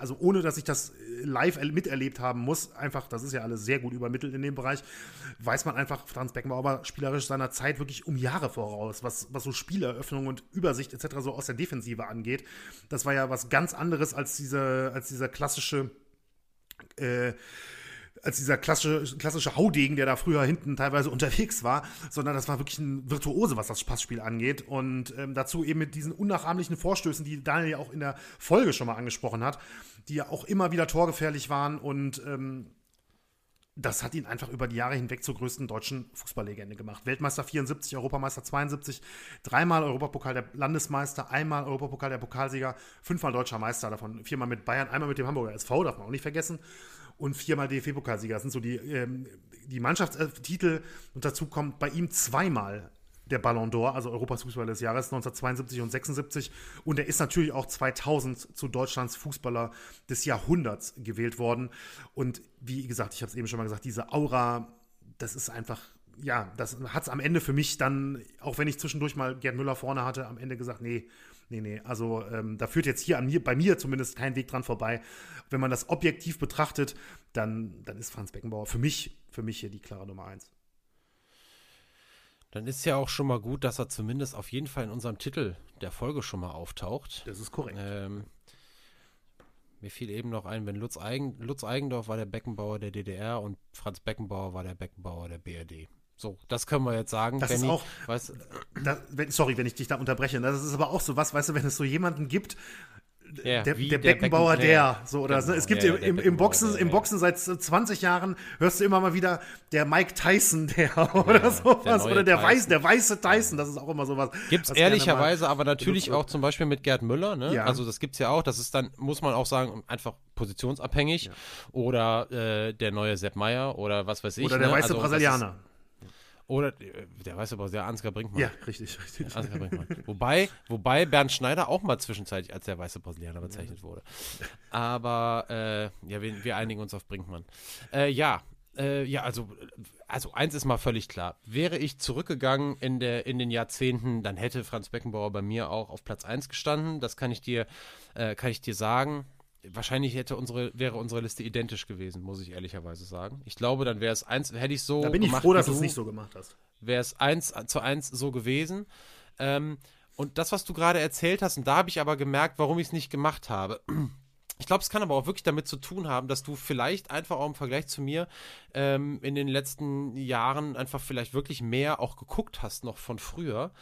also ohne dass ich das äh, live miterlebt haben muss, einfach, das ist ja alles sehr gut übermittelt in dem Bereich, weiß man einfach, Franz Beckenbauer spielerisch seiner Zeit wirklich um Jahre voraus, was, was so Spieleröffnung und Übersicht etc. so aus der Defensive angeht. Das war ja was ganz anderes als diese, als dieser klassische äh, als dieser klassische, klassische Haudegen, der da früher hinten teilweise unterwegs war, sondern das war wirklich ein Virtuose, was das Passspiel angeht. Und ähm, dazu eben mit diesen unnachahmlichen Vorstößen, die Daniel ja auch in der Folge schon mal angesprochen hat, die ja auch immer wieder torgefährlich waren und ähm, das hat ihn einfach über die Jahre hinweg zur größten deutschen Fußballlegende gemacht. Weltmeister 74, Europameister 72, dreimal Europapokal der Landesmeister, einmal Europapokal der Pokalsieger, fünfmal deutscher Meister davon, viermal mit Bayern, einmal mit dem Hamburger SV, darf man auch nicht vergessen und viermal DFB-Pokalsieger. Das sind so die, ähm, die Mannschaftstitel. Und dazu kommt bei ihm zweimal der Ballon d'Or, also Europas Fußballer des Jahres 1972 und 76. Und er ist natürlich auch 2000 zu Deutschlands Fußballer des Jahrhunderts gewählt worden. Und wie gesagt, ich habe es eben schon mal gesagt, diese Aura, das ist einfach ja, das hat es am Ende für mich dann, auch wenn ich zwischendurch mal Gerd Müller vorne hatte, am Ende gesagt, nee, nee, nee. Also ähm, da führt jetzt hier an mir, bei mir zumindest kein Weg dran vorbei. Wenn man das objektiv betrachtet, dann, dann ist Franz Beckenbauer für mich, für mich hier die klare Nummer eins. Dann ist ja auch schon mal gut, dass er zumindest auf jeden Fall in unserem Titel der Folge schon mal auftaucht. Das ist korrekt. Ähm, mir fiel eben noch ein, wenn Lutz, Eigen, Lutz Eigendorf war der Beckenbauer der DDR und Franz Beckenbauer war der Beckenbauer der BRD. So, das können wir jetzt sagen. Das Benny, ist auch, weißt, das, wenn, sorry, wenn ich dich da unterbreche. Das ist aber auch so was, weißt du, wenn es so jemanden gibt, ja, der, der, Beckenbauer, der, der, so oder genau, es gibt ja, im, im, Boxen, im Boxen seit 20 Jahren hörst du immer mal wieder der Mike Tyson, der oder sowas oder der Weiß, der weiße Tyson, das ist auch immer sowas. Gibt es ehrlicherweise, aber natürlich auch zum Beispiel mit Gerd Müller, ne? Ja. Also das gibt es ja auch. Das ist dann muss man auch sagen einfach positionsabhängig oder äh, der neue Sepp Meier oder was weiß ich. Oder der ne? weiße also, Brasilianer. Oder äh, der weiß aber sehr Ansgar Brinkmann. Ja, richtig, richtig. Ansgar Brinkmann. wobei, wobei Bernd Schneider auch mal zwischenzeitlich als der weiße Brasilianer bezeichnet wurde. Aber äh, ja, wir, wir, einigen uns auf Brinkmann. Äh, ja, äh, ja, also, also eins ist mal völlig klar. Wäre ich zurückgegangen in, der, in den Jahrzehnten, dann hätte Franz Beckenbauer bei mir auch auf Platz 1 gestanden. Das kann ich dir, äh, kann ich dir sagen wahrscheinlich hätte unsere, wäre unsere Liste identisch gewesen, muss ich ehrlicherweise sagen. Ich glaube, dann wäre es eins, hätte ich so. Da bin ich froh, dass du es nicht so gemacht hast. Wäre es eins zu eins so gewesen. Ähm, und das, was du gerade erzählt hast, und da habe ich aber gemerkt, warum ich es nicht gemacht habe. Ich glaube, es kann aber auch wirklich damit zu tun haben, dass du vielleicht einfach auch im Vergleich zu mir ähm, in den letzten Jahren einfach vielleicht wirklich mehr auch geguckt hast, noch von früher.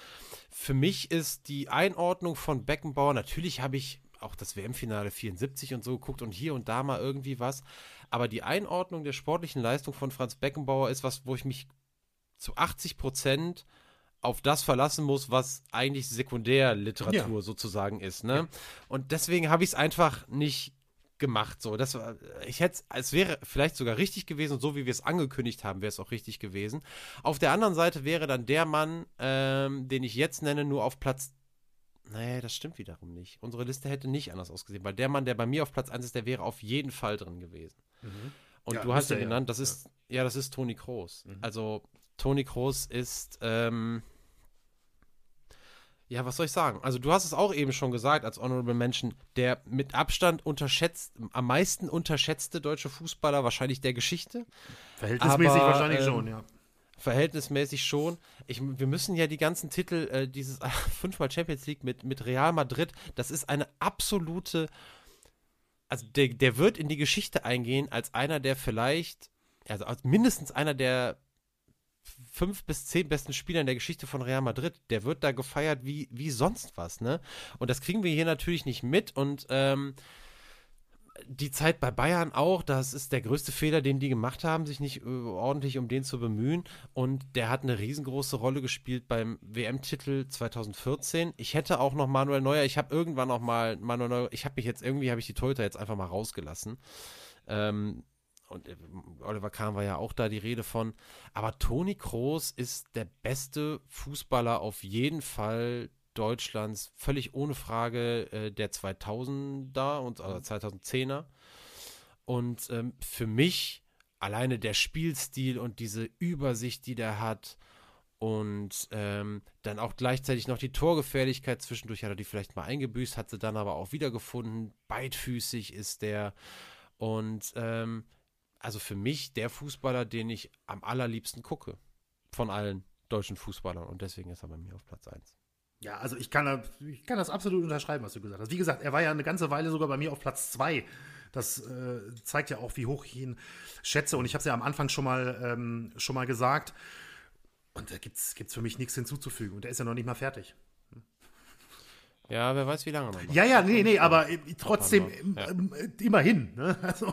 Für mich ist die Einordnung von Beckenbauer, natürlich habe ich auch das WM-Finale 74 und so geguckt und hier und da mal irgendwie was. Aber die Einordnung der sportlichen Leistung von Franz Beckenbauer ist was, wo ich mich zu 80 Prozent auf das verlassen muss, was eigentlich Sekundärliteratur ja. sozusagen ist. Ne? Ja. Und deswegen habe ich es einfach nicht gemacht. So, das ich hätte es wäre vielleicht sogar richtig gewesen und so wie wir es angekündigt haben, wäre es auch richtig gewesen. Auf der anderen Seite wäre dann der Mann, ähm, den ich jetzt nenne, nur auf Platz Nee, das stimmt wiederum nicht. Unsere Liste hätte nicht anders ausgesehen, weil der Mann, der bei mir auf Platz 1 ist, der wäre auf jeden Fall drin gewesen. Mhm. Und ja, du hast ja genannt, das ist, ja, ja das ist Toni Kroos. Mhm. Also, Toni Kroos ist, ähm, ja, was soll ich sagen? Also, du hast es auch eben schon gesagt, als Honorable Mention, der mit Abstand unterschätzt, am meisten unterschätzte deutsche Fußballer wahrscheinlich der Geschichte. Verhältnismäßig Aber, wahrscheinlich ähm, schon, ja verhältnismäßig schon. Ich, wir müssen ja die ganzen Titel, äh, dieses fünfmal Champions League mit, mit Real Madrid, das ist eine absolute, also der, der wird in die Geschichte eingehen als einer der vielleicht, also als mindestens einer der fünf bis zehn besten Spieler in der Geschichte von Real Madrid. Der wird da gefeiert wie, wie sonst was, ne? Und das kriegen wir hier natürlich nicht mit und ähm, die Zeit bei Bayern auch, das ist der größte Fehler, den die gemacht haben, sich nicht äh, ordentlich um den zu bemühen. Und der hat eine riesengroße Rolle gespielt beim WM-Titel 2014. Ich hätte auch noch Manuel Neuer, ich habe irgendwann noch mal Manuel Neuer, ich habe mich jetzt irgendwie, habe ich die Torhüter jetzt einfach mal rausgelassen. Ähm, und äh, Oliver Kahn war ja auch da die Rede von. Aber Toni Kroos ist der beste Fußballer auf jeden Fall Deutschlands, völlig ohne Frage äh, der 2000er und also 2010er. Und ähm, für mich alleine der Spielstil und diese Übersicht, die der hat und ähm, dann auch gleichzeitig noch die Torgefährlichkeit zwischendurch hat er die vielleicht mal eingebüßt, hat sie dann aber auch wiedergefunden. Beidfüßig ist der und ähm, also für mich der Fußballer, den ich am allerliebsten gucke von allen deutschen Fußballern und deswegen ist er bei mir auf Platz 1. Ja, also ich kann, ich kann das absolut unterschreiben, was du gesagt hast. Wie gesagt, er war ja eine ganze Weile sogar bei mir auf Platz 2. Das äh, zeigt ja auch, wie hoch ich ihn schätze. Und ich habe es ja am Anfang schon mal, ähm, schon mal gesagt. Und da gibt es für mich nichts hinzuzufügen. Und er ist ja noch nicht mal fertig. Ja, wer weiß, wie lange noch. Ja, ja, nee, nee, aber äh, trotzdem ja. äh, immerhin. Ne? Also,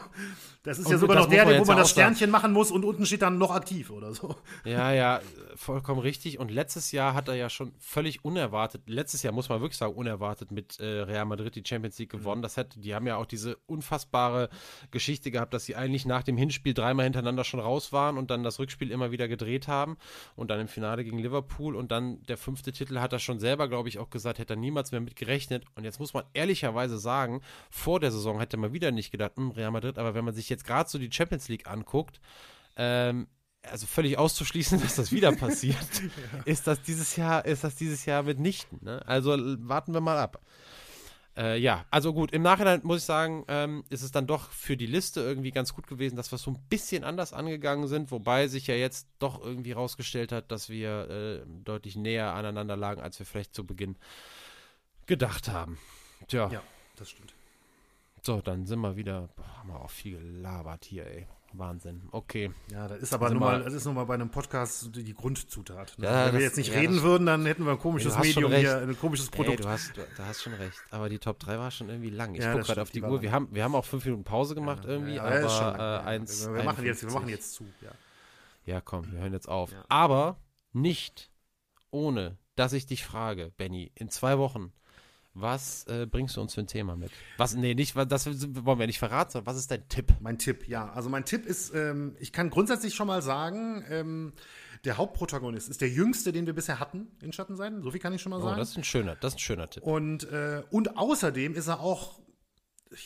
das ist und ja sogar noch der, wo man das Sternchen machen muss und unten steht dann noch aktiv oder so. Ja, ja, vollkommen richtig. Und letztes Jahr hat er ja schon völlig unerwartet, letztes Jahr muss man wirklich sagen, unerwartet mit äh, Real Madrid die Champions League gewonnen. Mhm. Das hätte, die haben ja auch diese unfassbare Geschichte gehabt, dass sie eigentlich nach dem Hinspiel dreimal hintereinander schon raus waren und dann das Rückspiel immer wieder gedreht haben und dann im Finale gegen Liverpool und dann der fünfte Titel hat er schon selber, glaube ich, auch gesagt, hätte er niemals mehr mit gerechnet. Und jetzt muss man ehrlicherweise sagen, vor der Saison hätte man wieder nicht gedacht, hm, Real Madrid, aber wenn man sich jetzt gerade so die Champions League anguckt, ähm, also völlig auszuschließen, dass das wieder passiert, ja. ist das dieses Jahr, ist das dieses Jahr mitnichten. Ne? Also warten wir mal ab. Äh, ja, also gut, im Nachhinein muss ich sagen, ähm, ist es dann doch für die Liste irgendwie ganz gut gewesen, dass wir so ein bisschen anders angegangen sind, wobei sich ja jetzt doch irgendwie rausgestellt hat, dass wir äh, deutlich näher aneinander lagen, als wir vielleicht zu Beginn gedacht haben. Tja. Ja, das stimmt. So, dann sind wir wieder, boah, haben wir auch viel gelabert hier, ey. Wahnsinn. Okay. Ja, das ist aber nur mal, das ist nun mal bei einem Podcast die Grundzutat. Ne? Ja, Wenn wir jetzt nicht ja, reden würden, dann hätten wir ein komisches Medium hier, ein komisches Produkt. Ey, du hast, du, du, hast schon recht. Aber die Top 3 war schon irgendwie lang. Ich ja, gucke gerade auf die, die Uhr. Wir haben, wir haben auch fünf Minuten Pause gemacht irgendwie, aber äh, eins. Wir, machen jetzt, wir machen jetzt zu. Ja. ja, komm, wir hören jetzt auf. Aber nicht ohne, dass ich dich frage, Benny, in zwei Wochen was äh, bringst du uns für ein Thema mit? Was, nee, nicht, das wollen wir nicht verraten, sondern was ist dein Tipp? Mein Tipp, ja. Also mein Tipp ist, ähm, ich kann grundsätzlich schon mal sagen, ähm, der Hauptprotagonist ist der jüngste, den wir bisher hatten in Schattenseiten. So viel kann ich schon mal sagen. Oh, das ist ein schöner, das ist ein schöner Tipp. Und, äh, und außerdem ist er auch,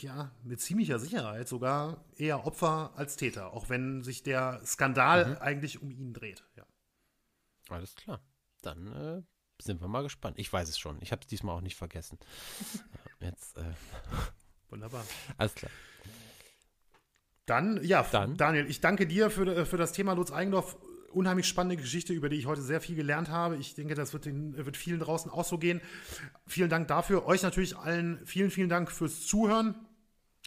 ja, mit ziemlicher Sicherheit sogar eher Opfer als Täter, auch wenn sich der Skandal mhm. eigentlich um ihn dreht. Ja. Alles klar. Dann äh, sind wir mal gespannt. Ich weiß es schon. Ich habe es diesmal auch nicht vergessen. Jetzt. Äh, Wunderbar. Alles klar. Dann, ja, Dann. Daniel, ich danke dir für, für das Thema Lutz Eigendorf. Unheimlich spannende Geschichte, über die ich heute sehr viel gelernt habe. Ich denke, das wird, den, wird vielen draußen auch so gehen. Vielen Dank dafür. Euch natürlich allen vielen, vielen Dank fürs Zuhören.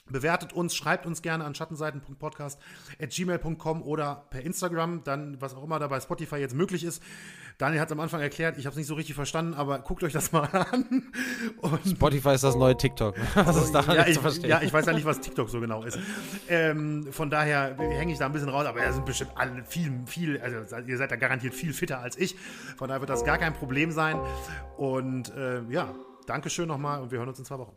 Bewertet uns, schreibt uns gerne an schattenseiten.podcast.gmail.com oder per Instagram, dann was auch immer da bei Spotify jetzt möglich ist. Daniel hat es am Anfang erklärt, ich habe es nicht so richtig verstanden, aber guckt euch das mal an. Und Spotify ist das neue TikTok. Was ist daran ja, ich, zu verstehen? Ja, ich weiß ja nicht, was TikTok so genau ist. Ähm, von daher hänge ich da ein bisschen raus, aber er sind bestimmt alle viel, viel, also ihr seid da garantiert viel fitter als ich. Von daher wird das gar kein Problem sein. Und äh, ja, Dankeschön nochmal und wir hören uns in zwei Wochen.